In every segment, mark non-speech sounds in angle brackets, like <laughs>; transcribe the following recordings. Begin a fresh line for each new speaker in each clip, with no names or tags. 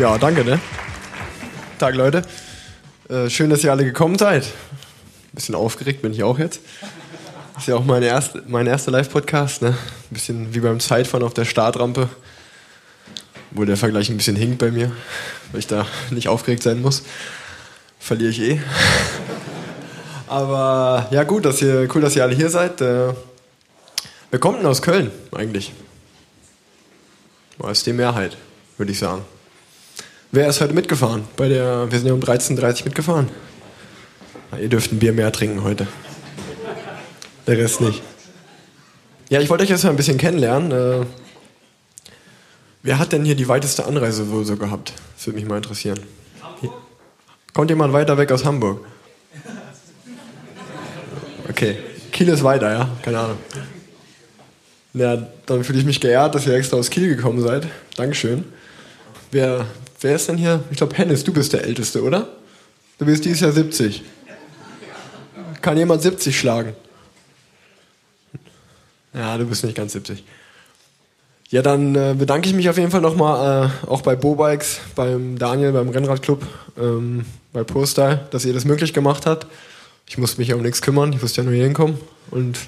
Ja, danke, ne? Tag, Leute. Äh, schön, dass ihr alle gekommen seid. Bisschen aufgeregt bin ich auch jetzt. ist ja auch mein, erst, mein erster Live-Podcast, ne? Ein bisschen wie beim Zeitfahren auf der Startrampe. Wo der Vergleich ein bisschen hinkt bei mir, weil ich da nicht aufgeregt sein muss. Verliere ich eh. <laughs> Aber ja, gut, dass ihr, cool, dass ihr alle hier seid. Äh, wer kommt denn aus Köln eigentlich? Ist die Mehrheit, würde ich sagen. Wer ist heute mitgefahren? Bei der, wir sind ja um 13.30 Uhr mitgefahren. Na, ihr dürft ein Bier mehr trinken heute. Der Rest nicht. Ja, ich wollte euch erstmal ein bisschen kennenlernen. Äh, wer hat denn hier die weiteste Anreise wohl so gehabt? Das würde mich mal interessieren. Hier. Kommt jemand weiter weg aus Hamburg? Okay. Kiel ist weiter, ja? Keine Ahnung. Ja, dann fühle ich mich geehrt, dass ihr extra aus Kiel gekommen seid. Dankeschön. Wer, wer ist denn hier? Ich glaube, Hennes, du bist der Älteste, oder? Du bist dieses Jahr 70. Kann jemand 70 schlagen? Ja, du bist nicht ganz 70. Ja, dann äh, bedanke ich mich auf jeden Fall nochmal äh, auch bei Bobikes, beim Daniel, beim Rennradclub, ähm, bei ProStyle, dass ihr das möglich gemacht habt. Ich musste mich ja um nichts kümmern, ich musste ja nur hier hinkommen und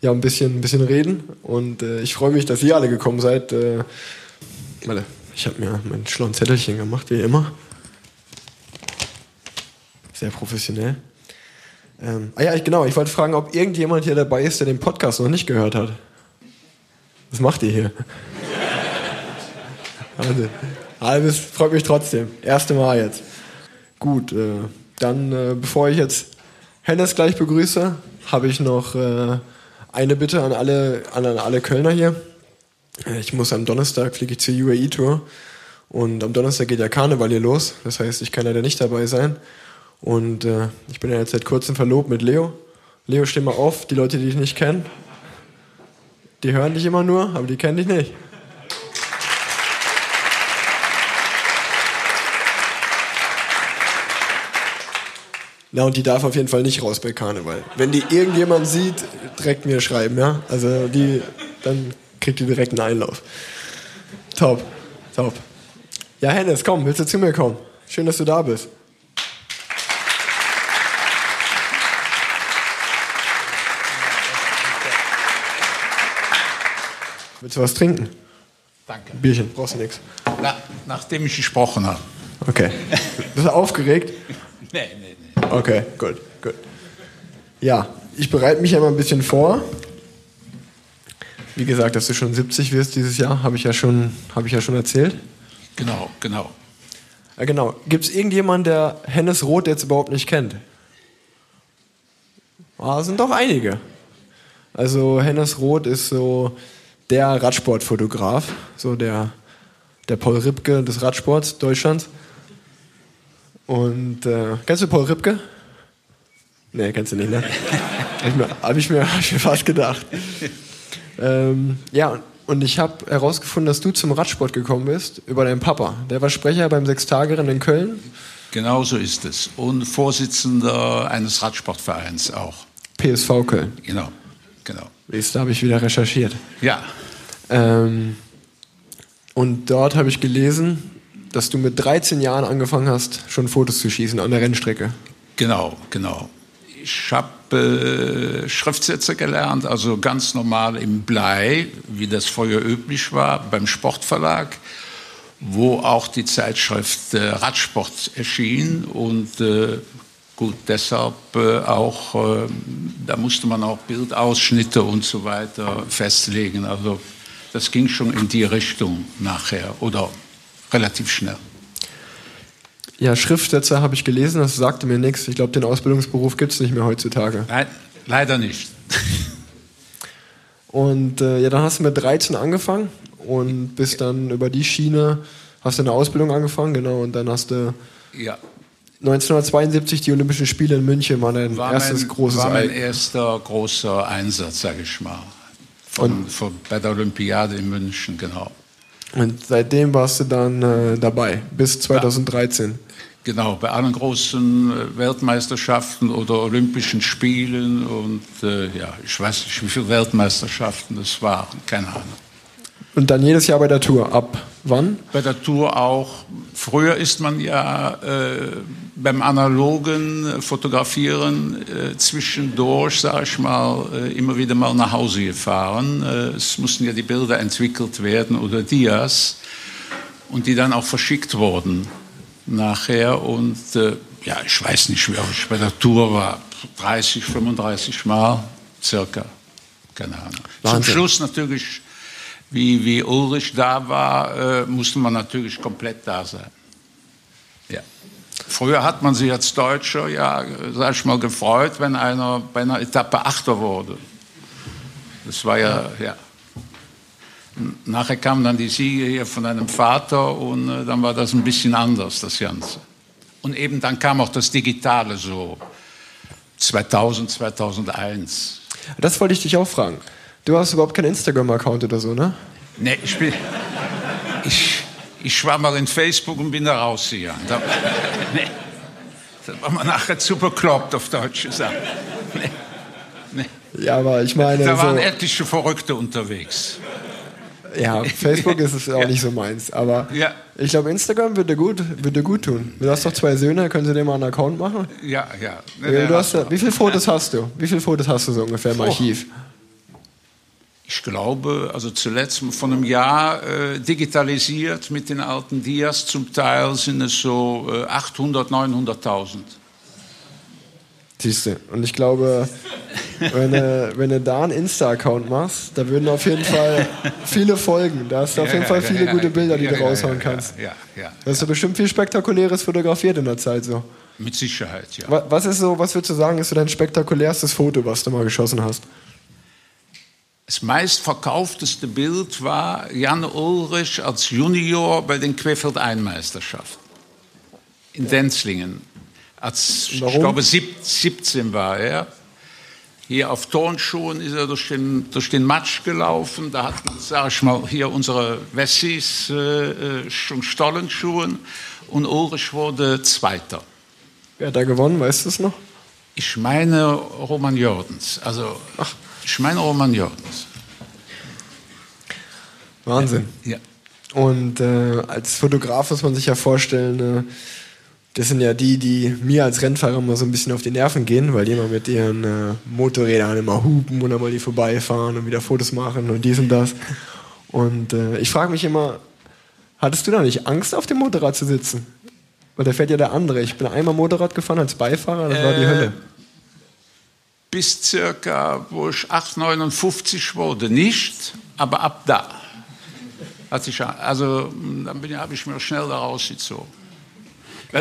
ja, ein bisschen, ein bisschen reden. Und äh, ich freue mich, dass ihr alle gekommen seid. Äh, warte, ich habe mir mein schlauen Zettelchen gemacht, wie immer. Sehr professionell. Ähm, ah ja, ich, genau, ich wollte fragen, ob irgendjemand hier dabei ist, der den Podcast noch nicht gehört hat. Was macht ihr hier? <laughs> also, halbes freut mich trotzdem. Erste Mal jetzt. Gut, äh, dann, äh, bevor ich jetzt Hennes gleich begrüße, habe ich noch äh, eine Bitte an alle, an alle Kölner hier. Äh, ich muss am Donnerstag fliege ich zur UAE Tour und am Donnerstag geht ja Karneval hier los. Das heißt, ich kann leider nicht dabei sein. Und äh, ich bin ja jetzt seit kurzem verlobt mit Leo. Leo, steh mal auf, die Leute, die dich nicht kennen. Die hören dich immer nur, aber die kennen dich nicht. Na, und die darf auf jeden Fall nicht raus bei Karneval. Wenn die irgendjemand sieht, direkt mir schreiben, ja? Also die, dann kriegt die direkt einen Einlauf. Top, top. Ja, Hennes, komm, willst du zu mir kommen? Schön, dass du da bist. Willst du was trinken?
Danke.
Bierchen, brauchst du nichts.
Na, nachdem ich gesprochen habe.
Okay. Bist du aufgeregt? <laughs>
Nee, nee, nee.
Okay, gut, gut. Ja, ich bereite mich ja mal ein bisschen vor. Wie gesagt, dass du schon 70 wirst dieses Jahr, habe ich, ja schon, hab ich ja schon erzählt.
Genau, genau.
Ja, genau. Gibt es irgendjemanden, der Hennes Roth jetzt überhaupt nicht kennt? Ah, sind doch einige. Also Hennes Roth ist so der Radsportfotograf, so der, der Paul Ripke des Radsports Deutschlands. Und äh, kennst du Paul Ripke? Nee, kennst du nicht, ne? <laughs> Habe ich, mir, hab ich mir fast gedacht. Ähm, ja, und ich habe herausgefunden, dass du zum Radsport gekommen bist über deinen Papa. Der war Sprecher beim Sechstagerennen in Köln.
Genau so ist es. Und Vorsitzender eines Radsportvereins auch.
PSV Köln.
Genau, genau.
Da habe ich wieder recherchiert.
Ja.
Ähm, und dort habe ich gelesen, dass du mit 13 Jahren angefangen hast, schon Fotos zu schießen an der Rennstrecke.
Genau, genau. Ich habe äh, Schriftsätze gelernt, also ganz normal im Blei, wie das vorher üblich war, beim Sportverlag, wo auch die Zeitschrift äh, Radsport erschien und äh, gut, deshalb äh, auch, äh, da musste man auch Bildausschnitte und so weiter festlegen. Also das ging schon in die Richtung nachher oder relativ schnell.
Ja, Schriftsätze habe ich gelesen, das sagte mir nichts. Ich glaube, den Ausbildungsberuf gibt es nicht mehr heutzutage.
Nein, leider nicht. <laughs>
und äh, ja, dann hast du mit 13 angefangen und bist dann über die Schiene, hast du eine Ausbildung angefangen, genau, und dann hast du
ja.
1972 die Olympischen Spiele in München war dein
war
erstes
mein,
großes
war mein
Ei.
erster großer Einsatz, sage ich mal. Von, von, bei der Olympiade in München, genau.
Und seitdem warst du dann äh, dabei, bis 2013.
Genau, bei allen großen äh, Weltmeisterschaften oder Olympischen Spielen und äh, ja, ich weiß nicht, wie viele Weltmeisterschaften das waren, keine Ahnung.
Und dann jedes Jahr bei der Tour ab Wann?
Bei der Tour auch. Früher ist man ja äh, beim analogen Fotografieren äh, zwischendurch, sage ich mal, äh, immer wieder mal nach Hause gefahren. Äh, es mussten ja die Bilder entwickelt werden oder Dias und die dann auch verschickt wurden nachher. Und äh, ja, ich weiß nicht, wie oft ich bei der Tour war, 30, 35 Mal circa. Keine Ahnung. Wahnsinn. Zum Schluss natürlich wie, wie Ulrich da war, äh, musste man natürlich komplett da sein. Ja. Früher hat man sich als Deutscher ja, sag ich mal, gefreut, wenn einer bei einer Etappe Achter wurde. Das war ja, ja. Nachher kamen dann die Siege hier von einem Vater und äh, dann war das ein bisschen anders, das Ganze. Und eben dann kam auch das Digitale so, 2000, 2001.
Das wollte ich dich auch fragen. Du hast überhaupt keinen Instagram-Account oder so, ne?
Nee, ich bin. Ich, ich war mal in Facebook und bin da rausgegangen. Da, nee, da war man nachher zu bekloppt, auf Deutsch gesagt. Nee,
nee. Ja, aber ich meine.
Da waren so etliche Verrückte unterwegs.
Ja, <laughs> Facebook ist es auch ja. nicht so meins. Aber ja. ich glaube, Instagram würde gut, würde gut tun. Du hast doch zwei Söhne, können sie dir mal einen Account machen?
Ja, ja.
Nee, du hast, wie viele Fotos hast du? Wie viele Fotos hast du so ungefähr im Archiv? Oh
ich glaube, also zuletzt von einem Jahr äh, digitalisiert mit den alten Dias. Zum Teil sind es so äh, 800, 900.000.
Siehst du, und ich glaube, wenn du, wenn du da einen Insta-Account machst, da würden auf jeden Fall viele folgen. Da hast du auf jeden Fall viele gute Bilder, die du raushauen kannst. Ja, ja, Da hast du bestimmt viel Spektakuläres fotografiert in der Zeit so.
Mit Sicherheit, ja.
Was ist so, was würdest du sagen, ist so dein spektakulärstes Foto, was du mal geschossen hast?
Das meistverkaufteste Bild war Jan Ulrich als Junior bei den Querfeld-Einmeisterschaften in Denzlingen. Als, ich glaube, 17 war er. Hier auf Turnschuhen ist er durch den, durch den Matsch gelaufen. Da hatten, sag ich mal, hier unsere Wessis äh, äh schon Stollenschuhen. Und Ulrich wurde Zweiter.
Wer hat da gewonnen, weißt du es noch?
Ich meine Roman Jordens. Also, Ach. Ich meine Roman Jordens.
Wahnsinn.
Ja.
Und äh, als Fotograf muss man sich ja vorstellen, äh, das sind ja die, die mir als Rennfahrer mal so ein bisschen auf die Nerven gehen, weil die immer mit ihren äh, Motorrädern immer hupen und dann mal die vorbeifahren und wieder Fotos machen und dies und das. Und äh, ich frage mich immer, hattest du da nicht Angst, auf dem Motorrad zu sitzen? Weil da fährt ja der andere. Ich bin einmal Motorrad gefahren als Beifahrer, das war die Hölle
bis circa, wo ich 8,59 wurde, nicht, aber ab da. Hat sich, also dann habe ich mir schnell da rausgezogen.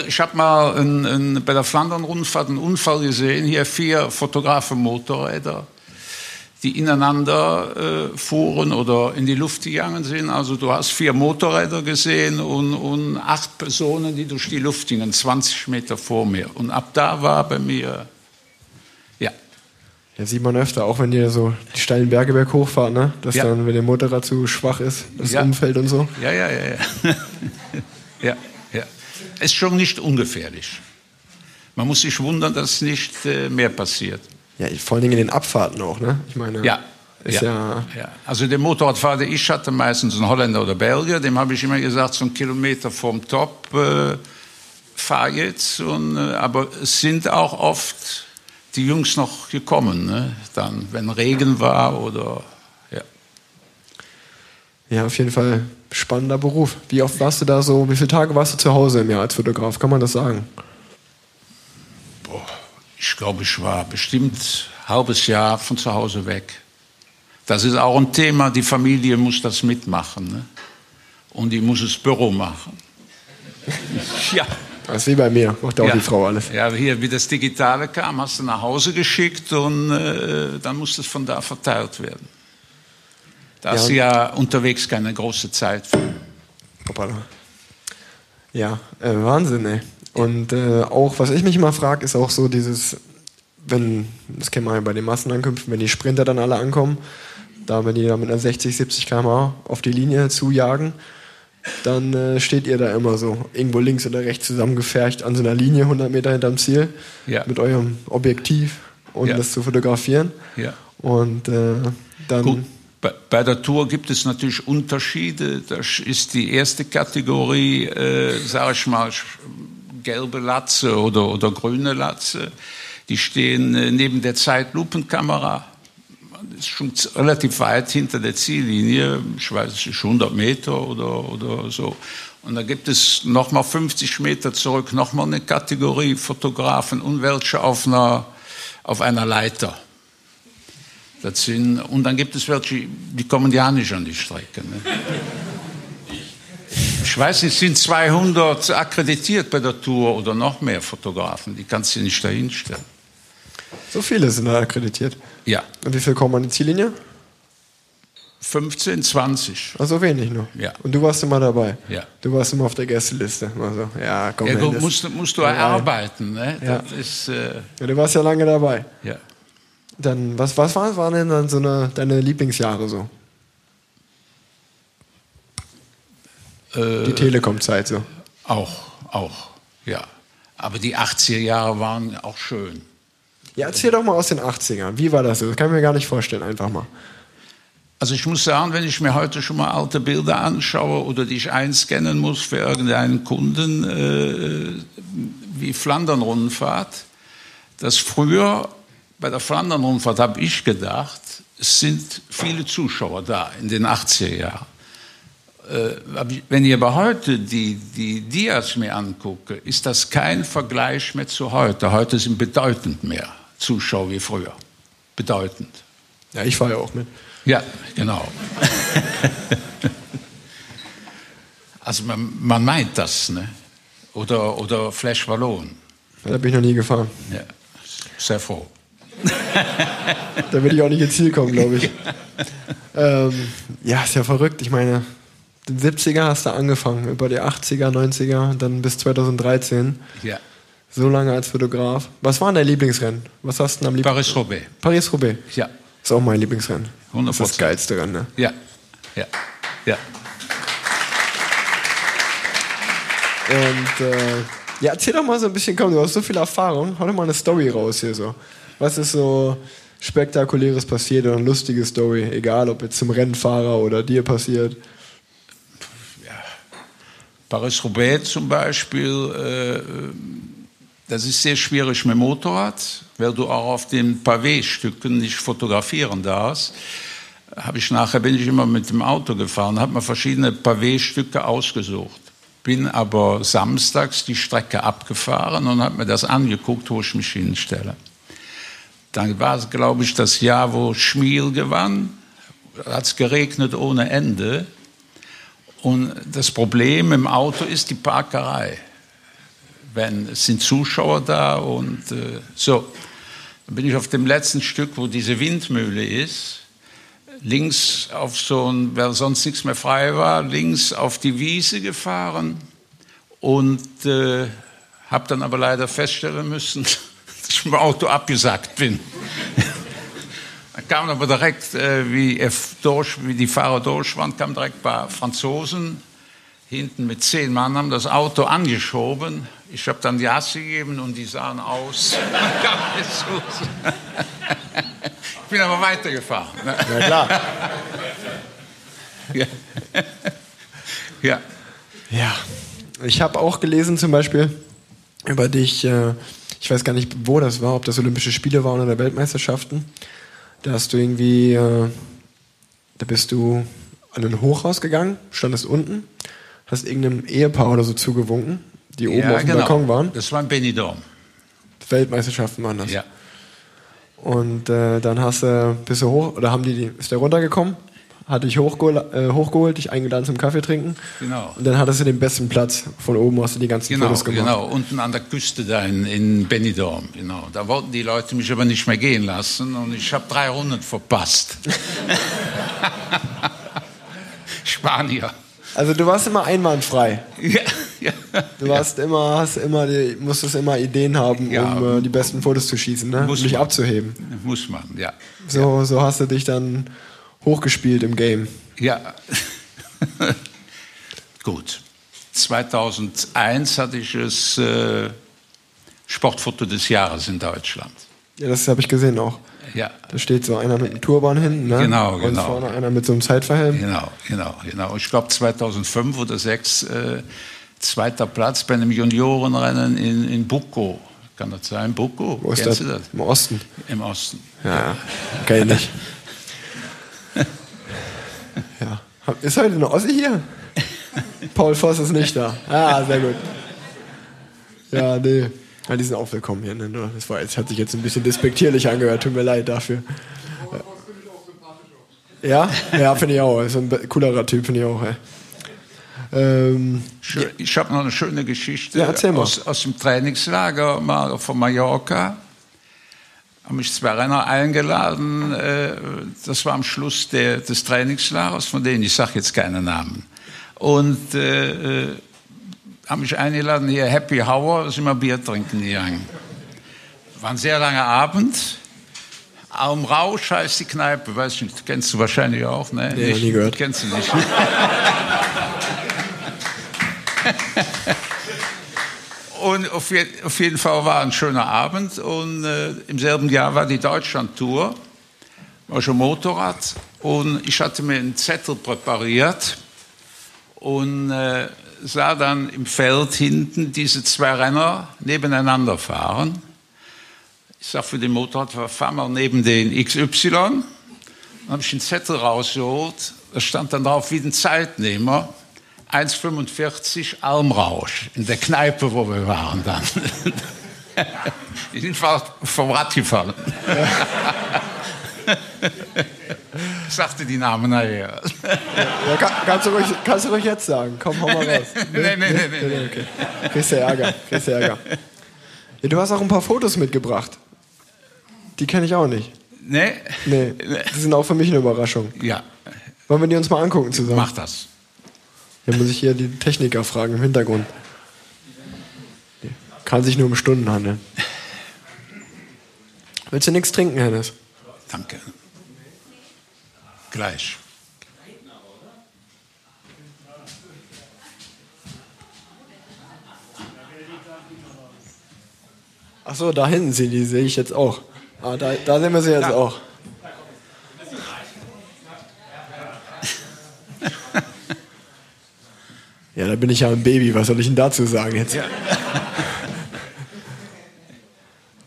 Ich habe mal in, in, bei der Flandern-Rundfahrt einen Unfall gesehen, hier vier Fotografen-Motorräder, die ineinander äh, fuhren oder in die Luft gegangen sind. Also du hast vier Motorräder gesehen und, und acht Personen, die durch die Luft gingen, 20 Meter vor mir. Und ab da war bei mir
ja, sieht man öfter, auch wenn ihr so die steilen Berge berg hochfahrt, ne? Dass ja. dann, wenn der Motorrad zu schwach ist, das ja. umfällt und so.
Ja, ja, ja. ja, <laughs> ja. Ist schon nicht ungefährlich. Man muss sich wundern, dass nicht äh, mehr passiert.
Ja, vor allen Dingen in den Abfahrten auch, ne? Ich meine.
Ja. Ist ja, ja. Also der Motorradfahrer, den ich hatte, meistens ein Holländer oder Belgier, dem habe ich immer gesagt, so einen Kilometer vom Top äh, fahr jetzt. Und, äh, aber es sind auch oft die Jungs noch gekommen, ne? dann, wenn Regen war oder ja.
Ja, auf jeden Fall spannender Beruf. Wie oft warst du da so, wie viele Tage warst du zu Hause im Jahr als Fotograf? Kann man das sagen?
Boah, ich glaube, ich war bestimmt ein halbes Jahr von zu Hause weg. Das ist auch ein Thema, die Familie muss das mitmachen. Ne? Und die muss das Büro machen. <laughs>
ja. Das ist wie bei mir, macht auch ja. die Frau alles.
Ja, hier, wie das Digitale kam, hast du nach Hause geschickt und äh, dann musste es von da verteilt werden. Da ja. du ja unterwegs keine große Zeit für.
Hoppala. Ja, äh, Wahnsinn, ey. Und äh, auch, was ich mich immer frage, ist auch so dieses, wenn, das kennen wir ja bei den Massenankünften, wenn die Sprinter dann alle ankommen, da wenn die da mit einer 60, 70 km auf die Linie zujagen, dann äh, steht ihr da immer so irgendwo links oder rechts zusammengefercht an so einer Linie 100 Meter hinterm Ziel ja. mit eurem Objektiv, um ja. das zu fotografieren.
Ja.
Und äh, dann.
Gut. Bei, der Tour gibt es natürlich Unterschiede. Das ist die erste Kategorie, äh, sage ich mal, gelbe Latze oder, oder grüne Latze. Die stehen äh, neben der Zeitlupenkamera. Das ist schon relativ weit hinter der Ziellinie. Ich weiß, ist 100 Meter oder, oder so. Und da gibt es nochmal 50 Meter zurück nochmal eine Kategorie Fotografen und welche auf einer, auf einer Leiter. Das sind, und dann gibt es welche, die kommen ja nicht an die Strecke. Ne? Ich weiß nicht, es sind 200 akkreditiert bei der Tour oder noch mehr Fotografen. Die kannst du nicht dahinstellen.
So viele sind da akkreditiert?
Ja.
Und wie viele kommen an die Ziellinie?
15, 20.
Also wenig nur.
Ja.
Und du warst immer dabei.
Ja.
Du warst immer auf der Gästeliste. Also, ja, komm,
ja, gut, musst, musst du erarbeiten. Ne?
Ja.
Ist, äh,
ja, du warst ja lange dabei.
ja.
Dann, was, was waren, waren denn dann so eine, deine Lieblingsjahre so?
Äh,
Die Telekom-Zeit so.
Auch, auch, ja. Aber die 80er Jahre waren auch schön.
Ja, erzähl doch mal aus den 80ern. Wie war das? Das kann ich mir gar nicht vorstellen, einfach mal.
Also ich muss sagen, wenn ich mir heute schon mal alte Bilder anschaue oder die ich einscannen muss für irgendeinen Kunden, äh, wie Flandern-Rundfahrt, dass früher bei der Flandern-Rundfahrt habe ich gedacht, es sind viele Zuschauer da in den 80er Jahren. Äh, wenn ich aber heute die, die Dias mir angucke, ist das kein Vergleich mehr zu heute. Heute sind bedeutend mehr Zuschauer wie früher. Bedeutend.
Ja, ich war ja auch mit.
Ja, genau. <laughs> also man, man meint das, ne? Oder, oder Flash Wallon.
Da bin ich noch nie gefahren.
Ja, sehr froh.
Da will ich auch nicht ins Ziel kommen, glaube ich. ähm, ja, ist ja verrückt. Ich meine, den 70er hast du angefangen, über die 80er, 90er, dann bis 2013.
Ja.
So lange als Fotograf. Was war dein Lieblingsrennen? Was hast du denn am liebsten?
Paris-Roubaix.
Paris-Roubaix.
Ja.
Ist auch mein Lieblingsrennen.
100%.
Das ist das geilste Rennen, ne?
Ja. Ja. Ja.
Und äh, ja, erzähl doch mal so ein bisschen, komm, du hast so viel Erfahrung, hau doch mal eine Story raus hier so. Was ist so spektakuläres passiert oder eine lustige Story, egal ob jetzt zum Rennfahrer oder dir passiert.
Paris-Roubaix zum Beispiel, äh, das ist sehr schwierig mit Motorrad, weil du auch auf den Pavé-Stücken nicht fotografieren darfst. Hab ich nachher bin ich immer mit dem Auto gefahren, habe mir verschiedene Pavé-Stücke ausgesucht. Bin aber samstags die Strecke abgefahren und habe mir das angeguckt, wo ich mich hinstelle. Dann war es, glaube ich, das Jahr, wo Schmiel gewann. Hat es geregnet ohne Ende. Und das Problem im Auto ist die Parkerei. Wenn, es sind Zuschauer da und äh, so. Dann bin ich auf dem letzten Stück, wo diese Windmühle ist, links auf so ein, weil sonst nichts mehr frei war, links auf die Wiese gefahren und äh, habe dann aber leider feststellen müssen, <laughs> ich mit dem Auto abgesackt bin. Dann kam aber direkt, äh, wie, er durch, wie die Fahrer durch waren, kamen direkt ein paar Franzosen hinten mit zehn Mann, haben das Auto angeschoben. Ich habe dann die Hasse gegeben und die sahen aus. <laughs> ich bin aber weitergefahren. ne?
Ja klar.
Ja. ja.
ja. Ich habe auch gelesen zum Beispiel über dich, äh, ich weiß gar nicht, wo das war, ob das Olympische Spiele waren oder Weltmeisterschaften. Da hast du irgendwie, äh, da bist du an ein Hochhaus gegangen, standest unten, hast irgendeinem Ehepaar oder so zugewunken, die oben
ja,
auf dem
genau.
Balkon waren.
Das war in Benidorm.
Weltmeisterschaften waren das.
Ja.
Und äh, dann hast du, bist du hoch, oder haben die- ist der runtergekommen, hat dich hochgeholt, äh, hochgeholt, dich eingeladen zum Kaffee trinken.
Genau.
Und dann hattest du den besten Platz. Von oben hast du die ganzen
Genau,
Fotos gemacht.
genau, unten an der Küste da in, in Benidorm. Genau. Da wollten die Leute mich aber nicht mehr gehen lassen und ich habe drei Runden verpasst. <laughs> Spanier.
Also du warst immer einwandfrei. <laughs>
Ja, ja.
Du warst immer, hast immer, die, musstest immer Ideen haben,
Ja.
um äh, die besten Fotos zu schießen, ne? um
Muss
dich
man.
abzuheben.
Muss man, ja.
So, so hast du dich dann hochgespielt im Game.
Ja. <laughs> Gut. 2001 hatte ich das äh, Sportfoto des Jahres in Deutschland.
Ja, das habe ich gesehen auch.
Ja.
Da steht so einer mit einem Turban hinten, ne?
Genau,
Und
genau.
vorne einer mit so einem Zeitverhelm.
Genau, genau, genau. Ich glaube 2005 oder 2006 äh, zweiter Platz bei einem Juniorenrennen in, in Bucco. Kann das sein? Bucco?
Wo ist das?
das?
Im Osten.
Im Osten.
Ja, ja. Kenn ich nicht. <laughs> ja. Ist heute eine Ossi hier? <laughs> Paul Voss ist nicht da. Ah, sehr gut. Ja, nee. Ja, die sind auch willkommen hier. Ne? Nur Das war, jetzt hat sich jetzt ein bisschen despektierlich angehört. Tut mir leid dafür. Ja, ja, finde ich auch. Ist ein coolerer Typ, finde ich auch. Ey. Ähm.
Ich habe noch eine schöne Geschichte
Ja,
aus, aus dem Trainingslager mal von Mallorca. Haben mich zwei Renner eingeladen. äh, Das war am Schluss der, des Trainingslagers, von denen ich sage jetzt keine Namen. Und äh, äh, haben mich eingeladen hier Happy Hour, sind wir Bier trinken gegangen. War ein sehr langer Abend. Am Rausch heißt die Kneipe, weiß ich nicht, kennst du wahrscheinlich auch, ne?
Nee, noch nie gehört.
Kennst du nicht. Und auf, je, auf jeden Fall war ein schöner Abend. Und äh, im selben Jahr war die Deutschland-Tour, war schon Motorrad. Und ich hatte mir einen Zettel präpariert und äh, sah dann im Feld hinten diese zwei Renner nebeneinander fahren. Ich sag für den Motorradfahrer, fahr mal neben den XY. Dann habe ich einen Zettel rausgeholt. Da stand dann drauf wie ein Zeitnehmer. 1,45 Almrausch in der Kneipe, wo wir waren dann. <laughs> Ich bin fast vom Rad gefallen. Ich <laughs> sagte die Namen nachher.
ja, kann, kannst, du ruhig, kannst du ruhig jetzt sagen. Komm, hau mal raus. <laughs>
Nee, nee, nee, nee, nee.
Okay. Kriegst du Ärger. Kriegst du Ärger. Ja, du hast auch ein paar Fotos mitgebracht. Die kenne ich auch nicht.
Nee?
Nee, die sind auch für mich eine Überraschung.
Ja,
Wollen wir die uns mal angucken zusammen?
mach das.
Hier muss ich hier die Techniker fragen im Hintergrund. Kann sich nur um Stunden handeln. Willst du nichts trinken, Hennes?
Danke. Gleich.
Achso, da hinten sind die, sehe ich jetzt auch. Ah, da, da sehen wir sie jetzt
Ja.
auch. <laughs> Ja, da bin ich ja ein Baby. Was soll ich denn dazu sagen jetzt?
Ja.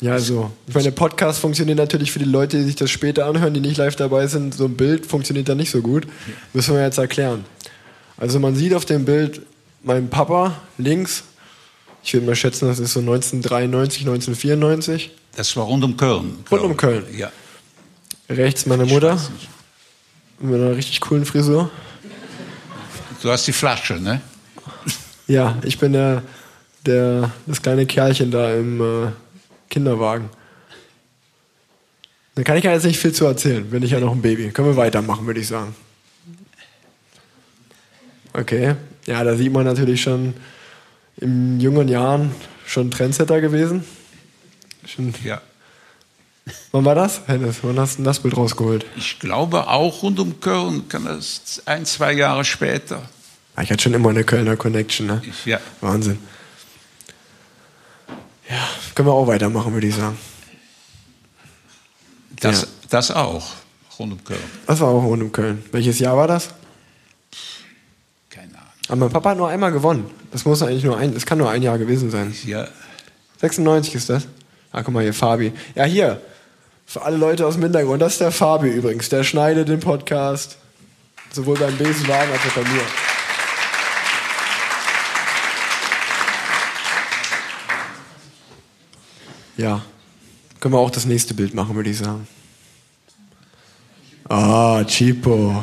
Ja, also, ich meine, Podcast funktioniert natürlich für die Leute, die sich das später anhören, die nicht live dabei sind. So ein Bild funktioniert da nicht so gut. Müssen wir jetzt erklären. Also, man sieht auf dem Bild meinen Papa links. Ich würde mal schätzen, das ist so 1993, 1994.
Das war rund um Köln. glaub
um. Köln.
Ja.
Rechts meine Mutter mit einer richtig coolen Frisur.
Du hast die Flasche, ne?
Ja, ich bin der, der das kleine Kerlchen da im äh, Kinderwagen. Da kann ich ja jetzt nicht viel zu erzählen, bin ich ja noch ein Baby. Können wir weitermachen, würde ich sagen. Okay, ja, da sieht man natürlich schon in jungen Jahren schon Trendsetter gewesen. Schon,
Ja.
wann war das? Hennes, wann hast du denn das Bild rausgeholt?
Ich glaube auch rund um Köln, kann das ein, zwei Jahre später.
Ah, Ich hatte schon immer eine Kölner Connection, ne?
Ja.
Wahnsinn. Ja, können wir auch weitermachen, würde ich sagen.
Das,
Ja.
das auch, rund um Köln.
Das war auch rund um Köln. Welches Jahr war das?
Keine Ahnung.
Aber mein Papa hat nur einmal gewonnen. Das muss eigentlich nur ein, das kann nur ein Jahr gewesen sein.
Ja.
96 ist das. Ah, guck mal hier, Fabi. Ja, hier. Für alle Leute aus dem Hintergrund. Das ist der Fabi übrigens. Der schneidet den Podcast. Sowohl beim Besenwagen als auch bei mir. Ja. Können wir auch das nächste Bild machen, würde ich sagen. Ah, Chipo.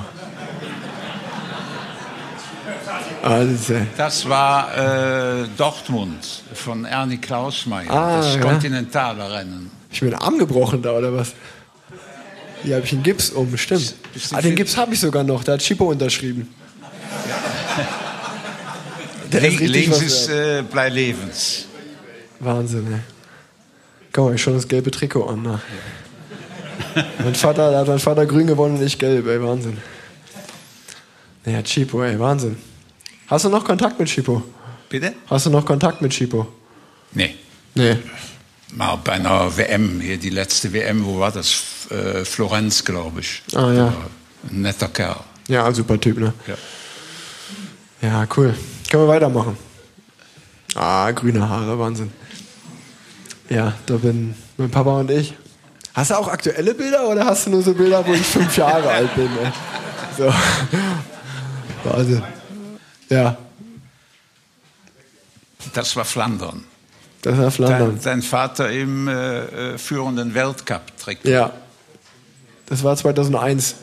Also,
Das war äh, Dortmund von Ernie Klausmeier,
Ah,
das
ja.
kontinentale Rennen.
ich den Arm gebrochen da, oder was? Hier habe ich einen Gips um, stimmt. Ah, den? Gips habe ich sogar noch, da hat Chipo unterschrieben. Der
Link,
richtig
links ist äh, Bleilebens.
Wahnsinn, ey. Guck mal, ich schon das gelbe Trikot an. Ne? mein Vater, da hat mein Vater grün gewonnen und ich gelb, ey, Wahnsinn. Naja, Chipo, ey, Wahnsinn. Hast du noch Kontakt mit Chipo?
Bitte?
Hast du noch Kontakt mit Chipo?
Nee.
Nee.
Mal bei einer WM, hier die letzte WM, wo war das? Äh, Florenz, glaube ich.
Ah ja.
Ein netter Kerl.
Ja, super Typ, ne?
Ja.
Ja, cool. Können wir weitermachen. Ah, grüne Haare, Wahnsinn. Ja, da bin mein Papa und ich. Hast du auch aktuelle Bilder oder hast du nur so Bilder, wo ich fünf Jahre <laughs> alt bin? Ey? So. Wahnsinn. Ja,
Das war Flandern.
das war Flandern.
Dein, dein Vater im äh, äh, führenden Weltcup trägt.
Ja. Das war 2001.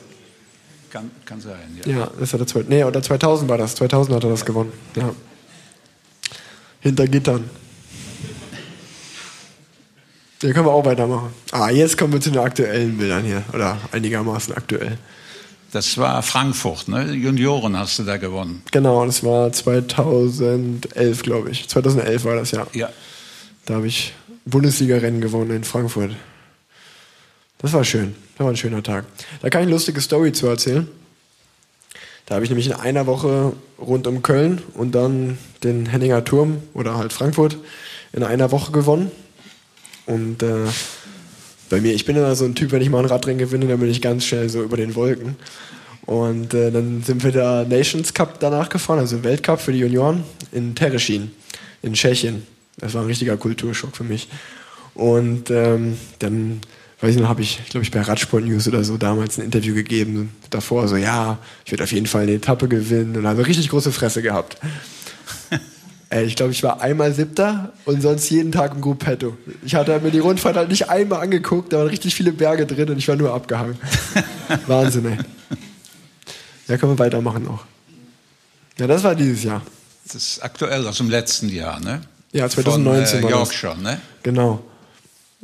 Kann, kann sein, ja.
Ja, das war der zweite. Nee, oder 2000 war das. 2000 hat er das gewonnen. Ja. Hinter Gittern. Ja, können wir auch weitermachen. Ah, jetzt kommen wir zu den aktuellen Bildern hier. Oder einigermaßen aktuell.
Das war Frankfurt, ne? Junioren hast du da gewonnen.
Genau, das war 2011, glaube ich. 2011 war das, ja.
Ja.
Da habe ich Bundesliga-Rennen gewonnen in Frankfurt. Das war schön. Das war ein schöner Tag. Da kann ich eine lustige Story zu erzählen. Da habe ich nämlich in einer Woche rund um Köln und dann den Henninger Turm oder halt Frankfurt in einer Woche gewonnen. Und äh, bei mir, ich bin immer so ein Typ, wenn ich mal ein Radrennen gewinne, dann bin ich ganz schnell so über den Wolken. Und äh, dann sind wir da Nations Cup danach gefahren, also Weltcup für die Junioren in Tereschin in Tschechien. Das war ein richtiger Kulturschock für mich. Und ähm, dann, weiß ich noch, habe ich, glaube ich, bei Radsport News oder so damals ein Interview gegeben. Davor so, ja, ich werde auf jeden Fall eine Etappe gewinnen. Und also richtig große Fresse gehabt. Ey, ich glaube, ich war einmal Siebter und sonst jeden Tag im Gruppetto. Ich hatte mir die Rundfahrt halt nicht einmal angeguckt, da waren richtig viele Berge drin und ich war nur abgehangen. <laughs> Wahnsinn, ey. Ja, können wir weitermachen noch. Ja, das war dieses Jahr.
Das ist aktuell aus dem letzten Jahr, ne?
Ja, 2019
Von, äh,
war das.
Yorkshire, ne?
Genau.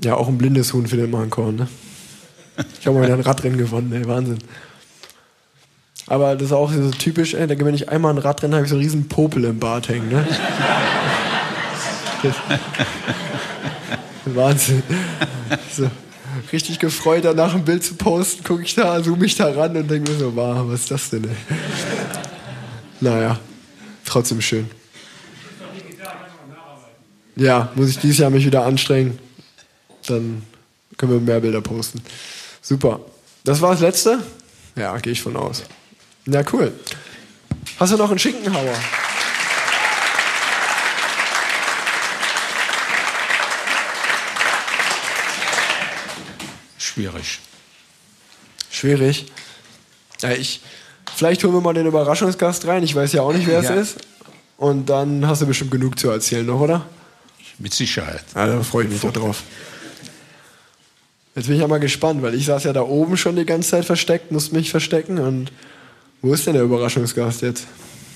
Ja, auch ein blindes Huhn findet man ein Korn, ne? Ich habe mal wieder ein Radrennen gewonnen, ey, Wahnsinn. Aber das ist auch so typisch, ey, da gewinne ich einmal ein Radrennen, habe ich so einen riesen Popel im Bart hängen, ne? <laughs> Wahnsinn. So, richtig gefreut, danach ein Bild zu posten, gucke ich da, zoome ich da ran und denke mir so, wow, was ist das denn, ey? Naja, trotzdem schön. Ja, muss ich dieses Jahr mich wieder anstrengen. Dann können wir mehr Bilder posten. Super. Das war das letzte? Ja, gehe ich von aus. Ja, cool. Hast du noch einen Schinkenhauer?
Schwierig.
Schwierig. Ja, ich, vielleicht holen wir mal den Überraschungsgast rein. Ich weiß ja auch nicht, wer es
Ja.
ist. Und dann hast du bestimmt genug zu erzählen noch, oder?
Mit Sicherheit.
Ja, da freue ich mich doch drauf. Jetzt bin ich ja mal gespannt, weil ich saß ja da oben schon die ganze Zeit versteckt, musste mich verstecken. Und wo ist denn der Überraschungsgast jetzt?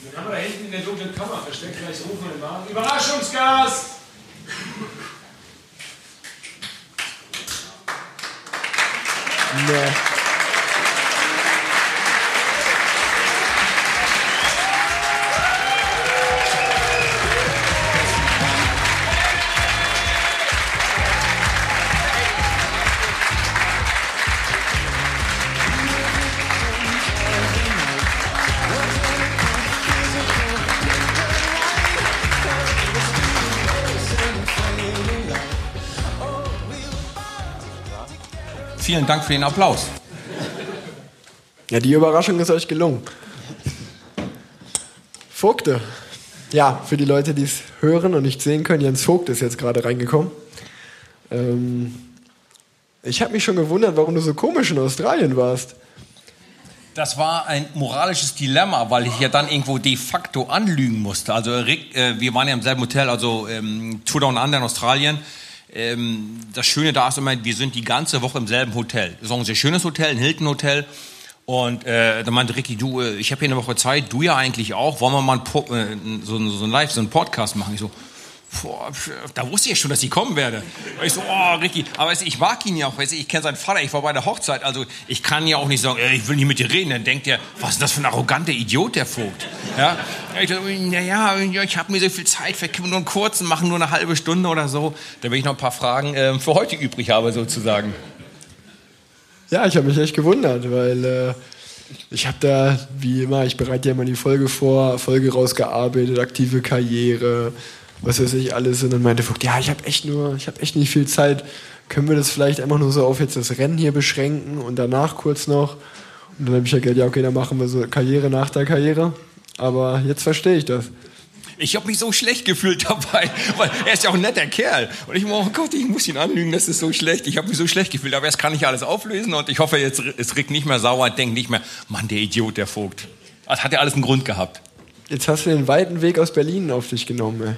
Den haben wir da hinten in der dunklen Kammer versteckt, vielleicht rufen wir mal. Überraschungsgast!
Nee.
Vielen Dank für den Applaus.
Ja, die Überraschung ist euch gelungen. Vogte. Ja, für die Leute, die es hören und nicht sehen können, Jens Vogt ist jetzt gerade reingekommen. Ähm, ich habe mich schon gewundert, warum du so komisch in Australien warst.
Das war ein moralisches Dilemma, weil ich ja dann irgendwo de facto anlügen musste. Also Rick, äh, wir waren ja im selben Hotel, also ähm, Tour Down Under in Australien. Ähm, das Schöne da ist immer, wir sind die ganze Woche im selben Hotel. Das ist auch ein sehr schönes Hotel, ein Hilton Hotel. Und äh, da meinte Ricky, du, äh, ich habe hier eine Woche Zeit, du ja eigentlich auch. Wollen wir mal ein äh, so, so ein Live, so ein Podcast machen? Ich so, boah, da wusste ich schon, dass ich kommen werde. Ich so, oh, Ricky, aber weißt du, ich mag ihn ja auch, weißt du, ich kenne seinen Vater, ich war bei der Hochzeit, also ich kann ja auch nicht sagen, äh, ich will nicht mit dir reden. Dann denkt er, was ist das für ein arroganter Idiot, der Vogt? Ja, ich so, naja, ich habe mir so viel Zeit, wir können nur einen kurzen machen, nur eine halbe Stunde oder so. Da will ich noch ein paar Fragen ähm, für heute übrig habe, sozusagen.
Ja, ich habe mich echt gewundert, weil äh, ich habe da, wie immer, ich bereite ja immer die Folge vor, Folge rausgearbeitet, aktive Karriere, was weiß ich alles. Und dann meinte Vogt, ja, ich habe echt nur, ich habe echt nicht viel Zeit. Können wir das vielleicht einfach nur so auf jetzt das Rennen hier beschränken und danach kurz noch? Und dann habe ich ja gesagt, ja, okay, dann machen wir so Karriere nach der Karriere. Aber jetzt verstehe ich das.
Ich habe mich so schlecht gefühlt dabei, <laughs> weil er ist ja auch ein netter Kerl. Und ich mo, oh Gott, ich muss ihn anlügen, das ist so schlecht. Ich habe mich so schlecht gefühlt, aber jetzt kann ich alles auflösen und ich hoffe, jetzt ist Rick nicht mehr sauer und denkt nicht mehr, Mann, der Idiot, der Vogt. Das hat ja alles einen Grund gehabt.
Jetzt hast du den weiten Weg aus Berlin auf dich genommen. Ey.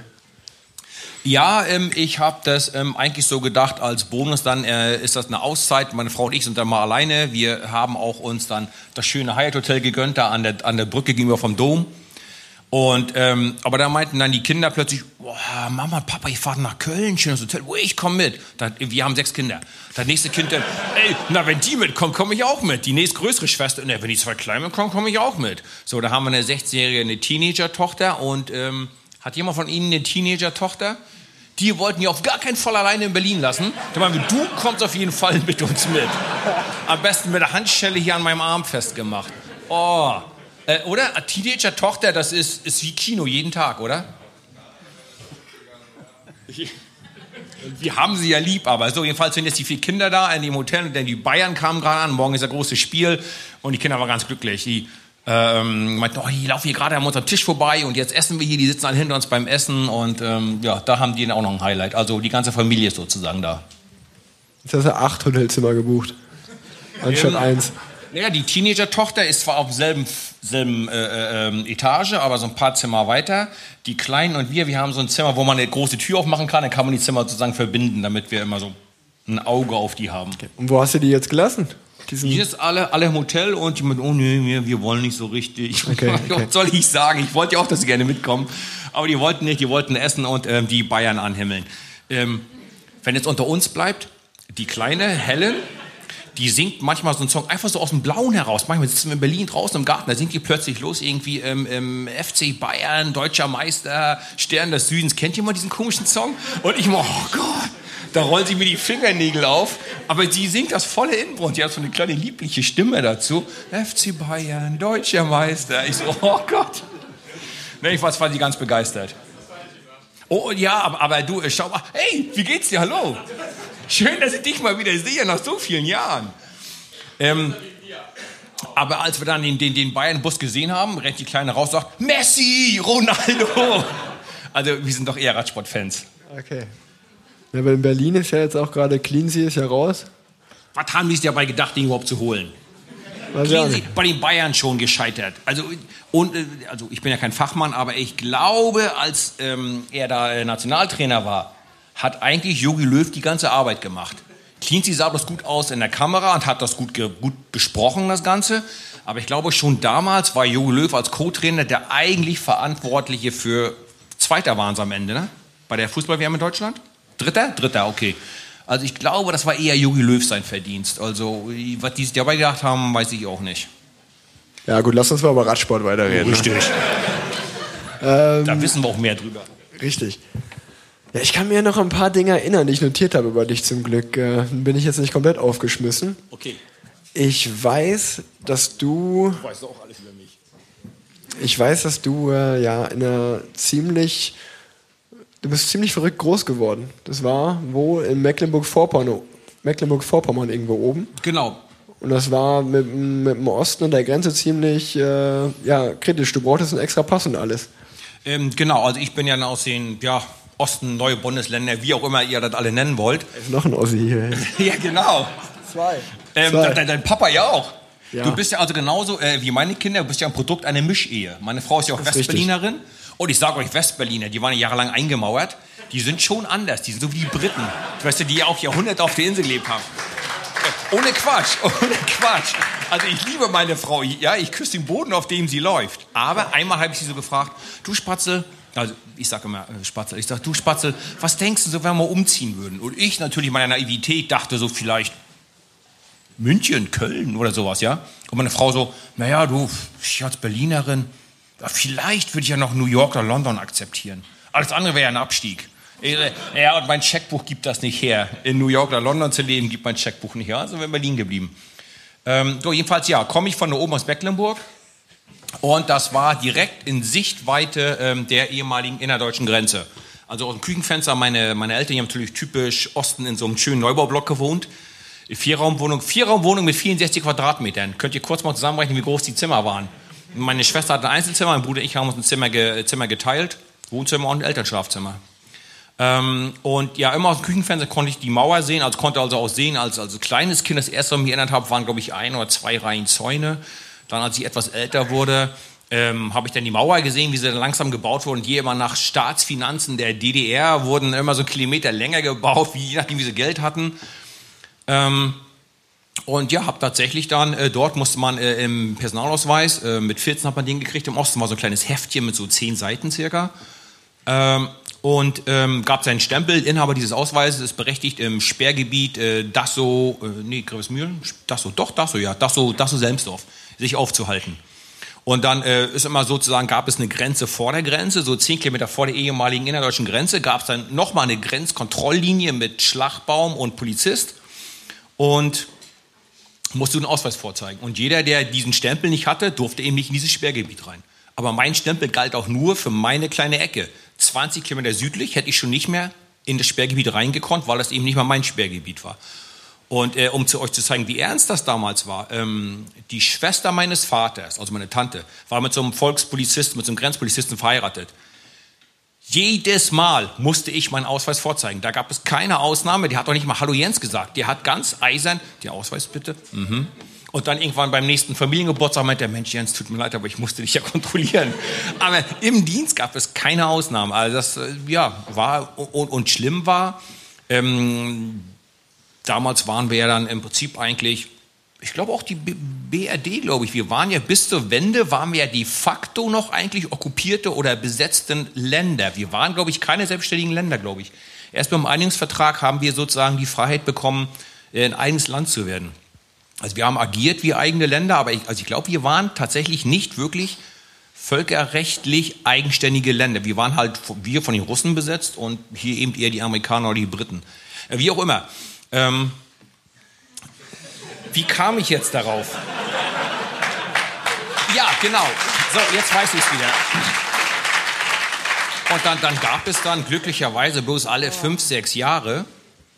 Ja, ähm, ich habe das ähm, eigentlich so gedacht, als Bonus dann äh, ist das eine Auszeit. Meine Frau und ich sind dann mal alleine. Wir haben auch uns dann das schöne Hyatt Hotel gegönnt, da an der, an der Brücke gegenüber vom Dom. Und ähm, aber da meinten dann die Kinder plötzlich, boah, Mama, Papa, ich fahre nach Köln, schönes Hotel. Wo ich komme mit. Da, wir haben sechs Kinder. Das nächste Kind dann, ey, na wenn die mitkommen, komme ich auch mit. Die nächstgrößere Schwester, na, wenn die zwei Kleinen kommen, komme ich auch mit. So, da haben wir eine 16-jährige, eine Teenager-Tochter und ähm, hat jemand von Ihnen eine Teenager-Tochter? Die wollten ja auf gar keinen Fall alleine in Berlin lassen. Da meinen wir, du kommst auf jeden Fall mit uns mit. Am besten mit der Handschelle hier an meinem Arm festgemacht. Oh, äh, oder? Teenager-Tochter, das ist, ist wie Kino jeden Tag, oder? Wir haben sie ja lieb, aber so, jedenfalls sind jetzt die vier Kinder da in dem Hotel, denn die Bayern kamen gerade an, morgen ist das große Spiel und die Kinder waren ganz glücklich. Die ähm, meinten, oh, die laufen hier gerade an unserem Tisch vorbei und jetzt essen wir hier, die sitzen alle hinter uns beim Essen und ähm, ja, da haben die auch noch ein Highlight. Also die ganze Familie ist sozusagen da.
Jetzt hast du acht Hotelzimmer gebucht, anstatt
Ähm,
eins.
Ja, die Teenager-Tochter ist zwar auf selben, selben äh, äh, Etage, aber so ein paar Zimmer weiter. Die Kleinen und wir, wir haben so ein Zimmer, wo man eine große Tür aufmachen kann, dann kann man die Zimmer sozusagen verbinden, damit wir immer so ein Auge auf die haben.
Und wo hast du die jetzt gelassen? Diesen,
Die ist alle, alle im Hotel und die mit, oh nee, wir, wir wollen nicht so richtig.
Okay, <laughs> okay.
Was soll ich sagen? Ich wollte ja auch, dass sie gerne mitkommen. Aber die wollten nicht, die wollten essen und ähm, die Bayern anhimmeln. Ähm, wenn jetzt unter uns bleibt, die kleine Helen, die singt manchmal so einen Song einfach so aus dem Blauen heraus. Manchmal sitzen wir in Berlin draußen im Garten, da singt die plötzlich los, irgendwie ähm, ähm, FC Bayern, deutscher Meister, Stern des Südens. Kennt ihr mal diesen komischen Song? Und ich immer, oh Gott, da rollen sich mir die Fingernägel auf. Aber sie singt das volle Inbrunst. Die hat so eine kleine liebliche Stimme dazu. FC Bayern, deutscher Meister. Ich so, oh Gott. Ne, ich war, war sie ganz begeistert. Oh ja, aber, aber du, äh, schau mal. Hey, wie geht's dir? Hallo. Schön, dass ich dich mal wieder sehe nach so vielen Jahren. Ähm, aber als wir dann den, den, den Bayern-Bus gesehen haben, rennt die Kleine raus und sagt, Messi, Ronaldo. Also wir sind doch eher Radsportfans.
okay. Ja, aber in Berlin ist ja jetzt auch gerade Cleansea ist ja raus.
Was haben die sich dabei gedacht, den überhaupt zu holen? Cleansea bei den Bayern schon gescheitert. Also, und, äh, also ich bin ja kein Fachmann, aber ich glaube, als ähm, er da äh, Nationaltrainer war, hat eigentlich Jogi Löw die ganze Arbeit gemacht. Cleansea sah das gut aus in der Kamera und hat das gut, ge gut besprochen, das Ganze. Aber ich glaube, schon damals war Jogi Löw als Co-Trainer der eigentlich Verantwortliche für Zweiter waren am Ende, ne? Bei der Fußball-WM in Deutschland? Dritter? Dritter, okay. Also ich glaube, das war eher Jogi Löw sein Verdienst. Also, was die sich dabei gedacht haben, weiß ich auch nicht.
Ja gut, lass uns mal über Radsport weiterreden.
Richtig. <laughs>
Ähm,
Da wissen wir auch mehr drüber.
Richtig. Ja, ich kann mir noch ein paar Dinge erinnern, die ich notiert habe über dich zum Glück. Äh, bin ich jetzt nicht komplett aufgeschmissen.
Okay.
Ich weiß, dass du,
Du weißt auch alles über mich.
ich weiß, dass du äh, ja in einer ziemlich, du bist ziemlich verrückt groß geworden. Das war wo in Mecklenburg-Vorpommern, Mecklenburg-Vorpommern irgendwo oben.
Genau.
Und das war mit, mit dem Osten und der Grenze ziemlich äh, ja, kritisch. Du brauchtest einen extra Pass und alles.
Ähm, genau, also ich bin ja aus den ja, Osten, neue Bundesländer, wie auch immer ihr das alle nennen wollt.
Da ist noch ein Ossi hier. <laughs>
ja, genau.
Zwei.
Ähm,
Zwei.
dein, dein Papa ja auch.
Ja.
Du bist ja also genauso äh, wie meine Kinder, du bist ja ein Produkt einer Mischehe. Meine Frau ist ja auch Westberlinerin. Und ich sage euch, Westberliner, die waren ja jahrelang eingemauert, die sind schon anders. Die sind so wie die Briten. Weißt du, die auch Jahrhunderte auf der Insel gelebt haben. Äh, Ohne Quatsch, <laughs> ohne Quatsch. Also ich liebe meine Frau, ja, ich küsse den Boden, auf dem sie läuft. Aber einmal habe ich sie so gefragt, du Spatzel, also ich sage immer äh, Spatzel, ich sage, du Spatzel, was denkst du so, wenn wir umziehen würden? Und ich natürlich in meiner Naivität dachte so vielleicht München, Köln oder sowas, ja. Und meine Frau so, naja, du, ich als Berlinerin, vielleicht würde ich ja noch New York oder London akzeptieren. Alles andere wäre ja ein Abstieg. Äh, Ja, und mein Scheckbuch gibt das nicht her. In New York oder London zu leben, gibt mein Scheckbuch nicht her. Also wäre in Berlin geblieben. Ähm, so, jedenfalls, ja, komme ich von da oben aus Mecklenburg. Und das war direkt in Sichtweite ähm, der ehemaligen innerdeutschen Grenze. Also aus dem Küchenfenster, meine, meine Eltern, die haben natürlich typisch Osten in so einem schönen Neubaublock gewohnt. Vierraumwohnung, Vierraumwohnung mit 64 Quadratmetern. Könnt ihr kurz mal zusammenrechnen, wie groß die Zimmer waren? Meine Schwester hat ein Einzelzimmer, mein Bruder und ich haben uns ein Zimmer, ge, Zimmer geteilt. Wohnzimmer und Elternschlafzimmer. Ähm, und ja, immer aus dem Küchenfenster konnte ich die Mauer sehen, also konnte also auch sehen, als, als kleines Kind, das erste, was ich mich erinnert habe, waren, glaube ich, ein oder zwei Reihen Zäune. Dann, als ich etwas älter wurde, ähm, habe ich dann die Mauer gesehen, wie sie dann langsam gebaut wurde. Und je immer nach Staatsfinanzen der DDR wurden immer so Kilometer länger gebaut, wie, je nachdem, wie sie Geld hatten. Ähm, und ja, habe tatsächlich dann, äh, dort musste man äh, im Personalausweis, äh, mit 14 hat man den gekriegt, im Osten war so ein kleines Heftchen mit so 10 Seiten circa. Ähm, und ähm, gab seinen Stempel, Inhaber dieses Ausweises ist berechtigt im Sperrgebiet äh, Dasso, äh, nee, Grevesmühlen, Dasso, doch, Dasso, ja, Dasso, Dasso Selmsdorf, sich aufzuhalten. Und dann äh, ist immer sozusagen, gab es eine Grenze vor der Grenze, so zehn Kilometer vor der ehemaligen innerdeutschen Grenze, gab es dann nochmal eine Grenzkontrolllinie mit Schlagbaum und Polizist und musst du einen Ausweis vorzeigen. Und jeder, der diesen Stempel nicht hatte, durfte eben nicht in dieses Sperrgebiet rein. Aber mein Stempel galt auch nur für meine kleine Ecke. 20 Kilometer südlich hätte ich schon nicht mehr in das Sperrgebiet reingekonnt, weil das eben nicht mal mein Sperrgebiet war. Und äh, um zu euch zu zeigen, wie ernst das damals war, ähm, die Schwester meines Vaters, also meine Tante, war mit so einem Volkspolizisten, mit so einem Grenzpolizisten verheiratet. Jedes Mal musste ich meinen Ausweis vorzeigen. Da gab es keine Ausnahme. Der hat doch nicht mal Hallo Jens gesagt. Der hat ganz eisern, der Ausweis bitte. Mhm. Und dann irgendwann beim nächsten Familiengeburtstag meinte der Mensch, Jens, tut mir leid, aber ich musste dich ja <laughs> kontrollieren. Aber im Dienst gab es keine Ausnahme. Also das, äh, ja, war und, und schlimm war, ähm, damals waren wir ja dann im Prinzip eigentlich, ich glaube auch die BRD, glaube ich, wir waren ja bis zur Wende, waren wir ja de facto noch eigentlich okkupierte oder besetzten Länder. Wir waren, glaube ich, keine selbstständigen Länder, glaube ich. Erst beim Einigungsvertrag haben wir sozusagen die Freiheit bekommen, ein eigenes Land zu werden. Also wir haben agiert wie eigene Länder, aber ich, also ich glaube, wir waren tatsächlich nicht wirklich völkerrechtlich eigenständige Länder. Wir waren halt wir von den Russen besetzt und hier eben eher die Amerikaner oder die Briten. Äh, wie auch immer. Ähm, wie kam ich jetzt darauf? Ja, genau. So, jetzt weiß ich es wieder. Und dann, dann, gab es dann glücklicherweise bloß alle fünf, sechs Jahre,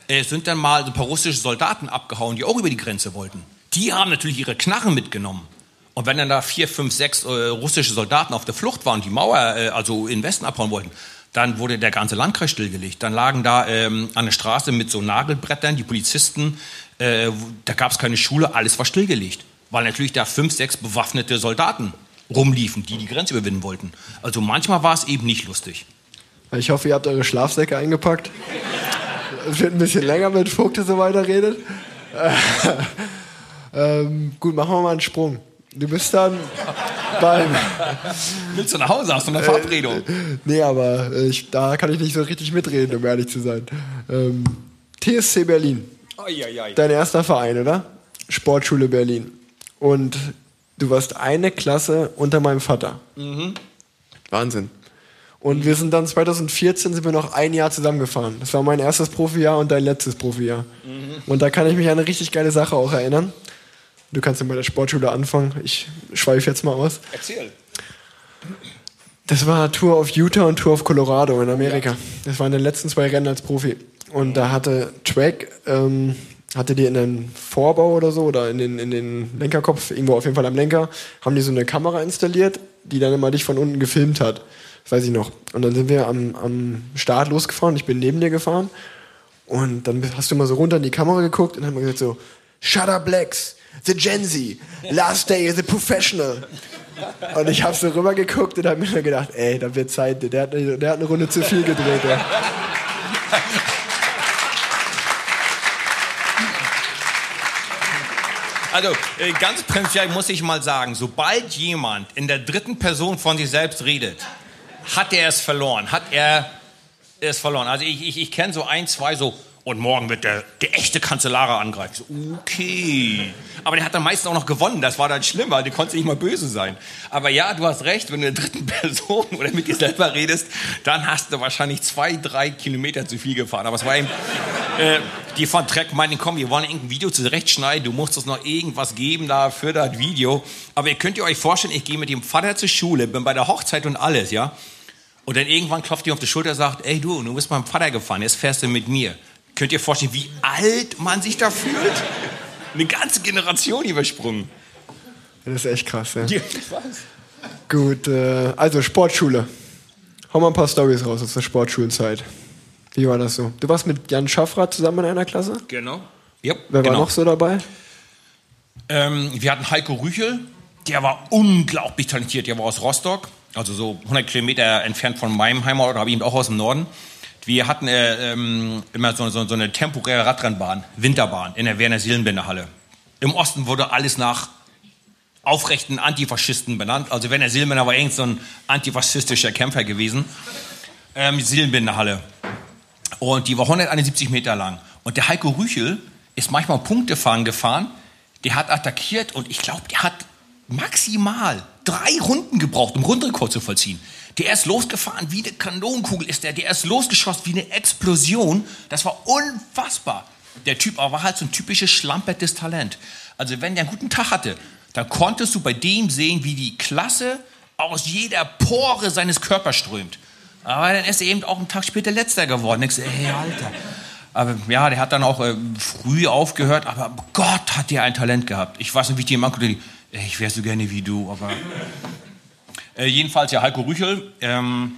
äh, sind dann mal ein paar russische Soldaten abgehauen, die auch über die Grenze wollten. Die haben natürlich ihre Knarren mitgenommen. Und wenn dann da vier, fünf, sechs äh, russische Soldaten auf der Flucht waren, die Mauer, äh, also in Westen abhauen wollten, dann wurde der ganze Landkreis stillgelegt. Dann lagen da ähm, an der Straße mit so Nagelbrettern die Polizisten, äh, da gab es keine Schule, alles war stillgelegt. Weil natürlich da fünf, sechs bewaffnete Soldaten rumliefen, die die Grenze überwinden wollten. Also manchmal war es eben nicht lustig.
Ich hoffe, ihr habt eure Schlafsäcke eingepackt. Es wird ein bisschen länger, wenn Vogt so weiter redet. <laughs> ähm, gut, machen wir mal einen Sprung. Du bist dann beim.
Willst du nach Hause? Hast du eine Verabredung? Äh, <laughs>
nee, aber äh, ich, da kann ich nicht so richtig mitreden, um ehrlich zu sein. Ähm, TSC Berlin. Dein erster Verein, oder? Sportschule Berlin. Und du warst eine Klasse unter meinem Vater. Mhm. Wahnsinn. Und wir sind dann 2014 sind wir noch ein Jahr zusammengefahren. Das war mein erstes Profijahr und dein letztes Profijahr. Mhm. Und da kann ich mich an eine richtig geile Sache auch erinnern. Du kannst ja bei der Sportschule anfangen. Ich schweife jetzt mal aus.
Erzähl.
Das war Tour of Utah und Tour of Colorado in Amerika. Das waren die letzten zwei Rennen als Profi. Und da hatte Track, ähm, hatte die in den Vorbau oder so oder in den, in den Lenkerkopf, irgendwo auf jeden Fall am Lenker, haben die so eine Kamera installiert, die dann immer dich von unten gefilmt hat. Das weiß ich noch. Und dann sind wir am, am Start losgefahren. Ich bin neben dir gefahren. Und dann hast du immer so runter in die Kamera geguckt und dann haben wir gesagt so, Shut up, Blacks the Gen Z, last day is a professional. Und ich habe so rüber geguckt und habe mir gedacht, ey, da wird Zeit, der hat, eine, der hat eine Runde zu viel gedreht. Ja.
Also äh, ganz prinzipiell muss ich mal sagen, sobald jemand in der dritten Person von sich selbst redet, hat er es verloren, hat er es verloren. Also ich, ich, ich kenne so ein, zwei so und morgen wird der, der echte Kanzellare angreifen. So, okay. Aber der hat dann meistens auch noch gewonnen. Das war dann schlimmer. Der konnte nicht mal böse sein. Aber ja, du hast recht. Wenn du in der dritten <laughs> Person oder mit dir selber redest, dann hast du wahrscheinlich zwei, drei Kilometer zu viel gefahren. Aber es war eben, äh, die von Trek meinten, komm, wir wollen irgendein Video zurechtschneiden. Du musst uns noch irgendwas geben da für das Video. Aber ihr könnt ihr euch vorstellen, ich gehe mit dem Vater zur Schule, bin bei der Hochzeit und alles, ja. Und dann irgendwann klopft die auf die Schulter und sagt, ey du, du bist meinem Vater gefahren, jetzt fährst du mit mir. Könnt ihr vorstellen, wie alt man sich da fühlt? Eine ganze Generation übersprungen.
Das ist echt krass, ja. Gut, äh, also Sportschule. Hau mal ein paar Stories raus aus der Sportschulzeit. Wie war das so? Du warst mit Jan Schaffrath zusammen in einer Klasse?
Genau. Ja,
Wer
genau.
war noch so dabei?
Ähm, wir hatten Heiko Rüchel, der war unglaublich talentiert. Der war aus Rostock, also so 100 Kilometer entfernt von meinem Heimatort, aber eben auch aus dem Norden. Wir hatten äh, ähm, immer so, so, so eine temporäre Radrennbahn, Winterbahn in der Werner-Silbenbinder-Halle. Im Osten wurde alles nach aufrechten Antifaschisten benannt. Also Werner Silbener war irgend so ein antifaschistischer Kämpfer gewesen. Ähm, Silbenbinder-Halle. Und die war 171 Meter lang. Und der Heiko Rüchel ist manchmal Punktefahren gefahren. Der hat attackiert und ich glaube, der hat maximal drei Runden gebraucht, um Rundrekord zu vollziehen. Der ist losgefahren wie eine Kanonenkugel ist der. Der ist losgeschossen wie eine Explosion. Das war unfassbar. Der Typ aber war halt so ein typisches schlampertes Talent. Also wenn der einen guten Tag hatte, dann konntest du bei dem sehen, wie die Klasse aus jeder Pore seines Körpers strömt. Aber dann ist er eben auch einen Tag später letzter geworden. Ich so, ey, Alter. Aber ja, der hat dann auch äh, früh aufgehört, aber Gott hat der ein Talent gehabt. Ich weiß nicht, wie ich konnte. Ey, Ich wäre so gerne wie du, aber. Äh, jedenfalls, ja, Heiko Rüchel. Ähm,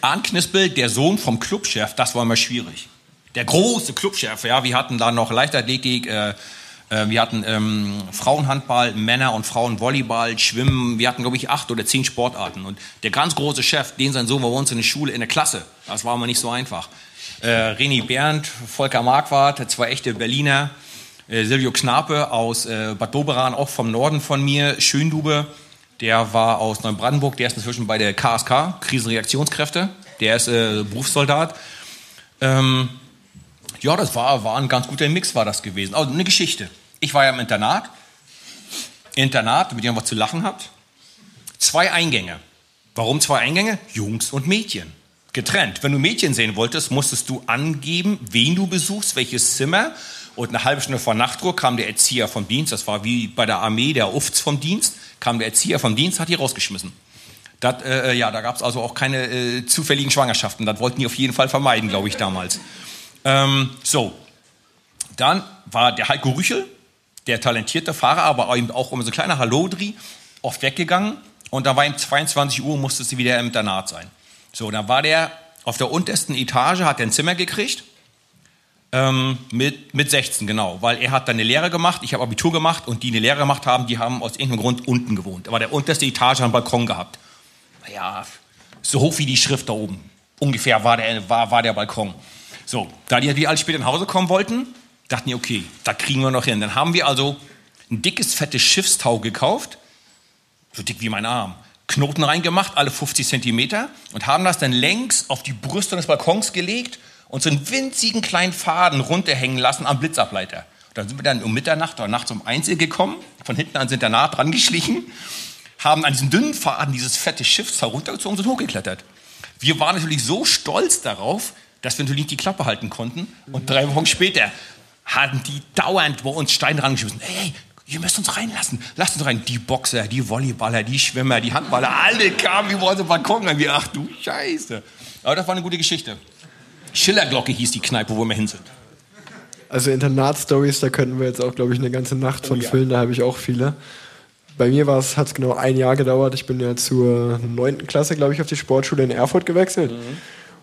Arndt Knispel, der Sohn vom Clubchef, das war immer schwierig. Der große Clubchef, ja, wir hatten da noch Leichtathletik, äh, äh, wir hatten ähm, Frauenhandball, Männer- und Frauenvolleyball, Schwimmen, wir hatten, glaube ich, acht oder zehn Sportarten. Und der ganz große Chef, den sein Sohn war bei uns in der Schule, in der Klasse, das war immer nicht so einfach. Äh, René Berndt, Volker Marquardt, zwei echte Berliner, äh, Silvio Knape aus äh, Bad Doberan, auch vom Norden von mir, Schöndube, der war aus Neubrandenburg, der ist inzwischen bei der KSK, Krisenreaktionskräfte, der ist äh, Berufssoldat. Ähm, ja, das war, war ein ganz guter Mix, war das gewesen. Also eine Geschichte. Ich war ja im Internat. Internat, damit ihr was zu lachen habt. Zwei Eingänge. Warum zwei Eingänge? Jungs und Mädchen. Getrennt. Wenn du Mädchen sehen wolltest, musstest du angeben, wen du besuchst, welches Zimmer. Und eine halbe Stunde vor Nachtruhe kam der Erzieher vom Dienst, das war wie bei der Armee der Ufts vom Dienst, kam der Erzieher vom Dienst, hat die rausgeschmissen. Das, äh, ja, da gab es also auch keine äh, zufälligen Schwangerschaften. Das wollten die auf jeden Fall vermeiden, glaube ich, damals. Ähm, so, dann war der Heiko Rüchel, der talentierte Fahrer, aber eben auch immer so ein kleiner Hallodri, oft weggegangen. Und da war ihm 22 Uhr, musste sie wieder im Internat sein. So, dann war der auf der untersten Etage, hat er ein Zimmer gekriegt. Ähm, mit, mit 16, genau. Weil er hat dann eine Lehre gemacht, ich habe Abitur gemacht und die eine Lehre gemacht haben, die haben aus irgendeinem Grund unten gewohnt. Aber der unterste Etage einen Balkon gehabt. Naja, so hoch wie die Schrift da oben. Ungefähr war der, war, war der Balkon. So, da die natürlich alle später nach Hause kommen wollten, dachten die, okay, da kriegen wir noch hin. Dann haben wir also ein dickes, fettes Schiffstau gekauft, so dick wie mein Arm, Knoten reingemacht, alle 50 Zentimeter und haben das dann längs auf die Brüste des Balkons gelegt und so einen winzigen kleinen Faden runterhängen lassen am Blitzableiter. Und dann sind wir dann um Mitternacht oder nachts um eins gekommen, von hinten an sind danach dran geschlichen, haben an diesem dünnen Faden dieses fette Schiffstau runtergezogen und sind hochgeklettert. Wir waren natürlich so stolz darauf, dass wir natürlich die Klappe halten konnten. Und drei Wochen später hatten die dauernd bei uns Steine rangeschmissen. Hey, ihr müsst uns reinlassen. Lasst uns rein. Die Boxer, die Volleyballer, die Schwimmer, die Handballer, alle kamen über unseren Balkon. Und wir, ach du Scheiße. Aber das war eine gute Geschichte. Schillerglocke hieß die Kneipe, wo wir hin sind.
Also Internatsstories, da könnten wir jetzt auch, glaube ich, eine ganze Nacht von füllen, da habe ich auch viele. Bei mir hat es genau ein Jahr gedauert. Ich bin ja zur neunten Klasse, glaube ich, auf die Sportschule in Erfurt gewechselt.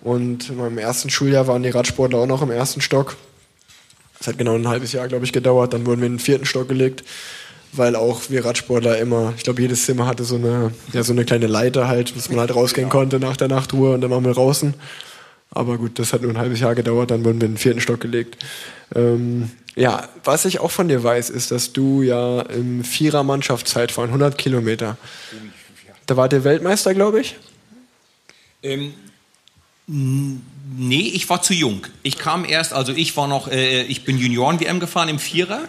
Und in meinem ersten Schuljahr waren die Radsportler auch noch im ersten Stock. Das hat genau ein halbes Jahr, glaube ich, gedauert. Dann wurden wir in den vierten Stock gelegt, weil auch wir Radsportler immer, ich glaube, jedes Zimmer hatte so eine, ja, so eine kleine Leiter halt, dass man halt rausgehen konnte nach der Nachtruhe und dann waren wir draußen. Aber gut, das hat nur ein halbes Jahr gedauert, dann wurden wir in den vierten Stock gelegt. Ähm, ja, was ich auch von dir weiß, ist, dass du ja im Vierer-Mannschaftszeitfahren 100 Kilometer, da war der Weltmeister, glaube ich.
Ähm, nee, ich war zu jung. Ich kam erst, also ich war noch, äh, ich bin Junioren-WM gefahren im Vierer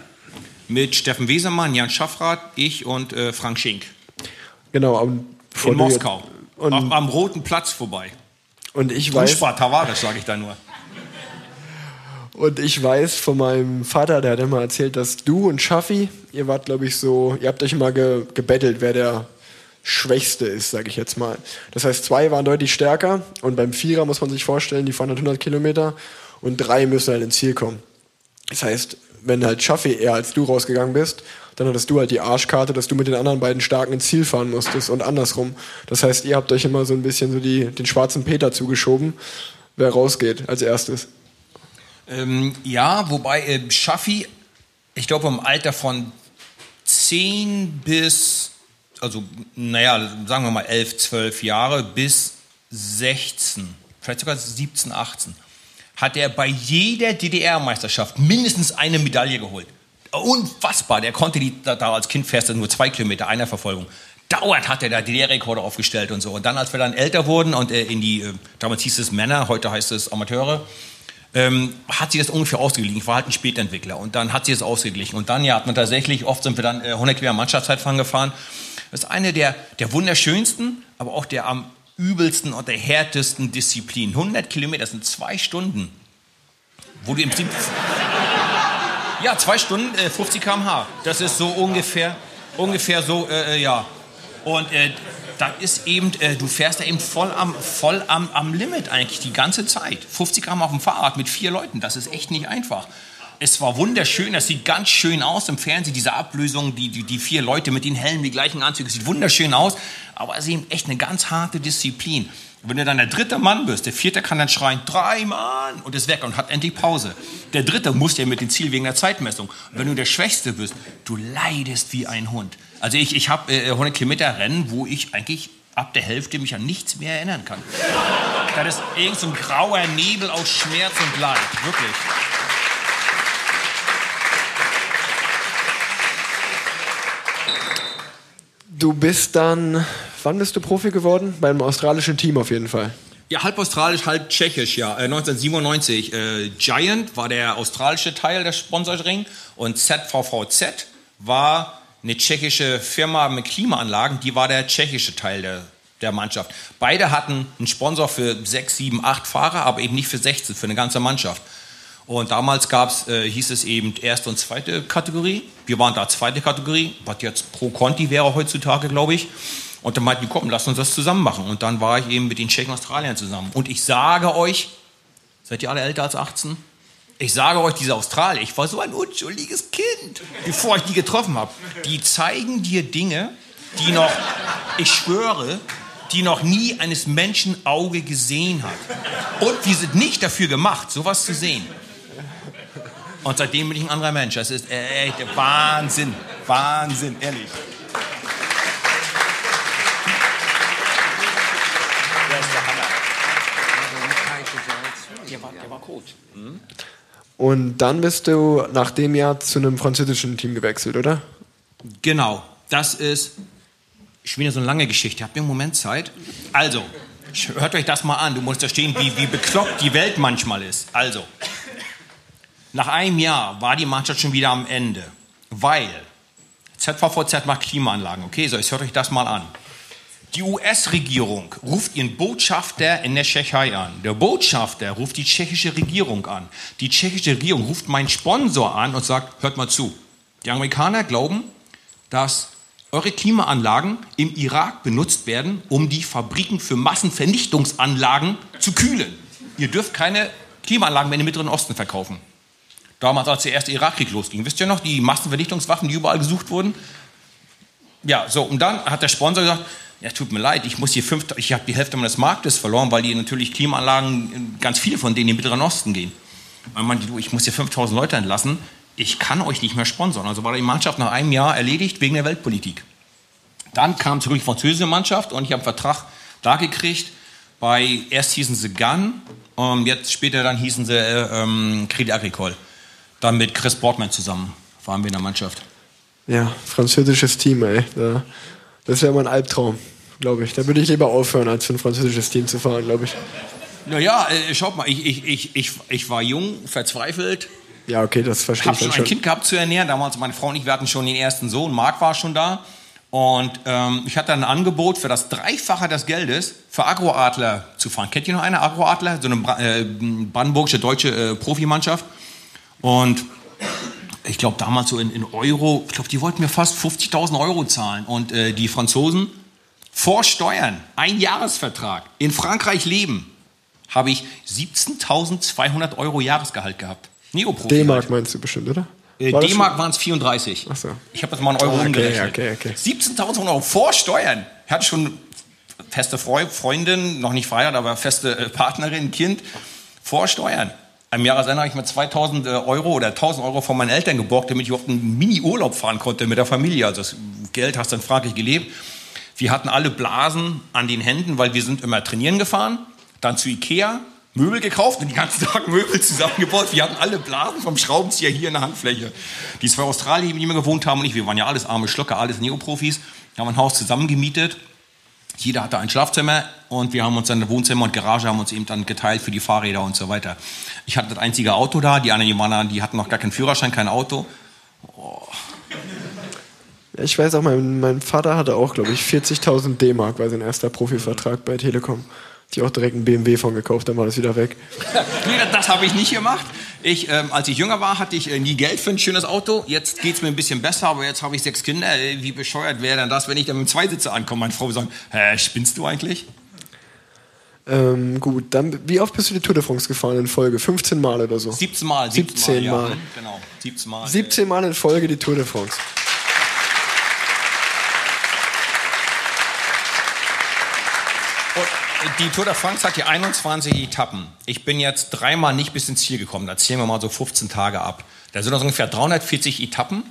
mit Steffen Wesermann, Jan Schaffrath, ich und äh, Frank Schink.
Genau, bevor
In Moskau.
Und,
am, am Roten Platz vorbei.
Und ich weiß,
Unspar Tavares, sage ich da nur.
Und ich weiß von meinem Vater, der hat immer erzählt, dass du und Schaffi, ihr wart, glaube ich, so, ihr habt euch immer ge gebettelt, wer der schwächste ist, sage ich jetzt mal. Das heißt, zwei waren deutlich stärker und beim Vierer muss man sich vorstellen, die fahren halt 100 Kilometer und drei müssen halt ins Ziel kommen. Das heißt, wenn halt Schaffi eher als du rausgegangen bist, dann hattest du halt die Arschkarte, dass du mit den anderen beiden Starken ins Ziel fahren musstest und andersrum. Das heißt, ihr habt euch immer so ein bisschen so die, den schwarzen Peter zugeschoben, wer rausgeht als erstes.
Ähm, ja, wobei äh, Schaffi, ich glaube im Alter von 10 bis, also naja, sagen wir mal 11, 12 Jahre bis 16, vielleicht sogar 17, 18, hat er bei jeder DDR-Meisterschaft mindestens eine Medaille geholt. Unfassbar, der konnte die, da, da als Kind fährst du nur zwei Kilometer, einer Verfolgung. Dauernd hat er da DDR-Rekorde aufgestellt und so. Und dann, als wir dann älter wurden und äh, in die, äh, damals hieß es Männer, heute heißt es Amateure, ähm, hat sie das ungefähr ausgeglichen. Ich war halt ein Spätentwickler und dann hat sie das ausgeglichen. Und dann ja, hat man tatsächlich, oft sind wir dann äh, 100 Kilometer Mannschaftszeitfahren gefahren. Das ist eine der, der wunderschönsten, aber auch der am übelsten und der härtesten Disziplinen. 100 Kilometer sind zwei Stunden, wo du im Prinzip... Ja, zwei Stunden, äh, 50 km/h. Das ist so ungefähr, ungefähr so, äh, äh ja. Und äh, das ist eben, äh, du fährst da eben voll am, voll am, am Limit eigentlich die ganze Zeit. 50 Gramm auf dem Fahrrad mit vier Leuten, das ist echt nicht einfach. Es war wunderschön, das sieht ganz schön aus im Fernsehen, diese Ablösung, die, die, die vier Leute mit den Helmen, die gleichen Anzüge, sieht wunderschön aus, aber es ist eben echt eine ganz harte Disziplin. wenn du dann der dritte Mann bist, der vierte kann dann schreien, drei Mann, und ist weg und hat endlich Pause. Der dritte muss ja mit dem Ziel wegen der Zeitmessung. Und wenn du der Schwächste bist, du leidest wie ein Hund. Also ich, ich habe äh, 100 Kilometer Rennen, wo ich eigentlich ab der Hälfte mich an nichts mehr erinnern kann. Das ist irgend so ein grauer Nebel aus Schmerz und Leid, wirklich.
Du bist dann, wann bist du Profi geworden? Beim australischen Team auf jeden Fall.
Ja, halb australisch, halb tschechisch, ja. Äh, 1997. Äh, Giant war der australische Teil des Sponsoring und ZVVZ war eine tschechische Firma mit Klimaanlagen, die war der tschechische Teil der, der Mannschaft. Beide hatten einen Sponsor für sechs, sieben, acht Fahrer, aber eben nicht für 16, für eine ganze Mannschaft. Und damals gab's, äh, hieß es eben erste und zweite Kategorie. Wir waren da zweite Kategorie, was jetzt Pro Conti wäre heutzutage, glaube ich. Und dann meinten die, komm, lass uns das zusammen machen. Und dann war ich eben mit den Tschechen Australiern zusammen. Und ich sage euch, seid ihr alle älter als 18? Ich sage euch, diese Australier, ich war so ein unschuldiges Kind, bevor ich die getroffen habe. Die zeigen dir Dinge, die noch, ich schwöre, die noch nie eines Menschen Auge gesehen hat. Und die sind nicht dafür gemacht, sowas zu sehen. Und seitdem bin ich ein anderer Mensch. Das ist echt Wahnsinn. Wahnsinn, ehrlich. Der war, der war.
Und dann bist du nach dem Jahr zu einem französischen Team gewechselt, oder?
Genau. Das ist schon wieder so eine lange Geschichte. Habt ihr einen Moment Zeit? Also, hört euch das mal an. Du musst verstehen, wie, wie bekloppt die Welt manchmal ist. Also, nach einem Jahr war die Mannschaft schon wieder am Ende, weil ZVVZ macht Klimaanlagen. Okay, so, jetzt hört euch das mal an. Die US-Regierung ruft ihren Botschafter in der Tschechei an. Der Botschafter ruft die tschechische Regierung an. Die tschechische Regierung ruft meinen Sponsor an und sagt, hört mal zu. Die Amerikaner glauben, dass eure Klimaanlagen im Irak benutzt werden, um die Fabriken für Massenvernichtungsanlagen zu kühlen. Ihr dürft keine Klimaanlagen mehr im Mittleren Osten verkaufen. Damals, als der erste Irakkrieg losging. Wisst ihr noch, die Massenvernichtungswaffen, die überall gesucht wurden? Ja, so, und dann hat der Sponsor gesagt, ja, tut mir leid, ich muss hier fünf, ich habe die Hälfte meines Marktes verloren, weil die natürlich Klimaanlagen, ganz viele von denen in den Mittleren Osten gehen. Man meinte, du, ich muss hier 5000 Leute entlassen, ich kann euch nicht mehr sponsern. Also war die Mannschaft nach einem Jahr erledigt wegen der Weltpolitik. Dann kam zurück die französische Mannschaft und ich habe einen Vertrag da gekriegt. Bei, erst hießen sie Gunn, ähm, jetzt später dann hießen sie äh, ähm, Crédit Agricole. Dann mit Chris Boardman zusammen waren wir in der Mannschaft.
Ja, französisches Team, ey. Das wäre mein Albtraum, glaube ich. Da würde ich lieber aufhören, als für ein französisches Team zu fahren, glaube ich.
Naja, äh, schaut mal, ich, ich, ich, ich, ich war jung, verzweifelt.
Ja, okay, das verstehe
ich. Ich habe schon ein Kind gehabt zu ernähren. Damals meine Frau und ich, wir hatten schon den ersten Sohn. Marc war schon da. Und ähm, ich hatte ein Angebot für das Dreifache des Geldes für Agroadler zu fahren. Kennt ihr noch eine Agroadler? So eine äh, brandenburgische deutsche äh, Profimannschaft. Und ich glaube damals so in, in Euro, ich glaube, die wollten mir fast 50.000 Euro zahlen. Und äh, die Franzosen Vor Steuern, ein Jahresvertrag, in Frankreich leben, habe ich 17.200 Euro Jahresgehalt gehabt. Neoprofi.
D-Mark meinst du bestimmt, oder?
Äh,
War
D-Mark waren es 34.
Ach so.
Ich habe das mal einen Euro
Ah, okay,
umgerechnet.
okay, okay.
17.000 Euro vor Steuern. Er hatte schon feste Freu Freundin, noch nicht verheiratet, aber feste äh, Partnerin, Kind. Vor Steuern. Am Jahresende habe ich mir 2.000 Euro oder 1.000 Euro von meinen Eltern geborgt, damit ich auf einen Mini-Urlaub fahren konnte mit der Familie. Also das Geld hast du in Frankreich gelebt. Wir hatten alle Blasen an den Händen, weil wir sind immer trainieren gefahren. Dann zu Ikea, Möbel gekauft und die ganzen <laughs> Tag Möbel zusammengebaut. Wir hatten alle Blasen vom Schraubenzieher hier in der Handfläche. Die zwei Australier, die wir gewohnt haben und ich, wir waren ja alles arme Schlucker, alles Neoprofis. Haben ein Haus zusammengemietet. Jeder hatte ein Schlafzimmer und wir haben uns dann Wohnzimmer und Garage haben uns eben dann geteilt für die Fahrräder und so weiter. Ich hatte das einzige Auto da, die anderen, die, waren, die hatten noch gar keinen Führerschein, kein Auto.
Ja, Ich weiß auch, mein, mein Vater hatte auch, glaube ich, 40.000 D-Mark, war sein erster Profivertrag bei Telekom. Die auch direkt einen BMW von gekauft, dann war das wieder weg. <laughs>
Nee, das, habe ich nicht gemacht. Ich, ähm, als ich jünger war, hatte ich äh, nie Geld für ein schönes Auto. Jetzt geht's mir ein bisschen besser, aber jetzt habe ich sechs Kinder. Äh, Wie bescheuert wäre denn das, wenn ich dann mit dem Zweisitzer ankomme? Meine Frau sagt, hä, spinnst du eigentlich?
Ähm, gut, dann, wie oft bist du die Tour de France gefahren in Folge? 15 Mal oder so?
17 Mal.
17
ja.
Mal.
Hm, Genau, 17 Mal.
17 Mal in Folge die Tour de France.
Und die Tour de France hat ja 21 Etappen. Ich bin jetzt dreimal nicht bis ins Ziel gekommen. Da zählen wir mal so 15 Tage ab. Da sind das ungefähr 340 Etappen.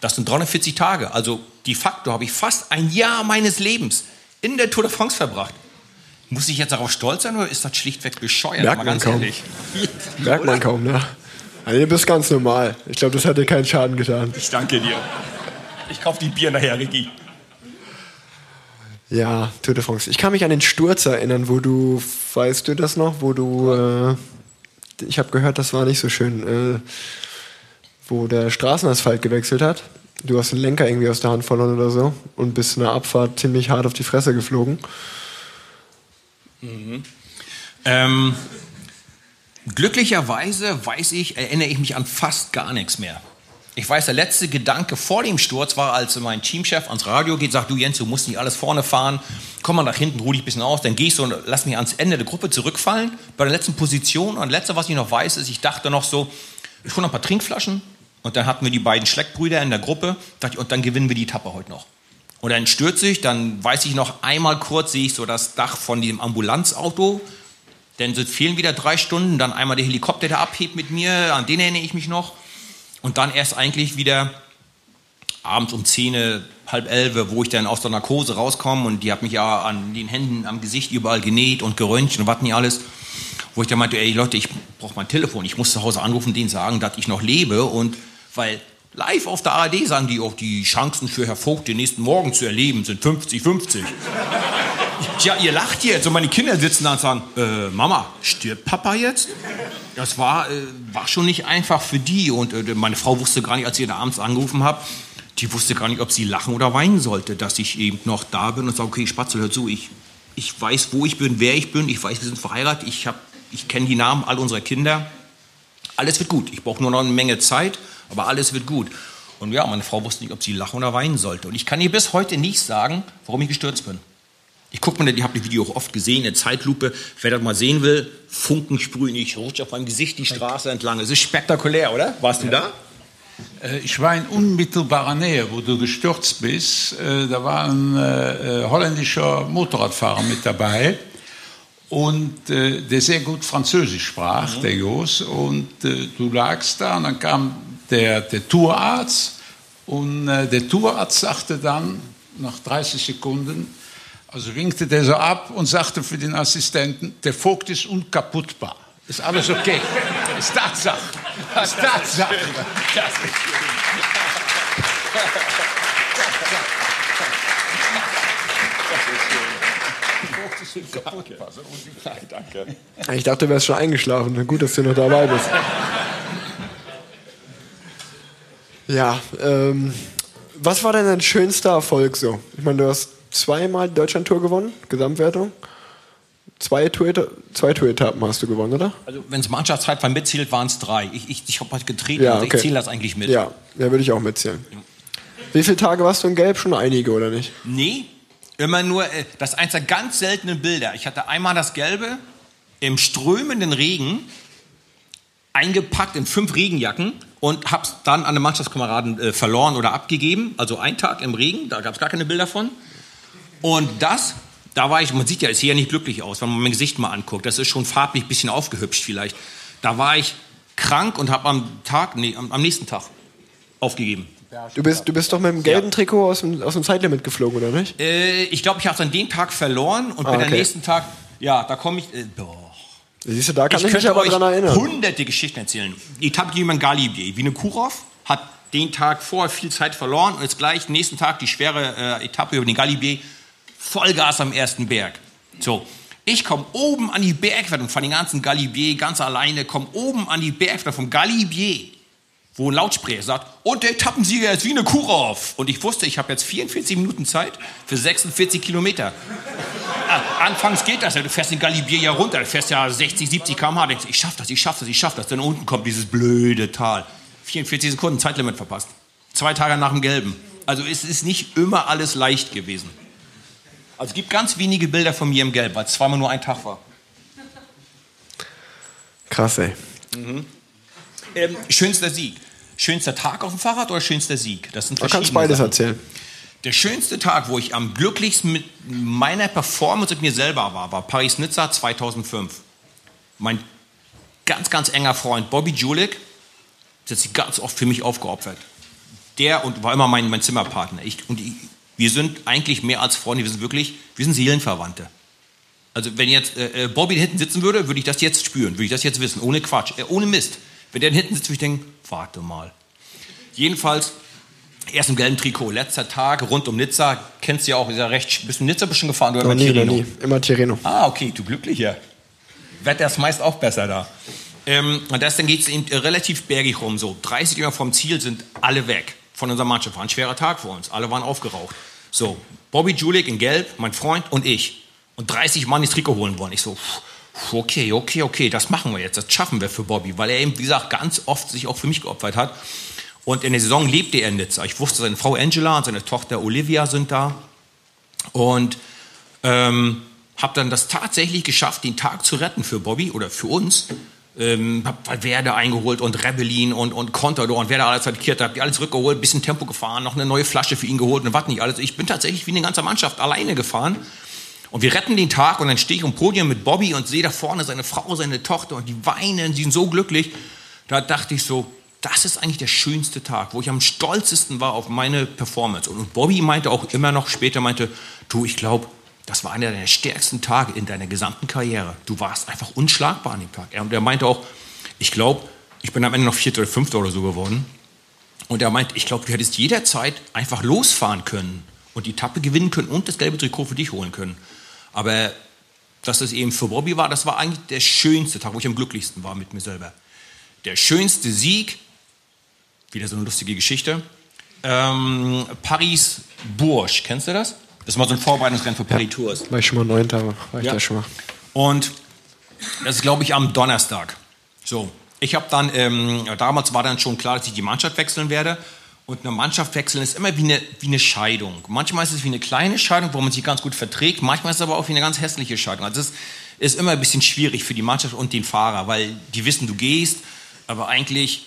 Das sind 340 Tage. Also de facto habe ich fast ein Jahr meines Lebens in der Tour de France verbracht. Muss ich jetzt darauf stolz sein oder ist das schlichtweg bescheuert?
Merkt man
ganz
kaum.
ehrlich.
Merkt man kaum, ne? Also, du bist ganz normal. Ich glaube, das hat dir keinen Schaden getan.
Ich danke dir. Ich kaufe die Bier nachher, Ricky.
Ja, Tour de France. Ich kann mich an den Sturz erinnern, wo du, weißt du das noch, wo du, äh, ich habe gehört, das war nicht so schön, äh, wo der Straßenasphalt gewechselt hat. Du hast den Lenker irgendwie aus der Hand verloren oder so und bist in der Abfahrt ziemlich hart auf die Fresse geflogen.
Ähm, glücklicherweise weiß ich, erinnere ich mich an fast gar nichts mehr. Ich weiß, der letzte Gedanke vor dem Sturz war, als mein Teamchef ans Radio geht, sagt, du Jens, du musst nicht alles vorne fahren, komm mal nach hinten, ruh dich ein bisschen aus, dann gehst du und lass mich ans Ende der Gruppe zurückfallen, bei der letzten Position. Und letzte, was ich noch weiß, ist, ich dachte noch so, ich hole noch ein paar Trinkflaschen und dann hatten wir die beiden Schleckbrüder in der Gruppe dachte ich, und dann gewinnen wir die Etappe heute noch. Und dann stürze ich, dann weiß ich noch einmal kurz, sehe ich so das Dach von diesem Ambulanzauto. Dann fehlen wieder drei Stunden, dann einmal der Helikopter, der abhebt mit mir, an den erinnere ich mich noch. Und dann erst eigentlich wieder abends um 10, halb elf, wo ich dann aus der Narkose rauskomme und die hat mich ja an den Händen, am Gesicht überall genäht und geröntgt und was nicht alles. Wo ich dann meinte, ey Leute, ich brauche mein Telefon, ich muss zu Hause anrufen, denen sagen, dass ich noch lebe und weil live auf der ARD sagen die auch, die Chancen für Herr Vogt den nächsten Morgen zu erleben sind 50-50. <laughs> Ja, ihr lacht jetzt und meine Kinder sitzen da und sagen, äh, Mama, stirbt Papa jetzt? Das war, äh, war schon nicht einfach für die und äh, meine Frau wusste gar nicht, als ich da abends angerufen habe, die wusste gar nicht, ob sie lachen oder weinen sollte, dass ich eben noch da bin und sage, okay, Spatzel, hör zu, ich, ich weiß, wo ich bin, wer ich bin, ich weiß, wir sind verheiratet, ich, hab- ich kenne die Namen all unserer Kinder. Alles wird gut. Ich brauche nur noch eine Menge Zeit, aber alles wird gut. Und ja, meine Frau wusste nicht, ob sie lachen oder weinen sollte. Und ich kann ihr bis heute nicht sagen, warum ich gestürzt bin. Ich gucke mir, die habe das Video auch oft gesehen, in Zeitlupe. Wer das mal sehen will, Funken sprühen, ich rutsche auf meinem Gesicht die Straße entlang. Es ist spektakulär, oder? Warst du da?
Äh, Ich war in unmittelbarer Nähe, wo du gestürzt bist. Äh, Da war ein äh, holländischer Motorradfahrer mit dabei und äh, der sehr gut Französisch sprach, der Jos. Und äh, du lagst da und dann kam der, der Tourarzt und äh, der Tourarzt sagte dann nach 30 Sekunden, also winkte der so ab und sagte für den Assistenten, der Vogt ist unkaputtbar. Ist alles okay. Ist Tatsache. Ist Tatsache.
Ich dachte, du wärst schon eingeschlafen. Gut, dass du noch dabei bist. Ja, ähm, was war denn dein schönster Erfolg so? Ich meine, du hast zweimal die Deutschland-Tour gewonnen, Gesamtwertung. Zwei Tour- zwei Tour-Etappen hast du gewonnen, oder?
Also, wenn es Mannschaftszeitfahren mitzählt, waren es drei. Ich, ich, ich habe halt getreten,
Ja,
also
okay.
ich zähle das eigentlich mit.
Ja, ja, würde ich auch mitzählen. Wie viele Tage warst du in Gelb? Schon einige, oder nicht?
Nee, Immer nur, äh, das ist eins der ganz seltenen Bilder. Ich hatte einmal das Gelbe im strömenden Regen eingepackt in fünf Regenjacken und hab's dann an den Mannschaftskameraden äh, verloren oder abgegeben. Also ein Tag im Regen, da gab's gar keine Bilder von. Und das, da war ich, man sieht ja, ich sehe ja nicht glücklich aus, wenn man mein Gesicht mal anguckt. Das ist schon farblich ein bisschen aufgehübscht vielleicht. Da war ich krank und habe am Tag, nee, am, am nächsten Tag aufgegeben.
Du bist, du bist doch mit dem gelben Trikot aus dem, aus dem Zeitlimit geflogen, oder nicht?
Äh, ich glaube, ich habe es an dem Tag verloren und
Ah,
bin am
okay.
nächsten Tag, ja, da komme ich, äh, boah.
Siehst du, da kann ich,
ich
mich
könnte
aber
euch
dran erinnern.
hunderte Geschichten erzählen. Über den Galibier. Vinokurov hat den Tag vorher viel Zeit verloren und jetzt gleich nächsten Tag die schwere äh, Etappe über den Galibier. Vollgas am ersten Berg. So, ich komme oben an die Bergwertung von den ganzen Galibier, ganz alleine, komme oben an die Bergwertung vom Galibier, wo ein Lautsprecher sagt, und der Etappensieger ist Vinokurov. Und ich wusste, ich habe jetzt 44 Minuten Zeit für 46 Kilometer. Anfangs geht das ja, du fährst den Galibier ja runter, du fährst ja 60, 70 km/h, denkst, ich schaff das, ich schaff das, ich schaff das. Dann unten kommt dieses blöde Tal. 44 Sekunden Zeitlimit verpasst. Zwei Tage nach dem Gelben. Also es ist nicht immer alles leicht gewesen. Also es gibt ganz wenige Bilder von mir im Gelb, weil es zweimal nur ein Tag war.
Krass, ey.
Ähm, schönster Sieg. Schönster Tag auf dem Fahrrad oder schönster Sieg? Das sind
Du kannst
verschiedene
beides
Sachen.
erzählen.
Der schönste Tag, wo ich am glücklichsten mit meiner Performance mit mir selber war, war Paris-Nizza 2005. Mein ganz, ganz enger Freund Bobby Julik hat sich ganz oft für mich aufgeopfert. Der und war immer mein, mein Zimmerpartner. Ich, und ich, wir sind eigentlich mehr als Freunde, wir sind wirklich, wir sind Seelenverwandte. Also wenn jetzt äh, äh, Bobby hinten sitzen würde, würde ich das jetzt spüren, würde ich das jetzt wissen, ohne Quatsch, äh, ohne Mist. Wenn der hinten sitzt, würde ich denken, warte mal. Jedenfalls, erst im gelben Trikot, letzter Tag rund um Nizza, kennst du ja auch, ist ja recht, bist du Nizza bestimmt gefahren oder
Noch
immer Tirreno?
nie. Immer Tireno.
Ah, okay, du glücklicher. Wetter ist meist auch besser da. Ähm, und das, dann geht es eben äh, relativ bergig rum. So 30 Meter vom Ziel sind alle weg von unserer Mannschaft. War ein schwerer Tag für uns. Alle waren aufgeraucht. So, Bobby Julik in Gelb, mein Freund und ich. Und 30 Mann das Trikot holen wollen. Ich so, okay, okay, okay, das machen wir jetzt. Das schaffen wir für Bobby, weil er eben, wie gesagt, ganz oft sich auch für mich geopfert hat. Und in der Saison lebte er in Nizza. Ich wusste, seine Frau Angela und seine Tochter Olivia sind da. Und ähm, habe dann das tatsächlich geschafft, den Tag zu retten für Bobby oder für uns. Ähm, hab Valverde eingeholt und Rebellin und, und Contador und wer alles attackiert hat, hab die alles rückgeholt, bisschen Tempo gefahren, noch eine neue Flasche für ihn geholt und was nicht alles. Ich bin tatsächlich wie eine ganze Mannschaft alleine gefahren. Und wir retten den Tag und dann stehe ich am Podium mit Bobby und sehe da vorne seine Frau, seine Tochter und die weinen, die sind so glücklich. Da dachte ich so, das ist eigentlich der schönste Tag, wo ich am stolzesten war auf meine Performance. Und, Bobby meinte auch immer noch später, meinte, du, ich glaube, das war einer der stärksten Tage in deiner gesamten Karriere. Du warst einfach unschlagbar an dem Tag. Und er meinte auch, ich glaube, ich bin am Ende noch Vierter oder Fünfter oder so geworden. Und er meint, ich glaube, du hättest jederzeit einfach losfahren können und die Etappe gewinnen können und das gelbe Trikot für dich holen können. Aber dass es eben für Bobby war, das war eigentlich der schönste Tag, wo ich am glücklichsten war mit mir selber. Der schönste Sieg, wieder so eine lustige Geschichte, ähm, Paris-Bourges, kennst du das? Das ist mal so ein Vorbereitungsrennen für Paris Tours.
War ich schon mal neunter, war ich
Ja.
da schon mal.
Und das ist, glaube ich, am Donnerstag. So, ich habe dann, ähm, damals war dann schon klar, dass ich die Mannschaft wechseln werde. Und eine Mannschaft wechseln ist immer wie eine, wie eine Scheidung. Manchmal ist es wie eine kleine Scheidung, wo man sich ganz gut verträgt. Manchmal ist es aber auch wie eine ganz hässliche Scheidung. Also es ist immer ein bisschen schwierig für die Mannschaft und den Fahrer, weil die wissen, du gehst, aber eigentlich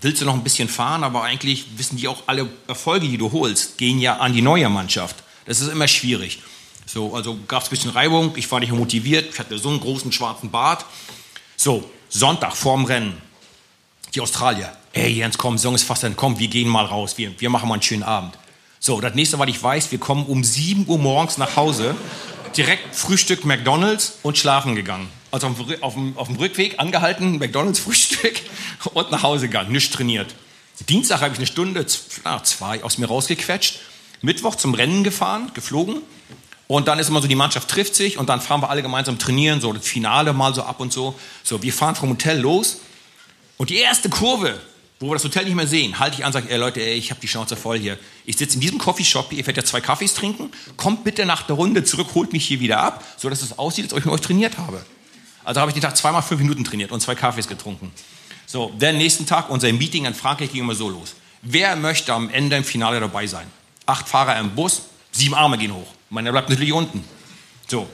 willst du noch ein bisschen fahren, aber eigentlich wissen die auch alle Erfolge, die du holst, gehen ja an die neue Mannschaft. Das ist immer schwierig. So, also gab es ein bisschen Reibung, ich war nicht motiviert, ich hatte so einen großen schwarzen Bart. So, Sonntag vorm Rennen, die Australier. Ey Jens, komm, Song ist fast dann, komm, wir gehen mal raus, wir, wir machen mal einen schönen Abend. So, das nächste, was ich weiß, wir kommen um 7 Uhr morgens nach Hause, direkt Frühstück McDonalds und schlafen gegangen. Also auf dem, auf auf dem Rückweg angehalten, McDonalds Frühstück <laughs> und nach Hause gegangen, nicht trainiert. Dienstag habe ich eine Stunde, zwei, aus mir rausgequetscht. Mittwoch zum Rennen gefahren, geflogen. Und dann ist immer so, die Mannschaft trifft sich und dann fahren wir alle gemeinsam trainieren, so das Finale mal so ab und so. So, wir fahren vom Hotel los und die erste Kurve, wo wir das Hotel nicht mehr sehen, halte ich an und sage, ey Leute, ey, ich habe die Schnauze voll hier. Ich sitze in diesem Coffeeshop, ihr werdet ja zwei Kaffees trinken, kommt bitte nach der Runde zurück, holt mich hier wieder ab, so dass es aussieht, als ob ich mit euch trainiert habe. Also habe ich den Tag zweimal fünf Minuten trainiert und zwei Kaffees getrunken. So, der nächsten Tag, unser Meeting in Frankreich ging immer so los. Wer möchte am Ende im Finale dabei sein? Acht Fahrer im Bus, sieben Arme gehen hoch. Meiner bleibt natürlich unten. So.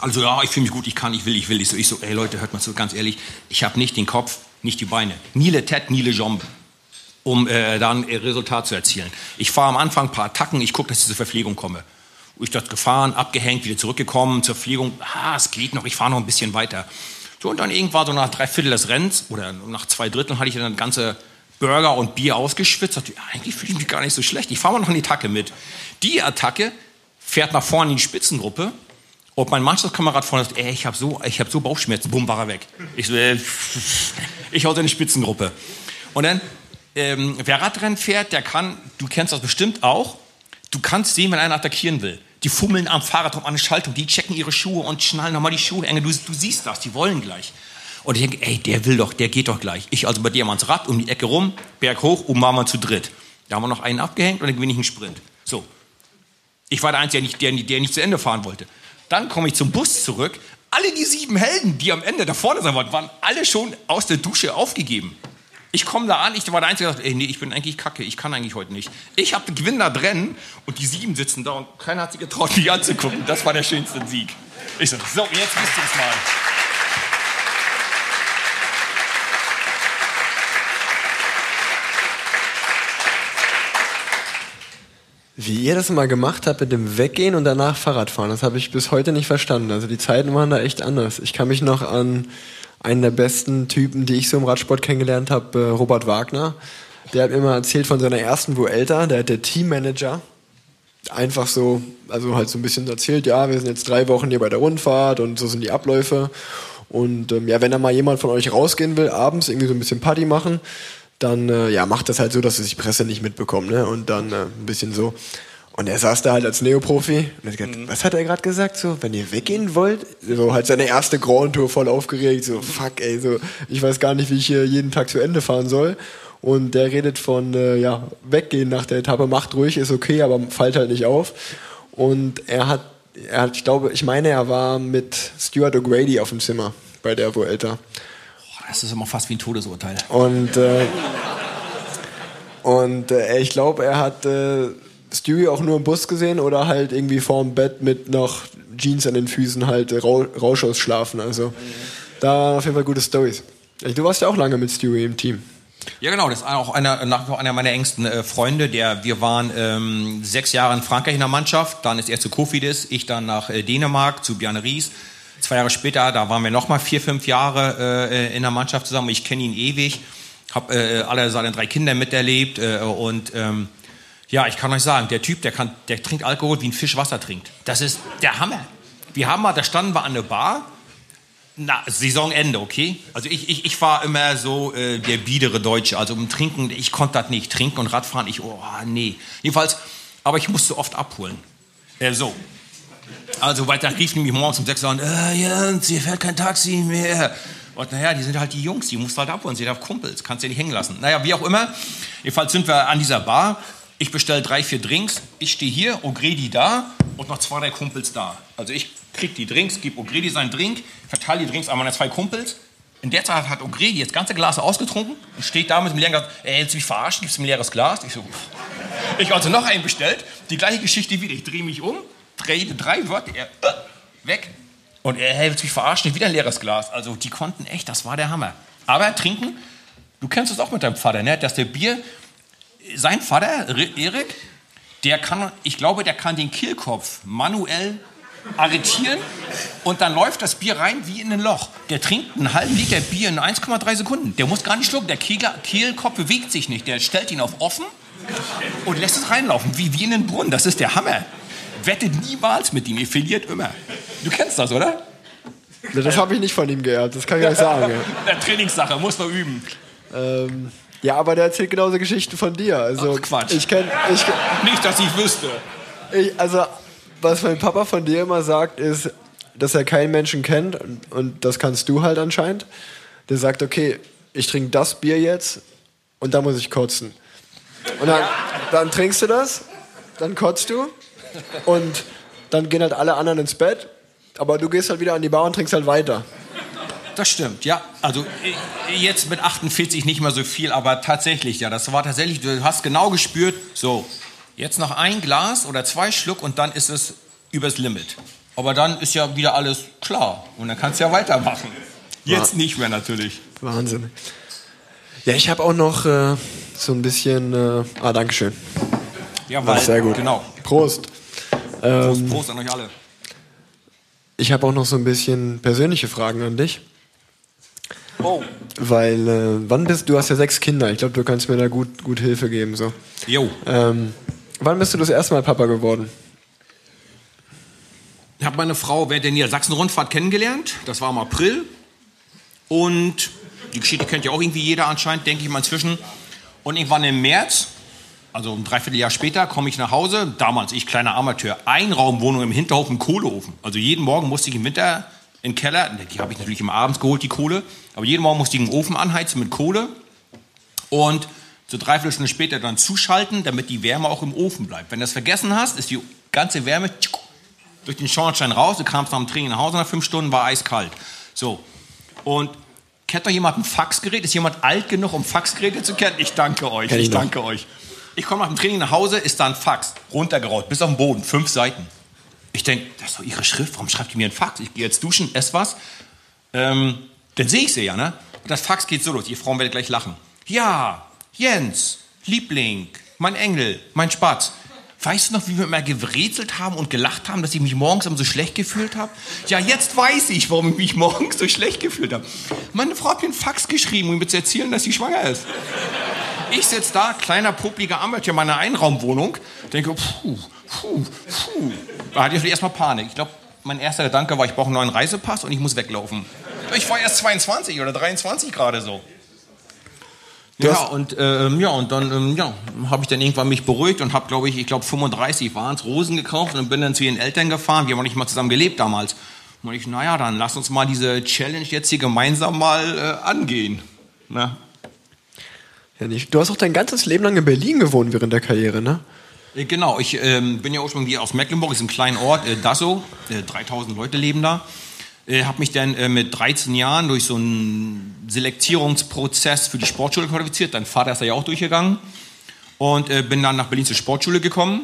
Also ja, ich fühle mich gut, ich kann, ich will, ich will. Ich so, ich so, ey Leute, hört mal so ganz ehrlich, ich habe nicht den Kopf, nicht die Beine. Ni le tête, ni le jambe, um äh, dann ein Resultat zu erzielen. Ich fahre am Anfang ein paar Attacken, ich gucke, dass ich zur Verpflegung komme. Ich dort gefahren, abgehängt, wieder zurückgekommen zur Verpflegung. Ah, es geht noch, ich fahre noch ein bisschen weiter. So, und dann irgendwann so nach drei Viertel des Rennens oder nach zwei Dritteln hatte ich dann ganze Burger und Bier ausgeschwitzt. Dachte, eigentlich fühle ich mich gar nicht so schlecht. Ich fahre mal noch eine Attacke mit. Die Attacke fährt nach vorne in die Spitzengruppe und mein Mannschaftskamerad vorne sagt, ey, ich habe so, hab so Bauchschmerzen, bumm, war er weg. Ich so, äh, <laughs> ich hau in die Spitzengruppe. Und dann, ähm, wer Radrennen fährt, der kann, du kennst das bestimmt auch, du kannst sehen, wenn einer attackieren will. Die fummeln am Fahrrad um eine Schaltung, die checken ihre Schuhe und schnallen nochmal die Schuhe enge. Du, du siehst das, die wollen gleich. Und ich denke, ey, der will doch, der geht doch gleich. Ich also bei dir mal ins Rad, um die Ecke rum, Berg hoch, um waren wir zu dritt. Da haben wir noch einen abgehängt und dann gewinne ich einen Sprint. So. Ich war der Einzige, der nicht, der, der nicht zu Ende fahren wollte. Dann komme ich zum Bus zurück. Alle die sieben Helden, die am Ende da vorne sein wollten, waren alle schon aus der Dusche aufgegeben. Ich komme da an, ich war der Einzige, der sagt, ey, nee, ich bin eigentlich kacke, ich kann eigentlich heute nicht. Ich habe den Gewinn da drin und die sieben sitzen da und keiner hat sich getraut, mich anzugucken. Das war der schönste Sieg. Ich so, so, jetzt wisst ihr es mal.
Wie ihr das mal gemacht habt mit dem Weggehen und danach Fahrradfahren, das habe ich bis heute nicht verstanden. Also die Zeiten waren da echt anders. Ich kann mich noch an einen der besten Typen, die ich so im Radsport kennengelernt habe, äh, Robert Wagner. Der hat mir mal erzählt von seiner ersten Vuelta, der hat der Teammanager einfach so, also halt so ein bisschen erzählt, ja, wir sind jetzt drei Wochen hier bei der Rundfahrt und so sind die Abläufe. Und ähm, ja, wenn da mal jemand von euch rausgehen will, abends irgendwie so ein bisschen Party machen, dann äh, ja, macht das halt so, dass es die Presse nicht mitbekommt, ne? Und dann äh, ein bisschen so. Und er saß da halt als Neoprofi. Und hat gesagt, mhm. was hat er gerade gesagt? So, wenn ihr weggehen wollt, so halt seine erste Grand Tour voll aufgeregt, so fuck, ey, so ich weiß gar nicht, wie ich hier jeden Tag zu Ende fahren soll. Und der redet von äh, ja weggehen nach der Etappe, macht ruhig, ist okay, aber fällt halt nicht auf. Und er hat, er hat, ich glaube, ich meine, er war mit Stuart O'Grady auf dem Zimmer bei der Vuelta.
Das ist immer fast wie ein Todesurteil.
Und, äh, und äh, ich glaube, er hat äh, Stewie auch nur im Bus gesehen oder halt irgendwie vorm Bett mit noch Jeans an den Füßen halt äh, Rausch schlafen. Also da auf jeden Fall gute Stories. Du warst ja auch lange mit Stewie im Team.
Ja, genau, das ist auch einer, nach wie vor einer meiner engsten äh, Freunde. Der, wir waren ähm, sechs Jahre in Frankreich in der Mannschaft, dann ist er zu Kofidis, ich dann nach äh, Dänemark zu Bjarne Ries. Zwei Jahre später, da waren wir noch mal vier, fünf Jahre äh, in der Mannschaft zusammen. Ich kenne ihn ewig, habe äh, alle seine drei Kinder miterlebt äh, und ähm, ja, ich kann euch sagen, der Typ, der kann, der trinkt Alkohol wie ein Fisch Wasser trinkt. Das ist der Hammer. Wir haben mal, da standen wir an der Bar. Na, Saisonende, okay? Also ich, ich, ich war immer so äh, der biedere Deutsche. Also um Trinken, ich konnte das nicht. Trinken und Radfahren, ich, oh nee. Jedenfalls, aber ich musste oft abholen. Äh, so, also weiter rief nämlich morgens um sechs an, äh, Jens, hier fährt kein Taxi mehr. Und naja, die sind halt die Jungs, die musst du halt abholen, sie sind auf Kumpels, kannst du nicht hängen lassen. Naja, wie auch immer, jedenfalls sind wir an dieser Bar. Ich bestelle drei, vier Drinks, ich stehe hier, O'Grady da und noch zwei, drei Kumpels da. Also ich krieg die Drinks, gebe O'Grady seinen Drink, verteile die Drinks an meine zwei Kumpels. In der Zeit hat O'Grady das ganze Glas ausgetrunken und steht da mit dem leeren Glas, ey, willst mich verarschen, gibst du mir ein leeres Glas? Ich so, pff. ich also noch einen bestellt, die gleiche Geschichte wieder, ich drehe mich um, drei, drei Wörter, er, äh, weg. Und er hält sich verarschen, wieder ein leeres Glas. Also die konnten echt, das war der Hammer. Aber trinken, du kennst es auch mit deinem Vater, ne? dass der Bier, sein Vater, Erik, der kann, ich glaube, der kann den Kehlkopf manuell arretieren und dann läuft das Bier rein wie in ein Loch. Der trinkt einen halben Liter Bier in 1,3 Sekunden. Der muss gar nicht schlucken. Der Kehlkopf bewegt sich nicht. Der stellt ihn auf offen und lässt es reinlaufen, wie, wie in den Brunnen. Das ist der Hammer wettet niemals mit ihm, ihr verliert immer. Du kennst das, oder?
Das habe ich nicht von ihm geerbt, das kann ich euch sagen.
Der <laughs> Trainingssache, muss noch üben.
Ähm, ja, aber der erzählt genauso Geschichten von dir. Also,
Ach, Quatsch.
Ich kenn, ich,
nicht, dass ich wüsste.
Ich, also, was mein Papa von dir immer sagt, ist, dass er keinen Menschen kennt und, und das kannst du halt anscheinend. Der sagt, okay, ich trinke das Bier jetzt und da muss ich kotzen. Und dann, dann trinkst du das, dann kotzt du und dann gehen halt alle anderen ins Bett, aber du gehst halt wieder an die Bar und trinkst halt weiter.
Das stimmt, ja. Also jetzt mit 48 nicht mehr so viel, aber tatsächlich, ja, das war tatsächlich, du hast genau gespürt, so, Jetzt noch ein Glas oder zwei Schluck und dann ist es übers Limit. Aber dann ist ja wieder alles klar und dann kannst du ja weitermachen. Jetzt nicht mehr natürlich.
Wahnsinn. Ja, ich habe auch noch äh, so ein bisschen. Äh, ah, Dankeschön.
Ja,
ist sehr gut.
Genau.
Prost. Ähm,
Prost an euch alle.
ich habe auch noch so ein bisschen persönliche Fragen an dich.
Oh.
Weil, äh, wann bist du? hast ja sechs Kinder. Ich glaube, du kannst mir da gut, gut Hilfe geben. So.
Jo.
Ähm, wann bist du das erste Mal Papa geworden?
Ich habe meine Frau während der Niedersachsen-Rundfahrt kennengelernt. Das war im April. Und die Geschichte kennt ja auch irgendwie jeder anscheinend, denke ich mal inzwischen. Und irgendwann im März, also ein Dreivierteljahr später, komme ich nach Hause. Damals, ich kleiner Amateur, Einraumwohnung im Hinterhof, ein Kohleofen. Also jeden Morgen musste ich im Winter in den Keller, die habe ich natürlich immer abends geholt, die Kohle. Aber jeden Morgen musste ich einen Ofen anheizen mit Kohle. Und so dreiviertel Stunde später dann zuschalten, damit die Wärme auch im Ofen bleibt. Wenn du das vergessen hast, ist die ganze Wärme durch den Schornstein raus. Du kamst nach dem Training nach Hause nach fünf Stunden, war eiskalt. So. Und kennt doch jemand ein Faxgerät? Ist jemand alt genug, um Faxgeräte zu kennen? Ich danke euch.
Kenn ich
Ich danke euch. Ich komme nach dem Training nach Hause, ist da ein Fax. Runtergerollt, bis auf den Boden. Fünf Seiten. Ich denke, das ist doch ihre Schrift. Warum schreibt die mir ein Fax? Ich gehe jetzt duschen, esse was. Ähm, dann sehe ich sie ja, ne? Das Fax geht so los. Ihr Frauen werdet gleich lachen. Ja, Jens, Liebling, mein Engel, mein Spatz. Weißt du noch, wie wir immer gerätselt haben und gelacht haben, dass ich mich morgens immer so schlecht gefühlt habe? Ja, jetzt weiß ich, warum ich mich morgens so schlecht gefühlt habe. Meine Frau hat mir einen Fax geschrieben, um mir zu erzählen, dass sie schwanger ist. Ich sitze da, kleiner, popliger Amateur in meiner Einraumwohnung, denke, puh, puh, puh. Da hatte ich erstmal Panik. Ich glaube, mein erster Gedanke war, ich brauche einen neuen Reisepass und ich muss weglaufen. Ich war erst 22 oder 23 gerade so. Ja, und, ähm, ja, und dann ähm, ja, habe ich dann irgendwann mich beruhigt und habe, glaube ich, ich glaube 35 waren es, Rosen gekauft und bin dann zu ihren Eltern gefahren. Wir haben noch nicht mal zusammen gelebt damals. Und ich, naja, dann lass uns mal diese Challenge jetzt hier gemeinsam mal äh, angehen. Na?
Ja, nicht. Du hast auch dein ganzes Leben lang in Berlin gewohnt während der Karriere, ne?
Äh, Genau, ich ähm, bin ja ursprünglich aus Mecklenburg, ist ein kleiner Ort, äh, Dassow, äh, 3000 Leute leben da. Äh, habe mich dann äh, mit 13 Jahren durch so einen Selektierungsprozess für die Sportschule qualifiziert. Dein Vater ist da ja auch durchgegangen. Und äh, bin dann nach Berlin zur Sportschule gekommen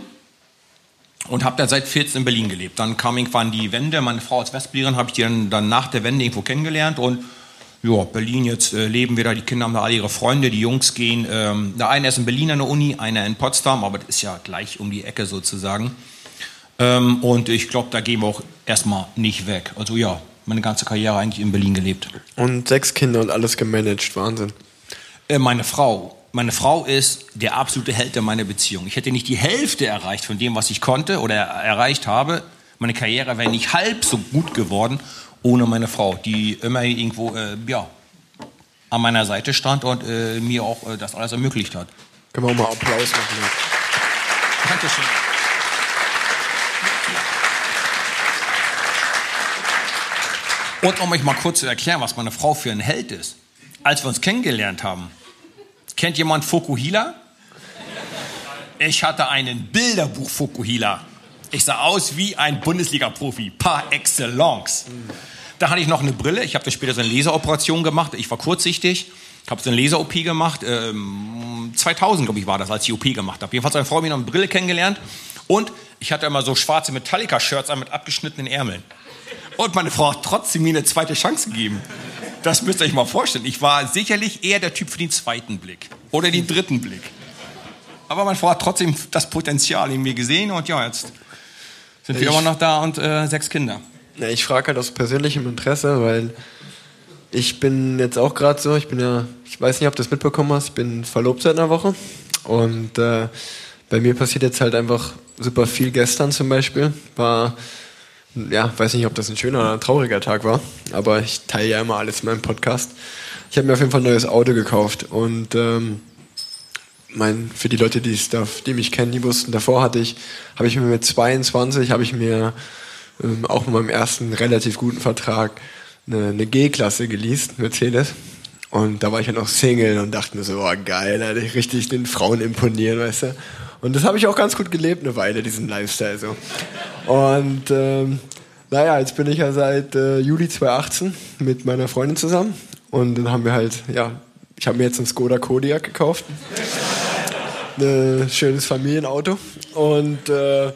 und habe dann seit 14 in Berlin gelebt. Dann kam irgendwann die Wende. Meine Frau als Westberlin habe ich die dann, dann nach der Wende irgendwo kennengelernt und ja, Berlin, jetzt äh, leben wir da, die Kinder haben da alle ihre Freunde, die Jungs gehen, ähm, der eine ist in Berlin an der Uni, einer in Potsdam, aber das ist ja gleich um die Ecke sozusagen. Ähm, und ich glaube, da gehen wir auch erstmal nicht weg. Also ja, meine ganze Karriere eigentlich in Berlin gelebt.
Und sechs Kinder und alles gemanagt. Wahnsinn.
Äh, meine Frau. Meine Frau ist der absolute Held meiner Beziehung. Ich hätte nicht die Hälfte erreicht von dem, was ich konnte oder erreicht habe. Meine Karriere wäre nicht halb so gut geworden ohne meine Frau, die immer irgendwo äh, ja, an meiner Seite stand und äh, mir auch äh, das alles ermöglicht hat.
Können wir auch mal Applaus machen.
Dankeschön. Und um euch mal kurz zu erklären, was meine Frau für ein Held ist. Als wir uns kennengelernt haben, kennt jemand Fokuhila? Ich hatte einen Bilderbuch Fokuhila. Ich sah aus wie ein Bundesliga-Profi, par excellence. Da hatte ich noch eine Brille. Ich habe später so eine Laseroperation gemacht. Ich war kurzsichtig. Ich habe so eine Laser-OP gemacht. Ähm, 2000, glaube ich, war das, als ich die OP gemacht habe. Jedenfalls hat meine Frau mir noch eine Brille kennengelernt. Und ich hatte immer so schwarze Metallica-Shirts an mit abgeschnittenen Ärmeln. Und meine Frau hat trotzdem mir eine zweite Chance gegeben. Das müsst ihr euch mal vorstellen. Ich war sicherlich eher der Typ für den zweiten Blick. Oder den dritten Blick. Aber meine Frau hat trotzdem das Potenzial in mir gesehen. Und ja, jetzt sind wir
Ich-
immer noch da und äh, sechs Kinder.
Ja, ich frage halt aus persönlichem Interesse, weil ich bin jetzt auch gerade so, ich bin ja, ich weiß nicht, ob du das mitbekommen hast, ich bin verlobt seit einer Woche und äh, bei mir passiert jetzt halt einfach super viel. Gestern zum Beispiel war, ja, weiß nicht, ob das ein schöner oder ein trauriger Tag war, aber ich teile ja immer alles in meinem Podcast. Ich habe mir auf jeden Fall ein neues Auto gekauft und ähm, mein, für die Leute, die, da, die mich kennen, die wussten, davor hatte ich, habe ich mir mit 22, habe ich mir ähm, auch mit meinem ersten relativ guten Vertrag eine, eine G-Klasse geleast, Mercedes. Und da war ich ja noch Single und dachte mir so, oh geil, da ich richtig den Frauen imponieren, weißt du. Und das habe ich auch ganz gut gelebt eine Weile, diesen Lifestyle so. Und ähm, naja, jetzt bin ich ja seit äh, Juli 2018 mit meiner Freundin zusammen. Und dann haben wir halt, ja, ich habe mir jetzt einen Skoda Kodiaq gekauft. ein schönes Familienauto. Und äh,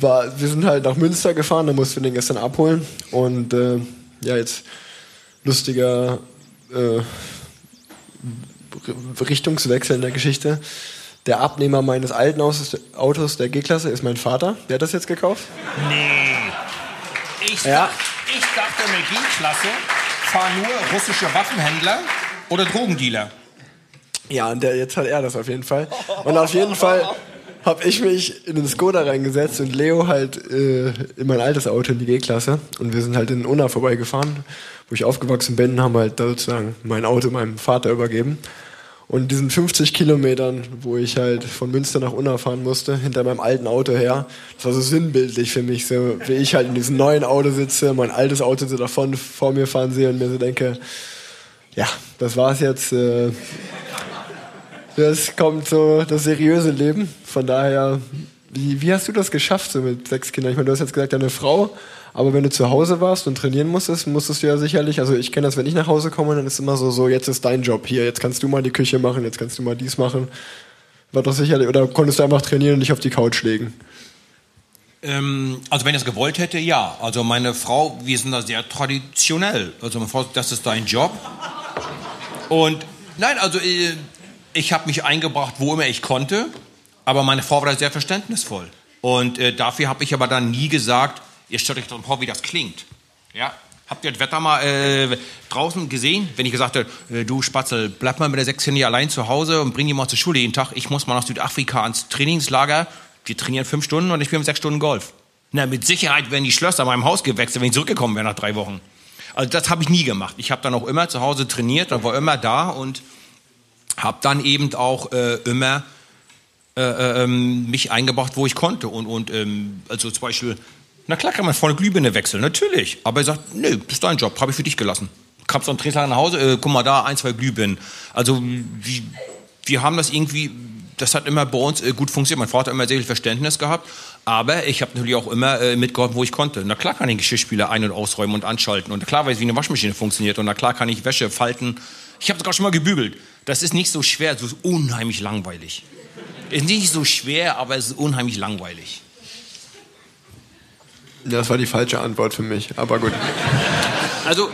war, wir sind halt nach Münster gefahren, da mussten wir den gestern abholen. Und äh, ja, jetzt lustiger äh, Richtungswechsel in der Geschichte. Der Abnehmer meines alten Autos, der G-Klasse, ist mein Vater. Der hat das jetzt gekauft.
Nee. Ich, ja. ich dachte, eine G-Klasse fahren nur russische Waffenhändler oder Drogendealer.
Ja, und der, jetzt hat er das auf jeden Fall. Und auf jeden Fall habe ich mich in den Skoda reingesetzt und Leo halt äh, in mein altes Auto in die G-Klasse. Und wir sind halt in Unna vorbeigefahren, wo ich aufgewachsen bin, haben halt sozusagen mein Auto meinem Vater übergeben. Und diesen 50 Kilometern, wo ich halt von Münster nach Unna fahren musste, hinter meinem alten Auto her, das war so sinnbildlich für mich, so wie ich halt in diesem neuen Auto sitze, mein altes Auto so davon vor mir fahren sehe und mir so denke, ja, das war's jetzt. Äh, das kommt so das seriöse Leben. Von daher, wie, wie hast du das geschafft so mit sechs Kindern? Ich meine, du hast jetzt gesagt, deine Frau, aber wenn du zu Hause warst und trainieren musstest, musstest du ja sicherlich, also ich kenne das, wenn ich nach Hause komme, dann ist immer so, so, jetzt ist dein Job hier, jetzt kannst du mal die Küche machen, jetzt kannst du mal dies machen. War doch sicherlich, oder konntest du einfach trainieren und dich auf die Couch legen?
Ähm, also wenn ich es gewollt hätte, ja. Also meine Frau, wir sind da sehr traditionell. Also meine Frau, das ist dein Job. Und nein, also äh, ich habe mich eingebracht, wo immer ich konnte, aber meine Frau war da sehr verständnisvoll. Und äh, dafür habe ich aber dann nie gesagt, ihr stellt euch doch vor, wie das klingt. Ja? Habt ihr das Wetter mal äh, draußen gesehen? Wenn ich gesagt habe, äh, du Spatzel, bleib mal mit der Sechsjährigen allein zu Hause und bring die mal zur Schule jeden Tag. Ich muss mal nach Südafrika ans Trainingslager. Wir trainieren fünf Stunden und ich spiele sechs Stunden Golf. Na, mit Sicherheit werden die Schlösser meinem Haus gewechselt, wenn ich zurückgekommen wäre nach drei Wochen. Also das habe ich nie gemacht. Ich habe dann auch immer zu Hause trainiert und war immer da und habe dann eben auch äh, immer äh, äh, ähm, mich eingebracht, wo ich konnte. Und, und ähm, also zum Beispiel, na klar kann man vorne Glühbirne wechseln, natürlich. Aber er sagt, nö, das ist dein Job, habe ich für dich gelassen. Kamst am Trainingslager nach Hause, äh, guck mal da, ein, zwei Glühbirnen. Also wir, wir haben das irgendwie, das hat immer bei uns äh, gut funktioniert. Mein Vater hat immer sehr viel Verständnis gehabt. Aber ich habe natürlich auch immer äh, mitgeholfen, wo ich konnte. Na klar kann ich Geschirrspüler ein- und ausräumen und anschalten. Und klar weiß ich, wie eine Waschmaschine funktioniert. Und na klar kann ich Wäsche falten. Ich habe sogar schon mal gebügelt. Das ist nicht so schwer, so unheimlich langweilig. Ist nicht so schwer, aber es ist unheimlich langweilig.
Das war die falsche Antwort für mich, aber gut.
Also,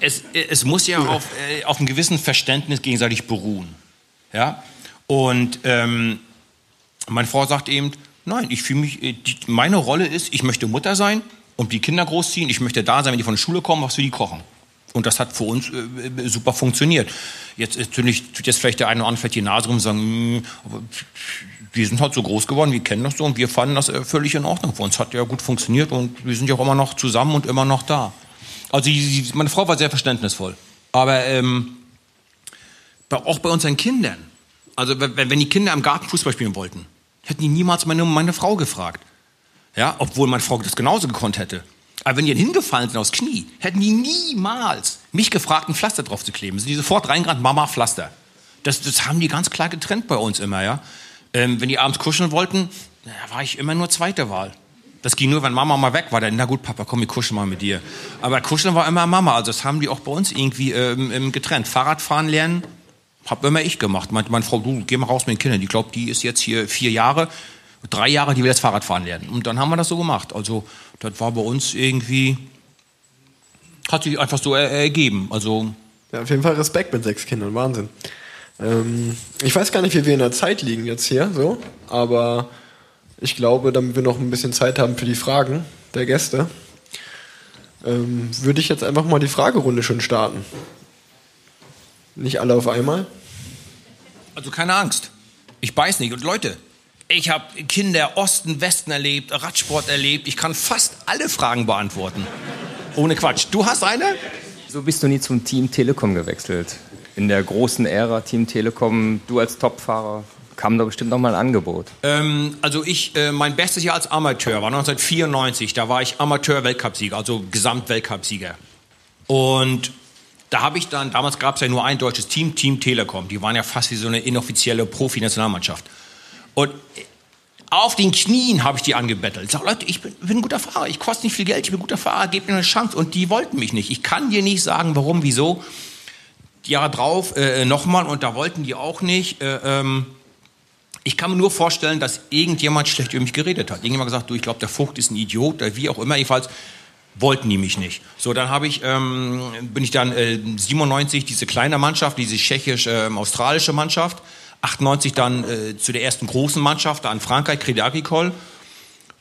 es, es muss ja auf, äh, auf einem gewissen Verständnis gegenseitig beruhen. Ja? Und ähm, meine Frau sagt eben, nein, ich fühle mich, äh, meine Rolle ist, ich möchte Mutter sein und die Kinder großziehen, ich möchte da sein, wenn die von der Schule kommen, was für die kochen. Und das hat für uns äh, super funktioniert. Jetzt natürlich tut jetzt vielleicht der eine oder andere die Nase rum und sagen, aber wir sind halt so groß geworden, wir kennen das so und wir fanden das äh, völlig in Ordnung. Für uns hat ja gut funktioniert und wir sind ja auch immer noch zusammen und immer noch da. Also die, meine Frau war sehr verständnisvoll. Aber ähm, auch bei unseren Kindern. Also wenn, wenn die Kinder im Garten Fußball spielen wollten, hätten die niemals meine, meine Frau gefragt. Ja, obwohl meine Frau das genauso gekonnt hätte. Aber wenn die hingefallen sind aufs Knie, hätten die niemals mich gefragt, ein Pflaster drauf zu kleben. Sind die sofort reingerannt, Mama, Pflaster. Das, das haben die ganz klar getrennt bei uns immer, ja. Ähm, wenn die abends kuscheln wollten, war ich immer nur zweite Wahl. Das ging nur, wenn Mama mal weg war. Dann, na gut, Papa, komm, wir kuscheln mal mit dir. Aber kuscheln war immer Mama. Also das haben die auch bei uns irgendwie ähm, getrennt. Fahrradfahren lernen, hab immer ich gemacht. Meinte meine Frau, du, geh mal raus mit den Kindern. Die glaubt, die ist jetzt hier vier Jahre, drei Jahre, die will jetzt Fahrradfahren lernen. Und dann haben wir das so gemacht. Also das war bei uns irgendwie, hat sich einfach so ergeben. Also
ja, auf jeden Fall Respekt mit sechs Kindern, Wahnsinn. Ähm, ich weiß gar nicht, wie wir in der Zeit liegen jetzt hier, so, aber ich glaube, damit wir noch ein bisschen Zeit haben für die Fragen der Gäste, ähm, würde ich jetzt einfach mal die Fragerunde schon starten. Nicht alle auf einmal.
Also keine Angst. Ich beiß nicht. Und Leute, ich habe Kinder Osten, Westen erlebt, Radsport erlebt. Ich kann fast alle Fragen beantworten. Ohne Quatsch. Du hast eine?
So bist du nie zum Team Telekom gewechselt. In der großen Ära Team Telekom, du als Topfahrer, kam da bestimmt noch mal ein Angebot.
Ähm, also ich, äh, mein bestes Jahr als Amateur war 1994. Da war ich Amateur-Weltcupsieger, also Gesamtweltcupsieger. Und da habe ich dann, damals gab es ja nur ein deutsches Team, Team Telekom. Die waren ja fast wie so eine inoffizielle Profi-Nationalmannschaft. Und auf den Knien habe ich die angebettelt. Ich sage, Leute, ich bin, bin, ein guter Fahrer, ich koste nicht viel Geld, ich bin ein guter Fahrer, gebt mir eine Chance. Und die wollten mich nicht. Ich kann dir nicht sagen, warum, wieso. Die Jahre drauf äh, nochmal und da wollten die auch nicht. Äh, ähm, Ich kann mir nur vorstellen, dass irgendjemand schlecht über mich geredet hat. Irgendjemand gesagt, du, ich glaube, der Vogt ist ein Idiot, oder wie auch immer. Jedenfalls wollten die mich nicht. So, dann habe ich, ähm, bin ich dann äh, 97 diese kleine Mannschaft, diese tschechisch-australische ähm, Mannschaft, 98 dann äh, zu der ersten großen Mannschaft da in Frankreich, Crédit Agricole.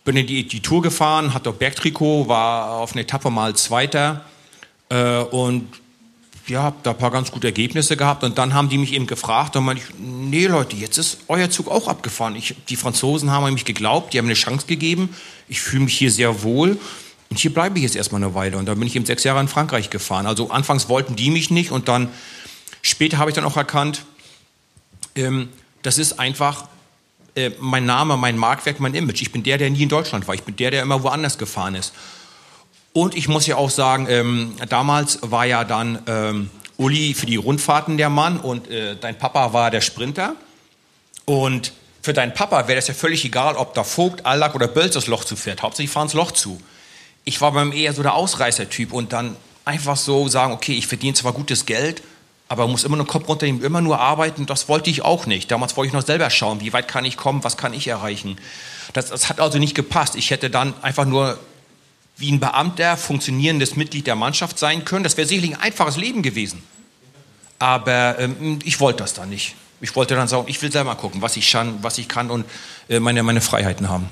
Bin in die, die Tour gefahren, hatte auch Bergtrikot, war auf einer Etappe mal Zweiter äh, und ja, habe da ein paar ganz gute Ergebnisse gehabt und dann haben die mich eben gefragt und meinte ich, nee Leute, jetzt ist euer Zug auch abgefahren. Ich, die Franzosen haben an mich geglaubt, die haben eine Chance gegeben. Ich fühle mich hier sehr wohl und hier bleibe ich jetzt erstmal eine Weile und dann bin ich eben sechs Jahre in Frankreich gefahren. Also anfangs wollten die mich nicht und dann später habe ich dann auch erkannt, ähm, das ist einfach äh, mein Name, mein Marktwerk, mein Image. Ich bin der, der nie in Deutschland war. Ich bin der, der immer woanders gefahren ist. Und ich muss ja auch sagen, ähm, damals war ja dann ähm, Uli für die Rundfahrten der Mann und äh, dein Papa war der Sprinter. Und für deinen Papa wäre das ja völlig egal, ob da Vogt, Allack oder Bölz das Loch zufährt. Hauptsächlich fahren das Loch zu. Ich war beim eher so der Ausreißer-Typ und dann einfach so sagen, okay, ich verdiene zwar gutes Geld, aber muss immer nur Kopf runternehmen, immer nur arbeiten. Das wollte ich auch nicht. Damals wollte ich noch selber schauen, wie weit kann ich kommen, was kann ich erreichen. Das, das hat also nicht gepasst. Ich hätte dann einfach nur wie ein Beamter funktionierendes Mitglied der Mannschaft sein können. Das wäre sicherlich ein einfaches Leben gewesen. Aber ähm, ich wollte das dann nicht. Ich wollte dann sagen, ich will selber gucken, was ich kann, was ich kann und äh, meine, meine Freiheiten haben.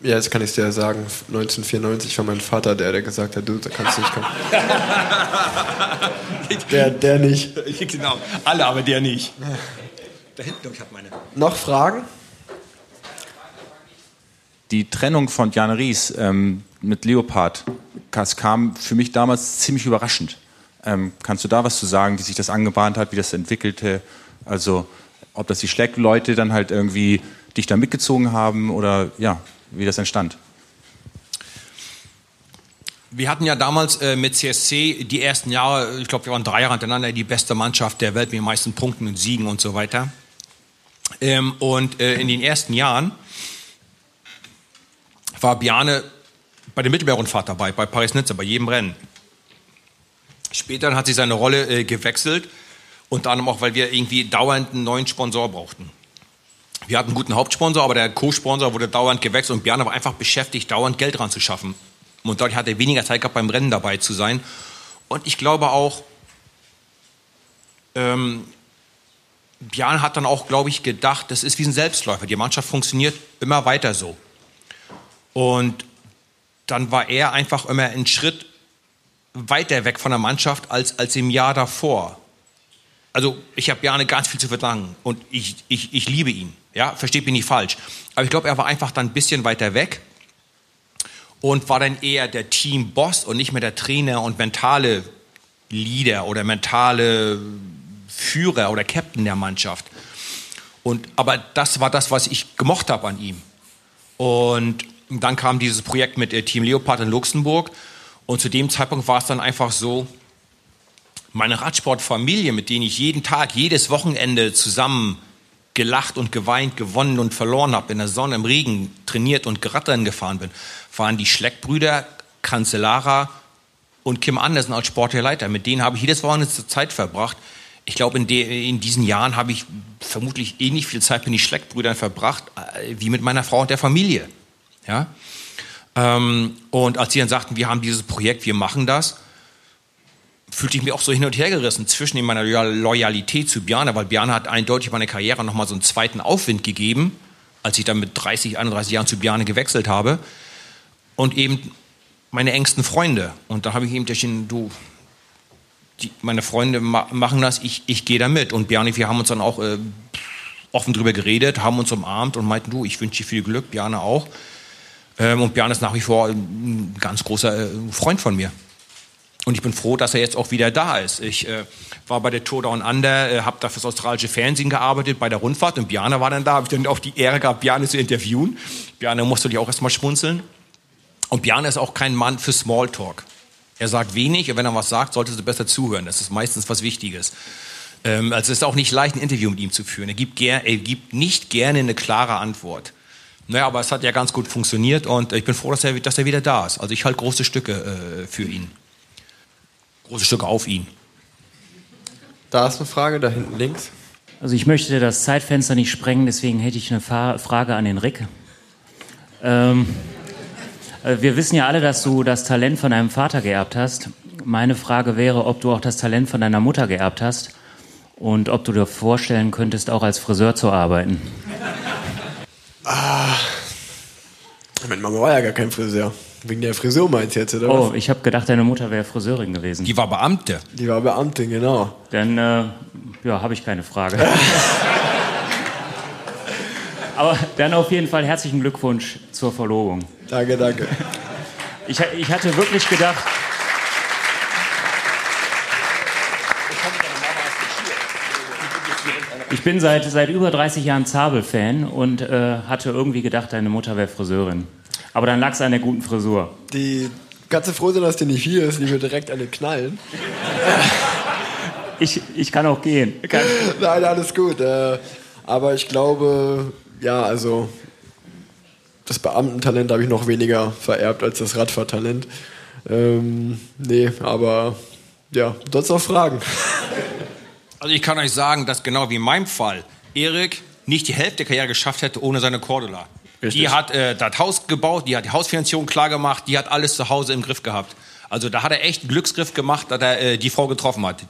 Ja, jetzt kann ich es dir ja sagen, 1994 war mein Vater der, der gesagt hat, du, da kannst du nicht kommen. <laughs> der, der nicht. <laughs>
Genau, alle, aber der nicht. Da hinten, glaube ich, hat meine.
Noch Fragen?
die Trennung von Jan Ries ähm, mit Leopard, das kam für mich damals ziemlich überraschend. Ähm, kannst du da was zu sagen, wie sich das angebahnt hat, wie das entwickelte? Also, ob das die Schleckleute dann halt irgendwie dich da mitgezogen haben oder ja, wie das entstand?
Wir hatten ja damals äh, mit CSC die ersten Jahre, ich glaube, wir waren drei Jahre hintereinander die beste Mannschaft der Welt mit den meisten Punkten und Siegen und so weiter. Ähm, und äh, in den ersten Jahren war Biane bei der Mittelmeerrundfahrt dabei, bei Paris-Nizza, bei jedem Rennen. Später hat sich seine Rolle äh, gewechselt, unter anderem auch, weil wir irgendwie dauernd einen neuen Sponsor brauchten. Wir hatten einen guten Hauptsponsor, aber der Co-Sponsor wurde dauernd gewechselt und Bjarne war einfach beschäftigt, dauernd Geld dran zu schaffen. Und dadurch hat er weniger Zeit gehabt, beim Rennen dabei zu sein. Und ich glaube auch, ähm, Bjarne hat dann auch, glaube ich, gedacht, das ist wie ein Selbstläufer. Die Mannschaft funktioniert immer weiter so. Und dann war er einfach immer einen Schritt weiter weg von der Mannschaft als, als im Jahr davor. Also ich habe Bjarne ganz viel zu verdanken und ich, ich, ich liebe ihn. Ja, versteht mich nicht falsch. Aber ich glaube, er war einfach dann ein bisschen weiter weg und war dann eher der Teamboss und nicht mehr der Trainer und mentale Leader oder mentale Führer oder Captain der Mannschaft. Und, aber das war das, was ich gemocht habe an ihm. Und dann kam dieses Projekt mit äh, Team Leopard in Luxemburg. Und zu dem Zeitpunkt war es dann einfach so, meine Radsportfamilie, mit denen ich jeden Tag, jedes Wochenende zusammen gelacht und geweint, gewonnen und verloren habe, in der Sonne, im Regen trainiert und Radrennen gefahren bin, waren die Schleckbrüder, Cancellara und Kim Andersen als sportlicher Leiter. Mit denen habe ich jedes Wochenende Zeit verbracht. Ich glaube, in, in, diesen Jahren habe ich vermutlich ähnlich viel Zeit mit den Schleckbrüdern verbracht, äh, wie mit meiner Frau und der Familie. Ja? Ähm, und als sie dann sagten, wir haben dieses Projekt, wir machen das, fühlte ich mich auch so hin und her gerissen zwischen meiner Loyalität zu Bjarne, weil Bjarne hat eindeutig meine Karriere nochmal so einen zweiten Aufwind gegeben, als ich dann mit 30, 31 Jahren zu Bjarne gewechselt habe. Und eben meine engsten Freunde. Und da habe ich ihm entschieden, du, die, meine Freunde ma machen das, ich, ich gehe da mit. Und Bjarne, wir haben uns dann auch äh, offen drüber geredet, haben uns umarmt und meinten, du, ich wünsche dir viel Glück, Bjarne auch. Ähm, und Björn ist nach wie vor ein ganz großer äh, Freund von mir. Und ich bin froh, dass er jetzt auch wieder da ist. Ich äh, war bei der Tour Down Under, äh, habe da fürs australische Fernsehen gearbeitet, bei der Rundfahrt. Und Björn war dann da, habe ich dann auch die Ehre gehabt, Björn zu interviewen. Björn musste dich auch erstmal schmunzeln. Und Björn ist auch kein Mann für Smalltalk. Er sagt wenig und wenn er was sagt, solltest du besser zuhören. Das ist meistens was Wichtiges. Ähm, also es ist auch nicht leicht, ein Interview mit ihm zu führen. Er gibt, er gibt nicht gerne eine klare Antwort. Naja, aber es hat ja ganz gut funktioniert und ich bin froh, dass er, dass er wieder da ist. Also ich halte große Stücke äh, für ihn. Große Stücke auf ihn.
Da ist eine Frage, da hinten links.
Also ich möchte das Zeitfenster nicht sprengen, deswegen hätte ich eine Frage an den Rick. Ähm, äh, wir wissen ja alle, dass du das Talent von deinem Vater geerbt hast. Meine Frage wäre, ob du auch das Talent von deiner Mutter geerbt hast und ob du dir vorstellen könntest, auch als Friseur zu arbeiten.
Ah, meine Mama war ja gar kein Friseur. Wegen der Frisur meinst du jetzt, oder
Oh,
was?
ich habe gedacht, deine Mutter wäre Friseurin gewesen.
Die war Beamte.
Die war Beamtin, genau.
Dann äh, ja, habe ich keine Frage. <laughs> Aber dann auf jeden Fall herzlichen Glückwunsch zur Verlobung.
Danke, danke.
Ich, ich hatte wirklich gedacht. Ich bin seit, seit über 30 Jahren Zabel-Fan und äh, hatte irgendwie gedacht, deine Mutter wäre Friseurin. Aber dann lag es an der guten Frisur.
Die ganze froh sein, dass die nicht hier ist. Die wird direkt alle knallen.
Ich, ich kann auch gehen. Kann,
Nein, alles gut. Äh, aber ich glaube, ja, also das Beamtentalent habe ich noch weniger vererbt als das Radfahrtalent. Ähm, nee, aber ja, sonst noch Fragen.
Also ich kann euch sagen, dass genau wie in meinem Fall Erik nicht die Hälfte der Karriere geschafft hätte ohne seine Cordula.
Richtig.
Die hat äh, das Haus gebaut, die hat die Hausfinanzierung klar gemacht, die hat alles zu Hause im Griff gehabt. Also da hat er echt einen Glücksgriff gemacht, dass er äh, die Frau getroffen hat.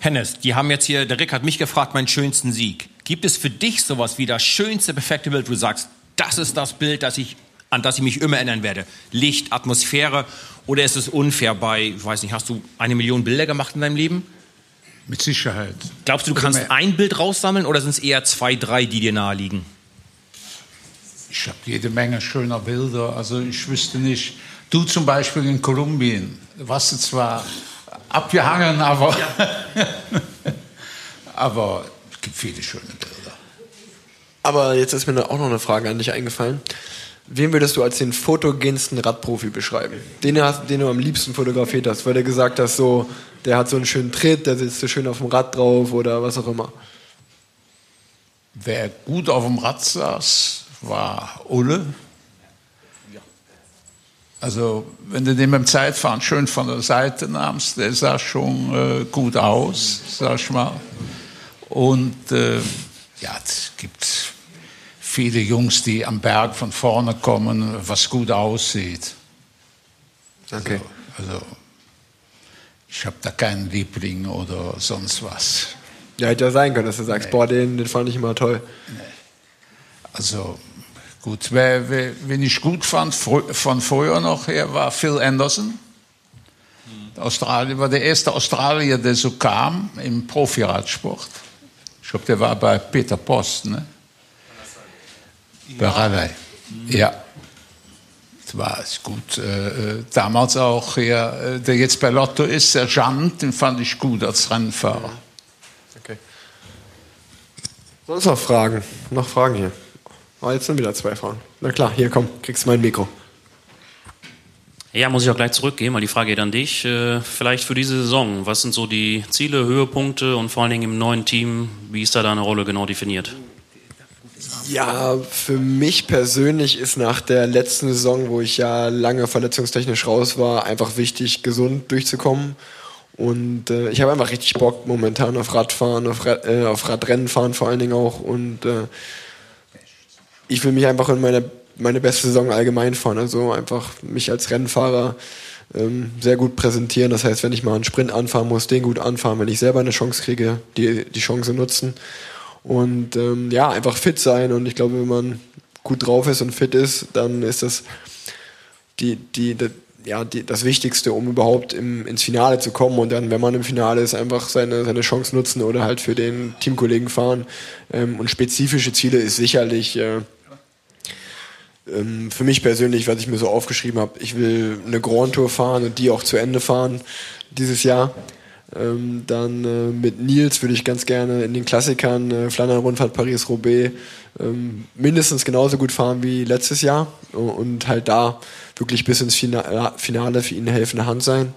Hennes, die haben jetzt hier, der Rick hat mich gefragt, meinen schönsten Sieg. Gibt es für dich sowas wie das schönste, perfekte Bild, wo du sagst, das ist das Bild, das ich, an das ich mich immer erinnern werde? Licht, Atmosphäre oder ist es unfair bei, ich weiß nicht, hast du eine Million Bilder gemacht in deinem Leben?
Mit Sicherheit.
Glaubst du, du kannst
mehr.
ein Bild raussammeln oder sind es eher zwei, drei, die dir nahe liegen?
Ich habe jede Menge schöner Bilder. Also ich wüsste nicht. Du zum Beispiel in Kolumbien, warst du zwar abgehangen, aber, <laughs> aber es gibt viele schöne Bilder.
Aber jetzt ist mir auch noch eine Frage an dich eingefallen. Wen würdest du als den fotogensten Radprofi beschreiben? Den, du hast, den du am liebsten fotografiert hast, weil du gesagt hast, so, der hat so einen schönen Tritt, der sitzt so schön auf dem Rad drauf oder was auch immer.
Wer gut auf dem Rad saß, war Ulle. Also, wenn du den beim Zeitfahren schön von der Seite nahmst, der sah schon äh, gut aus, sag ich mal. Und äh, ja, es gibt viele Jungs, die am Berg von vorne kommen, was gut aussieht.
Okay.
Also, ich habe da keinen Liebling oder sonst was.
Ja, hätte ja sein können, dass du sagst, boah, den, den fand ich immer toll.
Also gut, wer, wer, wen ich gut fand fr- von früher noch her war Phil Anderson. Der Australier war der erste Australier, der so kam im Profiradsport. Ich glaube, der war bei Peter Post, ne? Bei Raleigh. Ja. Das war es gut. Äh, äh, damals auch hier, äh, der jetzt bei Lotto ist, Sergeant, den fand ich gut als Rennfahrer.
Okay. Sonst noch Fragen? Noch Fragen hier? Oh, jetzt sind wieder zwei Fragen. Na klar, hier komm, kriegst du mein Mikro.
Ja, muss ich auch gleich zurückgehen, weil die Frage geht an dich. Äh, vielleicht für diese Saison, was sind so die Ziele, Höhepunkte und vor allen Dingen im neuen Team, wie ist da deine Rolle genau definiert?
Ja, für mich persönlich ist nach der letzten Saison, wo ich ja lange verletzungstechnisch raus war, einfach wichtig, gesund durchzukommen. Und äh, ich habe einfach richtig Bock momentan auf Radfahren, auf, Ra äh, auf Radrennen fahren vor allen Dingen auch. Und äh, ich will mich einfach in meine, meine beste Saison allgemein fahren. Also einfach mich als Rennfahrer ähm, sehr gut präsentieren. Das heißt, wenn ich mal einen Sprint anfahren muss, den gut anfahren. Wenn ich selber eine Chance kriege, die, die Chance nutzen. Und ähm, ja, einfach fit sein. Und ich glaube, wenn man gut drauf ist und fit ist, dann ist das die, die, die, ja, die, das Wichtigste, um überhaupt im, ins Finale zu kommen. Und dann, wenn man im Finale ist, einfach seine, seine Chance nutzen oder halt für den Teamkollegen fahren. Ähm, und spezifische Ziele ist sicherlich äh, ähm, für mich persönlich, was ich mir so aufgeschrieben habe, ich will eine Grand Tour fahren und die auch zu Ende fahren dieses Jahr. Ähm, dann äh, mit Nils würde ich ganz gerne in den Klassikern äh, Flandern-Rundfahrt Paris-Roubaix ähm, mindestens genauso gut fahren wie letztes Jahr und halt da wirklich bis ins Fina Finale für ihn helfende Hand sein.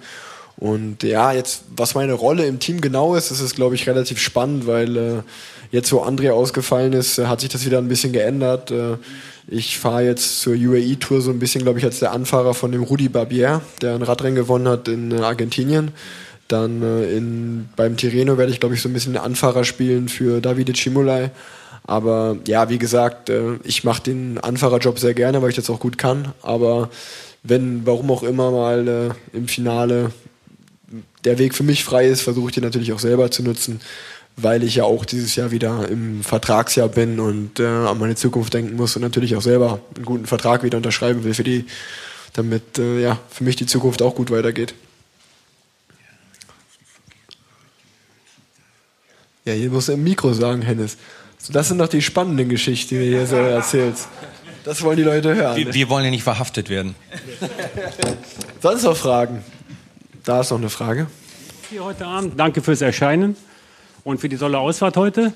Und ja, jetzt, was meine Rolle im Team genau ist, das ist, glaube ich, relativ spannend, weil äh, jetzt, wo André ausgefallen ist, hat sich das wieder ein bisschen geändert. Äh, ich fahre jetzt zur UAE-Tour so ein bisschen, glaube ich, als der Anfahrer von dem Rudi Barbier, der ein Radrennen gewonnen hat in äh, Argentinien. Dann äh, in, beim Tirreno werde ich, glaube ich, so ein bisschen Anfahrer spielen für Davide Cimolai. Aber ja, wie gesagt, äh, ich mache den Anfahrerjob sehr gerne, weil ich das auch gut kann. Aber wenn, warum auch immer mal äh, im Finale der Weg für mich frei ist, versuche ich den natürlich auch selber zu nutzen, weil ich ja auch dieses Jahr wieder im Vertragsjahr bin und äh, an meine Zukunft denken muss und natürlich auch selber einen guten Vertrag wieder unterschreiben will für die, damit äh, ja für mich die Zukunft auch gut weitergeht. Ja, hier musst du im Mikro sagen, Hennes. Das sind doch die spannenden Geschichten, die du hier so erzählst. Das wollen die Leute hören.
Wir, wir wollen ja nicht verhaftet werden.
Sonst noch Fragen? Da ist noch eine Frage.
Hier heute Abend. Danke fürs Erscheinen und für die tolle Ausfahrt heute.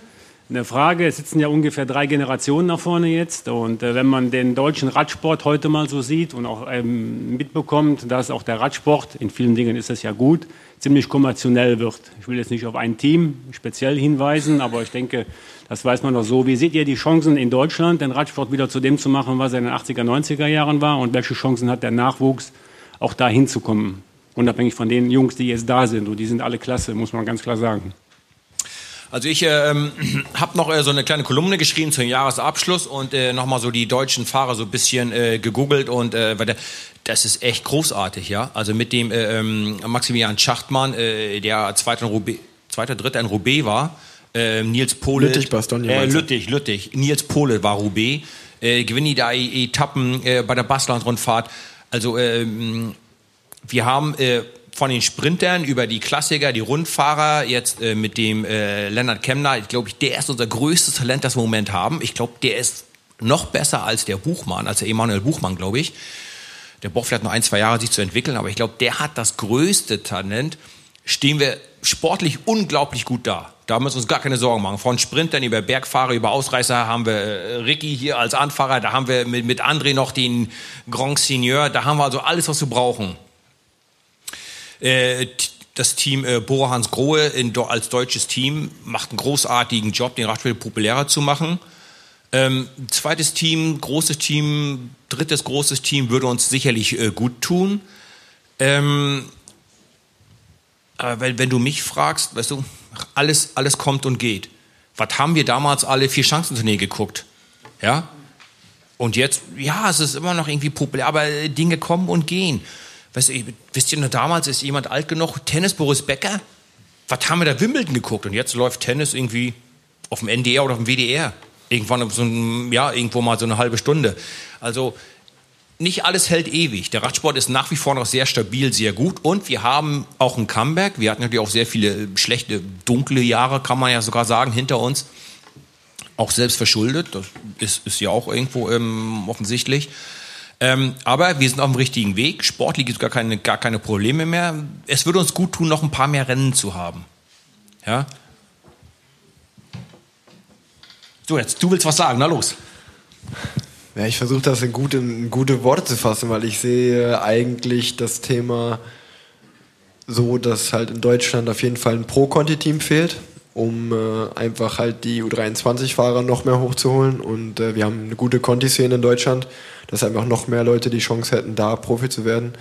Eine Frage, es sitzen ja ungefähr drei Generationen nach vorne jetzt und äh, wenn man den deutschen Radsport heute mal so sieht und auch ähm, mitbekommt, dass auch der Radsport, in vielen Dingen ist das ja gut, ziemlich kommerziell wird. Ich will jetzt nicht auf ein Team speziell hinweisen, aber ich denke, das weiß man doch so. Wie seht ihr die Chancen in Deutschland, den Radsport wieder zu dem zu machen, was er in den 80er, 90er Jahren war und welche Chancen hat der Nachwuchs, auch da hinzukommen? Unabhängig von den Jungs, die jetzt da sind und die sind alle klasse, muss man ganz klar sagen.
Also ich ähm, <clears throat> habe noch äh, so eine kleine Kolumne geschrieben zum Jahresabschluss und äh, nochmal so die deutschen Fahrer so ein bisschen äh, gegoogelt und äh, weil der, das ist echt großartig, ja. Also mit dem äh, ähm, Maximilian Schachtmann, äh, der zweiter, Roubaix, zweiter, dritter in Roubaix war, äh, Nils Pole.
Lüttich, Bastogne,
äh? Lüttich, Lüttich. Nils Pole war Roubaix. Äh, gewinnen die da Etappen bei der Basland-Rundfahrt. Also ähm, wir haben von den Sprintern über die Klassiker, die Rundfahrer, jetzt äh, mit dem äh, Lennart Kemner, ich glaube, der ist unser größtes Talent, das wir im Moment haben. Ich glaube, der ist noch besser als der Buchmann, als der Emanuel Buchmann, glaube ich. Der braucht vielleicht noch ein, zwei Jahre, sich zu entwickeln, aber ich glaube, der hat das größte Talent. Stehen wir sportlich unglaublich gut da. Da müssen wir uns gar keine Sorgen machen. Von Sprintern über Bergfahrer, über Ausreißer haben wir äh, Ricky hier als Anfahrer, da haben wir mit, mit André noch den Grand Seigneur, da haben wir also alles, was wir brauchen. Äh, das Team äh, Bora Hans Grohe in, als deutsches Team macht einen großartigen Job, den Radsport populärer zu machen. Ähm, zweites Team, großes Team, drittes großes Team würde uns sicherlich äh, gut tun. Ähm, aber wenn, wenn du mich fragst, weißt du, alles, alles kommt und geht. Was haben wir damals alle vier Chancentournee geguckt? Ja? Und jetzt, ja, es ist immer noch irgendwie populär, aber Dinge kommen und gehen. Weißt du, wisst ihr noch, damals ist jemand alt genug, Tennis Boris Becker? Was haben wir da Wimbledon geguckt? Und jetzt läuft Tennis irgendwie auf dem NDR oder auf dem WDR. Irgendwann so ein, ja, irgendwo mal so eine halbe Stunde. Also, nicht alles hält ewig. Der Radsport ist nach wie vor noch sehr stabil, sehr gut. Und wir haben auch ein Comeback. Wir hatten natürlich auch sehr viele schlechte, dunkle Jahre, kann man ja sogar sagen, hinter uns. Auch selbst verschuldet. Das ist, ist ja auch irgendwo ähm, offensichtlich. Ähm, aber wir sind auf dem richtigen Weg. Sportlich gibt es gar keine, gar keine Probleme mehr. Es würde uns gut tun, noch ein paar mehr Rennen zu haben. Ja? So, jetzt, du willst was sagen, na los.
Ja, ich versuche das in gute, in gute Worte zu fassen, weil ich sehe eigentlich das Thema so, dass halt in Deutschland auf jeden Fall ein Pro-Conti-Team fehlt, um äh, einfach halt die U23-Fahrer noch mehr hochzuholen. Und äh, wir haben eine gute Conti-Szene in Deutschland, dass einfach noch mehr Leute die Chance hätten, da Profi zu werden.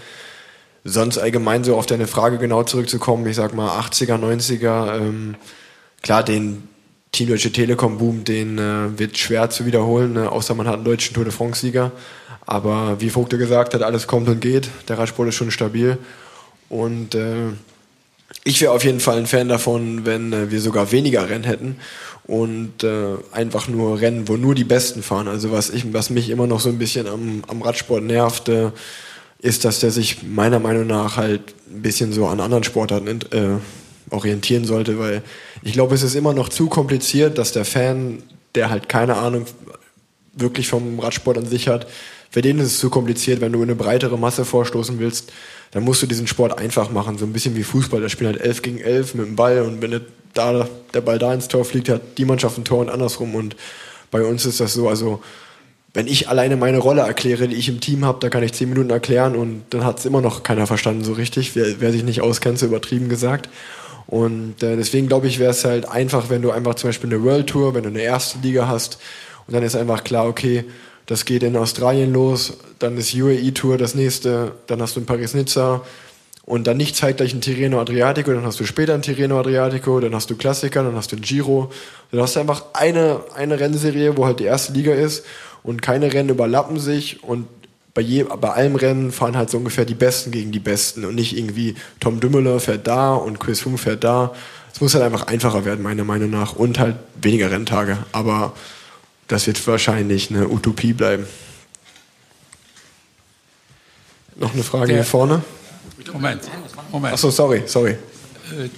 Sonst allgemein so auf deine Frage genau zurückzukommen, ich sag mal 80er, 90er, ähm, klar, den Team Deutsche Telekom Boom, den äh, wird schwer zu wiederholen, ne? außer man hat einen deutschen Tour de France Sieger. Aber wie Vogte gesagt hat, alles kommt und geht. Der Radsport ist schon stabil. Und äh, ich wäre auf jeden Fall ein Fan davon, wenn äh, wir sogar weniger Rennen hätten und äh, einfach nur Rennen, wo nur die Besten fahren. Also was, ich, was mich immer noch so ein bisschen am, am Radsport nervt, äh, ist, dass der sich meiner Meinung nach halt ein bisschen so an anderen Sportarten äh, orientieren sollte, weil ich glaube, es ist immer noch zu kompliziert, dass der Fan, der halt keine Ahnung wirklich vom Radsport an sich hat, für den ist es zu kompliziert, wenn du in eine breitere Masse vorstoßen willst, dann musst du diesen Sport einfach machen, so ein bisschen wie Fußball, da spielen halt 11 gegen 11 mit dem Ball und wenn da der Ball da ins Tor fliegt, hat die Mannschaft ein Tor und andersrum und bei uns ist das so, also wenn ich alleine meine Rolle erkläre, die ich im Team habe, da kann ich zehn Minuten erklären und dann hat es immer noch keiner verstanden so richtig. Wer, wer sich nicht auskennt, so übertrieben gesagt. Und äh, deswegen glaube ich, wäre es halt einfach, wenn du einfach zum Beispiel eine World Tour, wenn du eine erste Liga hast und dann ist einfach klar, okay, das geht in Australien los, dann ist UAE Tour das nächste, dann hast du in Paris-Nizza und dann nicht zeitgleich ein Tirreno Adriatico, dann hast du später ein Tirreno Adriatico, dann hast du Klassiker, dann hast du ein Giro. Dann hast du einfach eine, eine Rennserie, wo halt die erste Liga ist und keine Rennen überlappen sich und bei, je, bei allem Rennen fahren halt so ungefähr die Besten gegen die Besten und nicht irgendwie Tom Dümmeler fährt da und Chris Froome fährt da. Es muss halt einfach einfacher werden, meiner Meinung nach, und halt weniger Renntage. Aber das wird wahrscheinlich eine Utopie bleiben. Noch eine Frage
Der-
hier vorne?
Moment, Moment.
Achso, sorry, sorry.
Äh,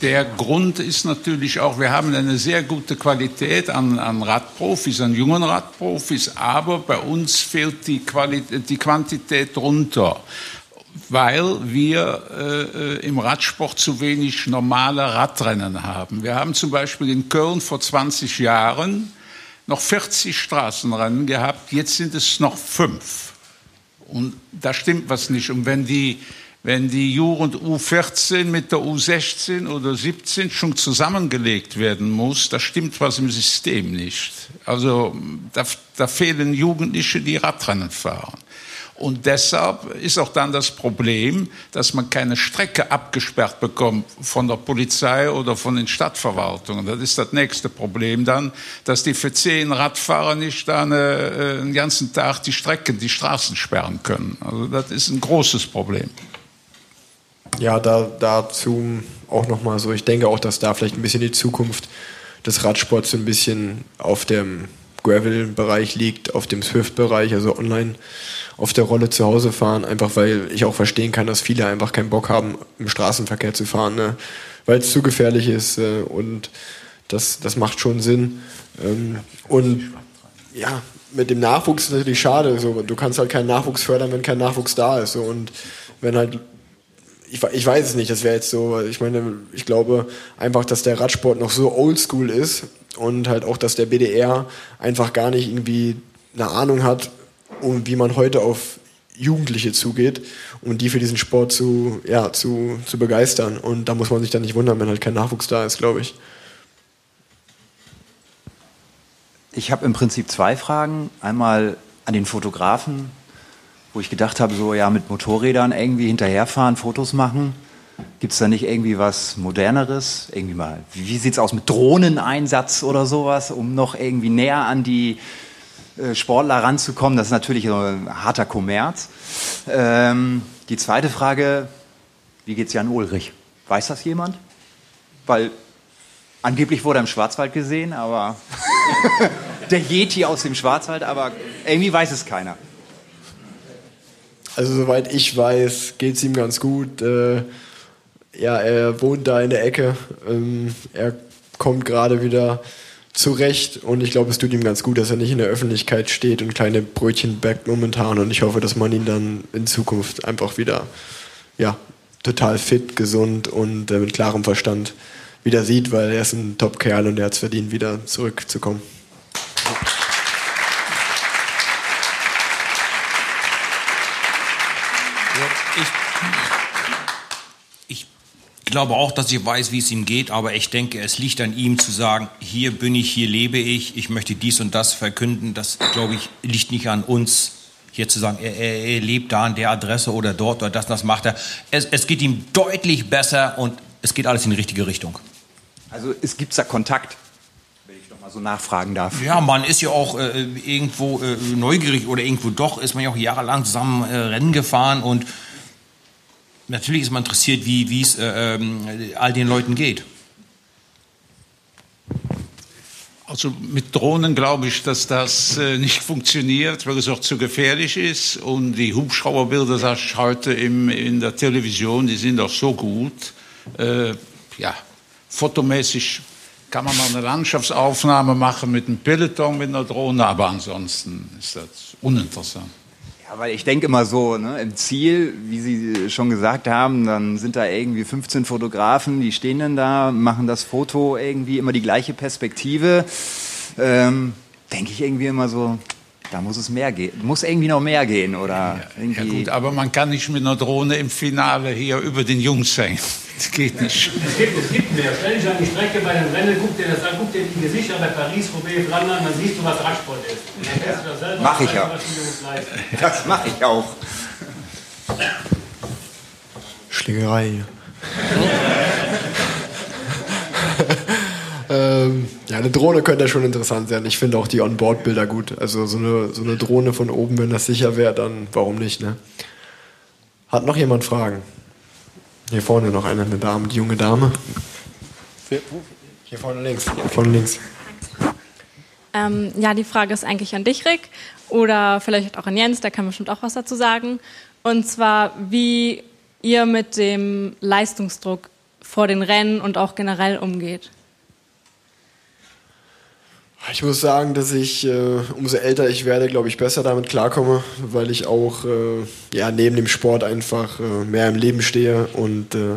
Der Grund ist natürlich auch, wir haben eine sehr gute Qualität an, an Radprofis, an jungen Radprofis, aber bei uns fehlt die, Qualität, die Quantität runter, weil wir äh, äh, im Radsport zu wenig normale Radrennen haben. Wir haben zum Beispiel in Köln vor 20 Jahren noch 40 Straßenrennen gehabt, jetzt sind es noch fünf. Und da stimmt was nicht. Und wenn die, wenn die Jugend U14 mit der U16 oder 17 schon zusammengelegt werden muss, da stimmt was im System nicht. Also da, da fehlen Jugendliche, die Radrennen fahren. Und deshalb ist auch dann das Problem, dass man keine Strecke abgesperrt bekommt von der Polizei oder von den Stadtverwaltungen. Das ist das nächste Problem dann, dass die für zehn Radfahrer nicht dann äh, den ganzen Tag die Strecken, die Straßen sperren können. Also das ist ein großes Problem.
Ja, da, dazu auch nochmal so, ich denke auch, dass da vielleicht ein bisschen die Zukunft des Radsports so ein bisschen auf dem Gravel-Bereich liegt, auf dem Swift-Bereich, also online auf der Rolle zu Hause fahren, einfach weil ich auch verstehen kann, dass viele einfach keinen Bock haben, im Straßenverkehr zu fahren, ne? weil es zu gefährlich ist äh, und das, das macht schon Sinn. Ähm, und ja, mit dem Nachwuchs ist natürlich schade. So. Du kannst halt keinen Nachwuchs fördern, wenn kein Nachwuchs da ist. So. Und wenn halt ich, ich weiß es nicht, das wäre jetzt so, ich meine, ich glaube einfach, dass der Radsport noch so oldschool ist und halt auch, dass der BDR einfach gar nicht irgendwie eine Ahnung hat, um wie man heute auf Jugendliche zugeht und die für diesen Sport zu, ja, zu, zu begeistern. Und da muss man sich dann nicht wundern, wenn halt kein Nachwuchs da ist, glaube ich.
Ich habe im Prinzip zwei Fragen. Einmal an den Fotografen, wo ich gedacht habe, so ja, mit Motorrädern irgendwie hinterherfahren, Fotos machen. Gibt es da nicht irgendwie was Moderneres? Irgendwie mal, wie, sieht es aus mit Drohneneinsatz oder sowas, um noch irgendwie näher an die äh, Sportler ranzukommen? Das ist natürlich so ein harter Kommerz. Ähm, die zweite Frage, wie geht's Jan Ulrich? Weiß das jemand? Weil angeblich wurde er im Schwarzwald gesehen, aber <laughs> der Yeti aus dem Schwarzwald, aber irgendwie weiß es keiner.
Also soweit ich weiß, geht es ihm ganz gut. Äh, ja, er wohnt da in der Ecke. Ähm, er kommt gerade wieder zurecht und ich glaube, es tut ihm ganz gut, dass er nicht in der Öffentlichkeit steht und kleine Brötchen backt momentan. Und ich hoffe, dass man ihn dann in Zukunft einfach wieder ja, total fit, gesund und äh, mit klarem Verstand wieder sieht, weil er ist ein Top-Kerl und er hat es verdient, wieder zurückzukommen.
Glaube auch, dass ich weiß, wie es ihm geht, aber ich denke, es liegt an ihm zu sagen, hier bin ich, hier lebe ich, ich möchte dies und das verkünden. Das, glaube ich, liegt nicht an uns, hier zu sagen, er, er, er lebt da an der Adresse oder dort oder das das macht er. Es, es geht ihm deutlich besser und es geht alles in die richtige Richtung.
Also es gibt da Kontakt, wenn ich noch mal so nachfragen darf.
Ja, man ist ja auch äh, irgendwo äh, neugierig oder irgendwo doch, ist man ja auch jahrelang zusammen äh, Rennen gefahren und natürlich ist man interessiert, wie es äh, ähm, all den Leuten geht.
Also mit Drohnen glaube ich, dass das äh, nicht funktioniert, weil es auch zu gefährlich ist. Und die Hubschrauberbilder, das ich heute im, in der Television, die sind auch so gut. Äh, ja, fotomäßig kann man mal eine Landschaftsaufnahme machen mit einem Peloton, mit einer Drohne, aber ansonsten ist das uninteressant.
Ja, weil ich denke immer so, ne, im Ziel, wie Sie schon gesagt haben, dann sind da irgendwie 15 Fotografen, die stehen dann da, machen das Foto irgendwie immer die gleiche Perspektive. Ähm, denke ich irgendwie immer so, da muss es mehr gehen. Muss irgendwie noch mehr gehen oder
Ja gut, aber man kann nicht mit einer Drohne im Finale hier über den Jungs hängen. <laughs> Das geht nicht.
Es gibt, es gibt mehr. Stell dich an die Strecke bei den Rennen, guck dir das an, guck dir die Gesichter bei Paris, Roubaix, Flandern, dann siehst du, was Radsport ist. Und dann kannst du das selber
Mach ich ja.
leisten.
Das mache ich auch.
Schlägerei hier. <laughs> ähm, ja, eine Drohne könnte ja schon interessant sein. Ich finde auch die Onboard-Bilder gut. Also so eine, so eine Drohne von oben, wenn das sicher wäre, dann warum nicht, ne? Hat noch jemand Fragen? Hier vorne noch eine, eine Dame, die junge Dame. Hier vorne links. Hier vorne links.
Ähm, ja, die Frage ist eigentlich an dich, Rick, oder vielleicht auch an Jens, der kann bestimmt auch was dazu sagen. Und zwar, wie ihr mit dem Leistungsdruck vor den Rennen und auch generell umgeht.
Ich muss sagen, dass ich, äh, umso älter ich werde, glaube ich, besser damit klarkomme, weil ich auch äh, ja, neben dem Sport einfach äh, mehr im Leben stehe. Und äh,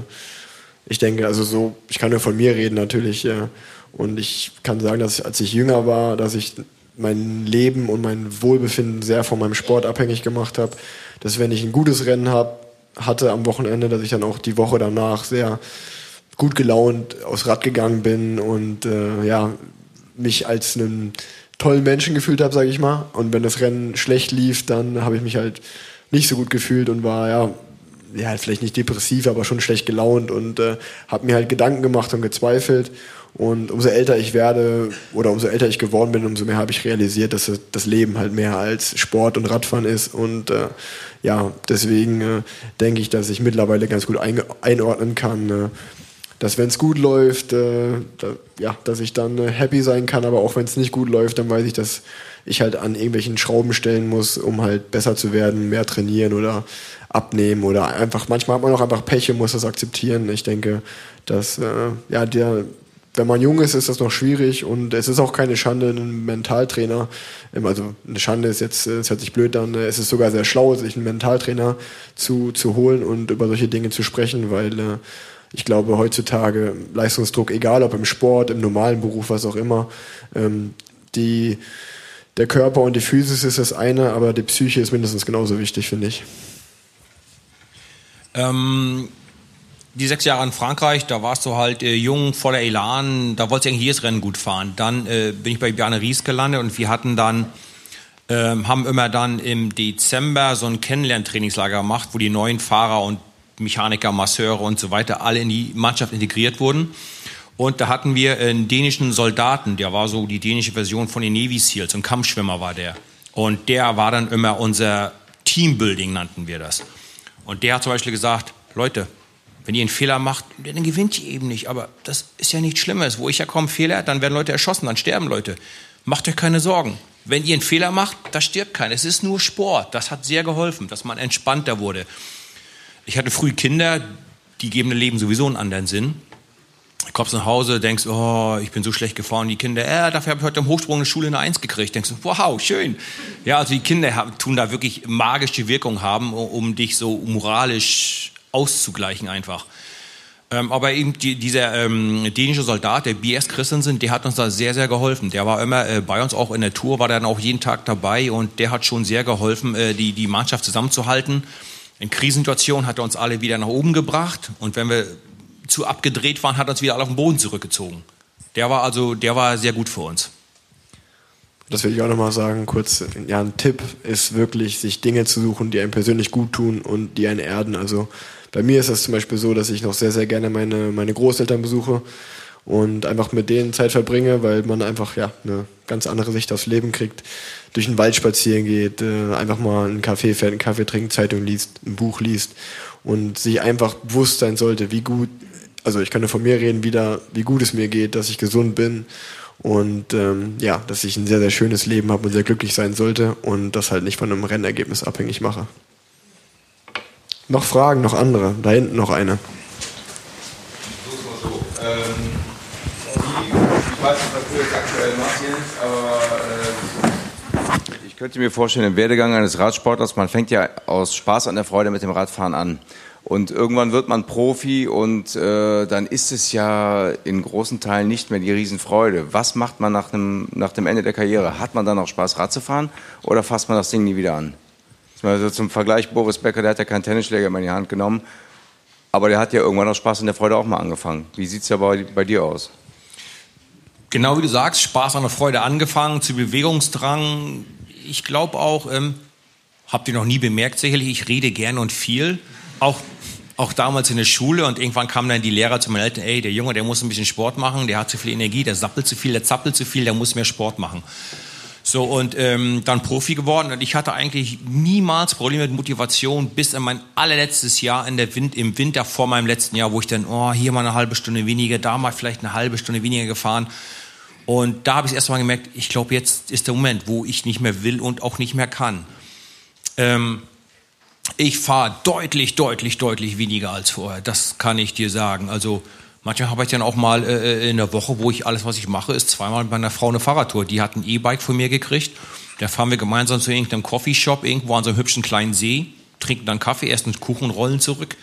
ich denke, also so, ich kann nur von mir reden natürlich. Äh, und ich kann sagen, dass ich, als ich jünger war, dass ich mein Leben und mein Wohlbefinden sehr von meinem Sport abhängig gemacht habe. Dass wenn ich ein gutes Rennen hab, hatte am Wochenende, dass ich dann auch die Woche danach sehr gut gelaunt aufs Rad gegangen bin und äh, ja, mich als einen tollen Menschen gefühlt habe, sage ich mal. Und wenn das Rennen schlecht lief, dann habe ich mich halt nicht so gut gefühlt und war ja, ja vielleicht nicht depressiv, aber schon schlecht gelaunt und äh, habe mir halt Gedanken gemacht und gezweifelt. Und umso älter ich werde oder umso älter ich geworden bin, umso mehr habe ich realisiert, dass das Leben halt mehr als Sport und Radfahren ist. Und äh, ja, deswegen äh, denke ich, dass ich mittlerweile ganz gut einge- einordnen kann, äh, dass wenn es gut läuft, äh, da, ja, dass ich dann äh, happy sein kann, aber auch wenn es nicht gut läuft, dann weiß ich, dass ich halt an irgendwelchen Schrauben stellen muss, um halt besser zu werden, mehr trainieren oder abnehmen oder einfach, manchmal hat man auch einfach Pech und muss das akzeptieren. Ich denke, dass, äh, ja, der, wenn man jung ist, ist das noch schwierig und es ist auch keine Schande, einen Mentaltrainer, ähm, also eine Schande ist jetzt, es hört sich blöd an, es ist sogar sehr schlau, sich einen Mentaltrainer zu, zu holen und über solche Dinge zu sprechen, weil äh, ich glaube heutzutage Leistungsdruck, egal ob im Sport, im normalen Beruf, was auch immer, ähm, die, der Körper und die Physis ist das eine, aber die Psyche ist mindestens genauso wichtig, finde ich.
Ähm, die sechs Jahre in Frankreich, da warst du halt äh, jung, voller Elan, da wolltest du eigentlich jedes Rennen gut fahren. Dann äh, bin ich bei Bjarne Ries gelandet und wir hatten dann, ähm, haben immer dann im Dezember so ein Kennenlerntrainingslager gemacht, wo die neuen Fahrer und Mechaniker, Masseure und so weiter alle in die Mannschaft integriert wurden. Und da hatten wir einen dänischen Soldaten, der war so die dänische Version von den Navy Seals, ein Kampfschwimmer war der. Und der war dann immer unser Teambuilding, nannten wir das. Und der hat zum Beispiel gesagt, Leute, wenn ihr einen Fehler macht, dann gewinnt ihr eben nicht. Aber das ist ja nichts Schlimmes. Wo ich herkomme, Fehler, dann werden Leute erschossen, dann sterben Leute. Macht euch keine Sorgen. Wenn ihr einen Fehler macht, da stirbt keiner. Es ist nur Sport. Das hat sehr geholfen, dass man entspannter wurde. Ich hatte früh Kinder, die geben dem Leben sowieso einen anderen Sinn. Du kommst nach Hause, denkst, oh, ich bin so schlecht gefahren. Die Kinder, äh, dafür habe ich heute im Hochsprung eine Schule eine Eins gekriegt. Denkst du, wow, schön. Ja, also die Kinder haben, tun da wirklich magische Wirkung haben, um, um dich so moralisch auszugleichen einfach. Ähm, aber eben die, dieser ähm, dänische Soldat, der B.S. Christensen, der hat uns da sehr, sehr geholfen. Der war immer äh, bei uns, auch in der Tour, war dann auch jeden Tag dabei und der hat schon sehr geholfen, äh, die, die Mannschaft zusammenzuhalten. In Krisensituationen hat er uns alle wieder nach oben gebracht und wenn wir zu abgedreht waren, hat er uns wieder alle auf den Boden zurückgezogen. Der war also, der war sehr gut für uns.
Das will ich auch nochmal sagen, kurz. Ja, ein Tipp ist wirklich, sich Dinge zu suchen, die einem persönlich gut tun und die einen erden. Also bei mir ist das zum Beispiel so, dass ich noch sehr, sehr gerne meine, meine Großeltern besuche und einfach mit denen Zeit verbringe, weil man einfach ja eine ganz andere Sicht aufs Leben kriegt. Durch den Wald spazieren geht, äh, einfach mal einen Kaffee fährt, einen Kaffee trinkt, Zeitung liest, ein Buch liest und sich einfach bewusst sein sollte, wie gut, also ich nur von mir reden, wieder, wie gut es mir geht, dass ich gesund bin und ähm, ja, dass ich ein sehr, sehr schönes Leben habe und sehr glücklich sein sollte und das halt nicht von einem Rennergebnis abhängig mache. Noch Fragen, noch andere? Da hinten noch eine.
Ich weiß nicht, was du jetzt aktuell machst, aber könnte mir vorstellen, im Werdegang eines Radsportlers, man fängt ja aus Spaß an der Freude mit dem Radfahren an. Und irgendwann wird man Profi und äh, dann ist es ja in großen Teilen nicht mehr die Riesenfreude. Was macht man nach dem, nach dem Ende der Karriere? Hat man dann noch Spaß, Rad zu fahren oder fasst man das Ding nie wieder an? Also zum Vergleich, Boris Becker, der hat ja keinen Tennisschläger mehr in die Hand genommen, aber der hat ja irgendwann aus Spaß und der Freude auch mal angefangen. Wie sieht es ja bei, bei dir aus?
Genau wie du sagst, Spaß an der Freude angefangen, zu Bewegungsdrang. Ich glaube auch, ähm, habt ihr noch nie bemerkt, sicherlich, ich rede gern und viel. Auch, auch damals in der Schule und irgendwann kamen dann die Lehrer zu meinen Eltern, ey, der Junge, der muss ein bisschen Sport machen, der hat zu viel Energie, der sappelt zu viel, der zappelt zu viel, der muss mehr Sport machen. So, und ähm, dann Profi geworden. Und ich hatte eigentlich niemals Probleme mit Motivation bis in mein allerletztes Jahr in der Wind, im Winter vor meinem letzten Jahr, wo ich dann, oh, hier mal eine halbe Stunde weniger, da mal vielleicht eine halbe Stunde weniger gefahren. Und da habe ich erst mal gemerkt, ich glaube, jetzt ist der Moment, wo ich nicht mehr will und auch nicht mehr kann. Ähm, ich fahre deutlich, deutlich, deutlich weniger als vorher. Das kann ich dir sagen. Also manchmal habe ich dann auch mal äh, in der Woche, wo ich alles, was ich mache, ist zweimal mit meiner Frau eine Fahrradtour. Die hat ein E-Bike von mir gekriegt. Da fahren wir gemeinsam zu irgendeinem Coffeeshop irgendwo an so einem hübschen kleinen See, trinken dann Kaffee, essen Kuchen und rollen zurück.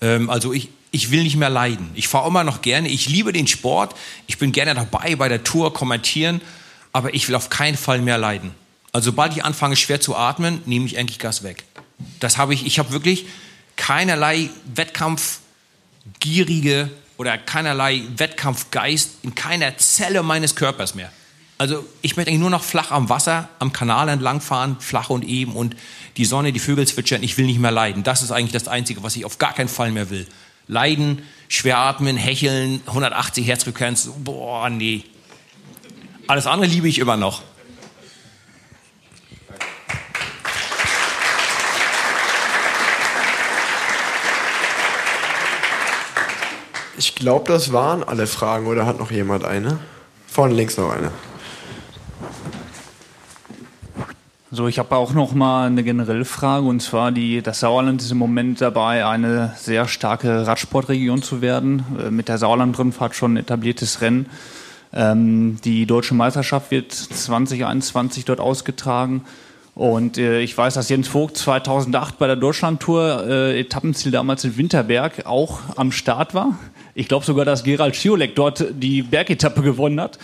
Ähm, also ich, ich will nicht mehr leiden. Ich fahre immer noch gerne. Ich liebe den Sport. Ich bin gerne dabei bei der Tour, kommentieren. Aber ich will auf keinen Fall mehr leiden. Also sobald ich anfange schwer zu atmen, nehme ich eigentlich Gas weg. Das habe ich, ich habe wirklich keinerlei Wettkampfgierige oder keinerlei Wettkampfgeist in keiner Zelle meines Körpers mehr. Also ich möchte eigentlich nur noch flach am Wasser, am Kanal entlangfahren, flach und eben und die Sonne, die Vögel zwitschern, ich will nicht mehr leiden. Das ist eigentlich das Einzige, was ich auf gar keinen Fall mehr will. Leiden, schwer atmen, hecheln, 180 Herzfrequenz, boah, nee. Alles andere liebe ich immer noch.
Ich glaube, das waren alle Fragen. Oder hat noch jemand eine? Vorne links noch eine.
So, ich habe auch noch mal eine generelle Frage und zwar die, das Sauerland ist im Moment dabei, eine sehr starke Radsportregion zu werden. Äh, mit der Sauerland-Rundfahrt schon ein etabliertes Rennen. Ähm, die deutsche Meisterschaft wird 2021 dort ausgetragen. Und äh, ich weiß, dass Jens Vogt 2008 bei der Deutschlandtour äh, Etappenziel damals in Winterberg auch am Start war. Ich glaube sogar, dass Gerald Schiolek dort die Bergetappe gewonnen hat.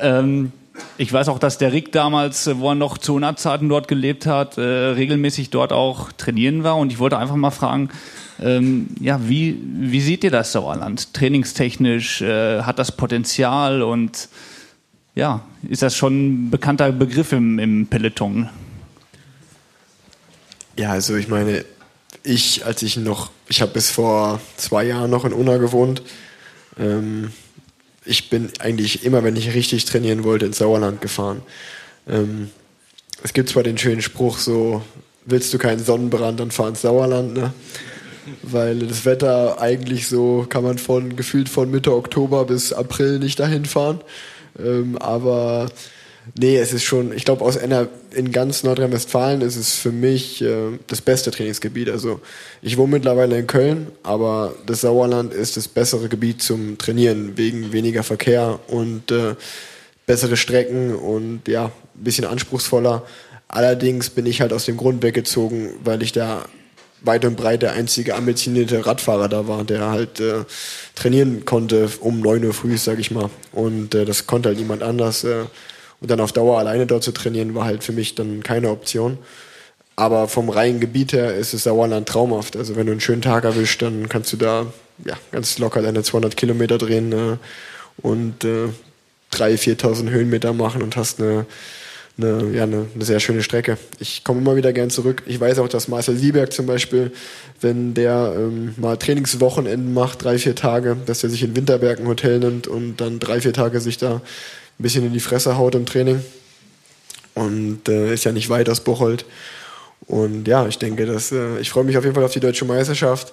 Ähm, ich weiß auch, dass der Rick damals, wo er noch zu UNA-Zeiten dort gelebt hat, äh, regelmäßig dort auch trainieren war. Und ich wollte einfach mal fragen, ähm, ja, wie, wie seht ihr das Sauerland? Trainingstechnisch, äh, hat das Potenzial und ja, ist das schon ein bekannter Begriff im, im Peloton?
Ja, also ich meine, ich, als ich noch, ich habe bis vor zwei Jahren noch in Unna gewohnt, ähm, ich bin eigentlich immer, wenn ich richtig trainieren wollte, ins Sauerland gefahren. Ähm, es gibt zwar den schönen Spruch, so, willst du keinen Sonnenbrand, dann fahr ins Sauerland, ne? Weil das Wetter eigentlich so, kann man von, gefühlt von Mitte Oktober bis April nicht dahin fahren. Ähm, aber Nee, es ist schon, ich glaube, aus NR, in ganz Nordrhein-Westfalen ist es für mich äh, das beste Trainingsgebiet. Also ich wohne mittlerweile in Köln, aber das Sauerland ist das bessere Gebiet zum Trainieren, wegen weniger Verkehr und äh, bessere Strecken und ja, ein bisschen anspruchsvoller. Allerdings bin ich halt aus dem Grund weggezogen, weil ich da weit und breit der einzige ambitionierte Radfahrer da war, der halt äh, trainieren konnte um 9 Uhr früh, sag ich mal. Und äh, das konnte halt niemand anders. Äh, und dann auf Dauer alleine dort zu trainieren, war halt für mich dann keine Option. Aber vom reinen Gebiet her ist es Sauerland traumhaft. Also wenn du einen schönen Tag erwischt, dann kannst du da ja, ganz locker deine 200 Kilometer drehen äh, und äh, 3.000, 4.000 Höhenmeter machen und hast eine, eine, ja, eine, eine sehr schöne Strecke. Ich komme immer wieder gern zurück. Ich weiß auch, dass Marcel Sieberg zum Beispiel, wenn der ähm, mal Trainingswochenenden macht, drei, vier Tage, dass er sich in Winterberg ein Hotel nimmt und dann drei, vier Tage sich da ein bisschen in die Fresse haut im Training. Und äh, ist ja nicht weit aus Bocholt. Und ja, ich denke, dass, äh, ich freue mich auf jeden Fall auf die deutsche Meisterschaft.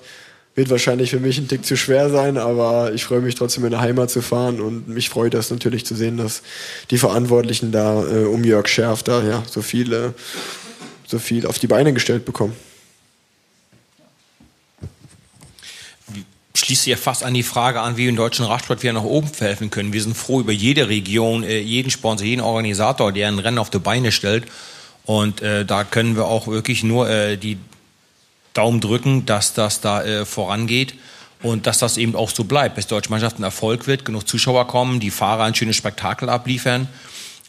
Wird wahrscheinlich für mich ein Tick zu schwer sein, aber ich freue mich trotzdem in der Heimat zu fahren und mich freut das natürlich zu sehen, dass die Verantwortlichen da äh, um Jörg Scherf da ja so viel, äh, so viel auf die Beine gestellt bekommen.
Schließt ja fast an die Frage an, wie wir im deutschen Radsport wieder nach oben verhelfen können. Wir sind froh über jede Region, äh, jeden Sponsor, jeden Organisator, der ein Rennen auf die Beine stellt. Und äh, da können wir auch wirklich nur äh, die Daumen drücken, dass das da äh, vorangeht und dass das eben auch so bleibt, bis die deutsche Mannschaft ein Erfolg wird, genug Zuschauer kommen, die Fahrer ein schönes Spektakel abliefern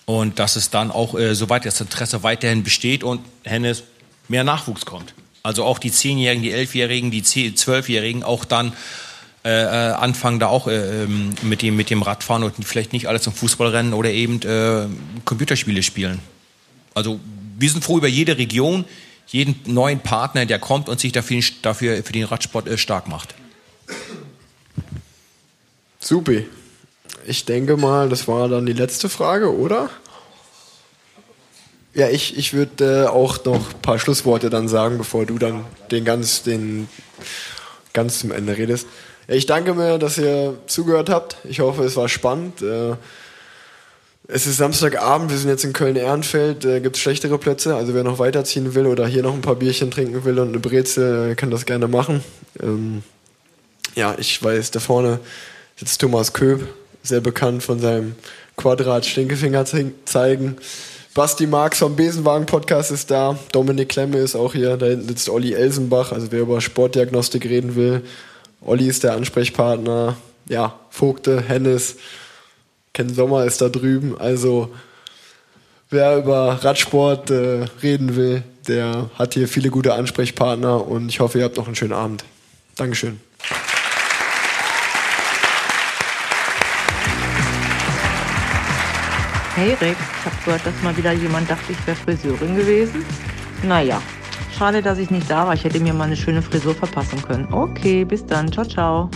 und dass es dann auch, äh, soweit das Interesse weiterhin besteht und Hennes mehr Nachwuchs kommt. Also auch die Zehnjährigen, die Elfjährigen, die Zwölfjährigen auch dann äh, äh, anfangen, da auch äh, ähm, mit, dem, mit dem Radfahren und vielleicht nicht alles zum Fußballrennen oder eben äh, Computerspiele spielen. Also wir sind froh über jede Region, jeden neuen Partner, der kommt und sich dafür, dafür für den Radsport äh, stark macht.
Supi. Ich denke mal, das war dann die letzte Frage, oder? Ja, ich, ich würde äh, auch noch ein paar Schlussworte dann sagen, bevor du dann den ganz, den ganz zum Ende redest. Ich danke mir, dass ihr zugehört habt. Ich hoffe, es war spannend. Äh, es ist Samstagabend, wir sind jetzt in Köln-Ehrenfeld, äh, gibt es schlechtere Plätze. Also wer noch weiterziehen will oder hier noch ein paar Bierchen trinken will und eine Brezel, äh, kann das gerne machen. Ähm, ja, ich weiß, da vorne sitzt Thomas Köb, sehr bekannt von seinem Quadrat Stinkefinger zeigen. Basti Marx vom Besenwagen-Podcast ist da. Dominik Klemme ist auch hier. Da hinten sitzt Olli Elsenbach. Also wer über Sportdiagnostik reden will, Olli ist der Ansprechpartner. Ja, Vogte, Hennes, Ken Sommer ist da drüben. Also wer über Radsport äh, reden will, der hat hier viele gute Ansprechpartner und ich hoffe, ihr habt noch einen schönen Abend. Dankeschön.
Hey Rick, ich habe gehört, dass mal wieder jemand dachte, ich wäre Friseurin gewesen. Naja, schade, dass ich nicht da war. Ich hätte mir mal eine schöne Frisur verpassen können. Okay, bis dann. Ciao, ciao.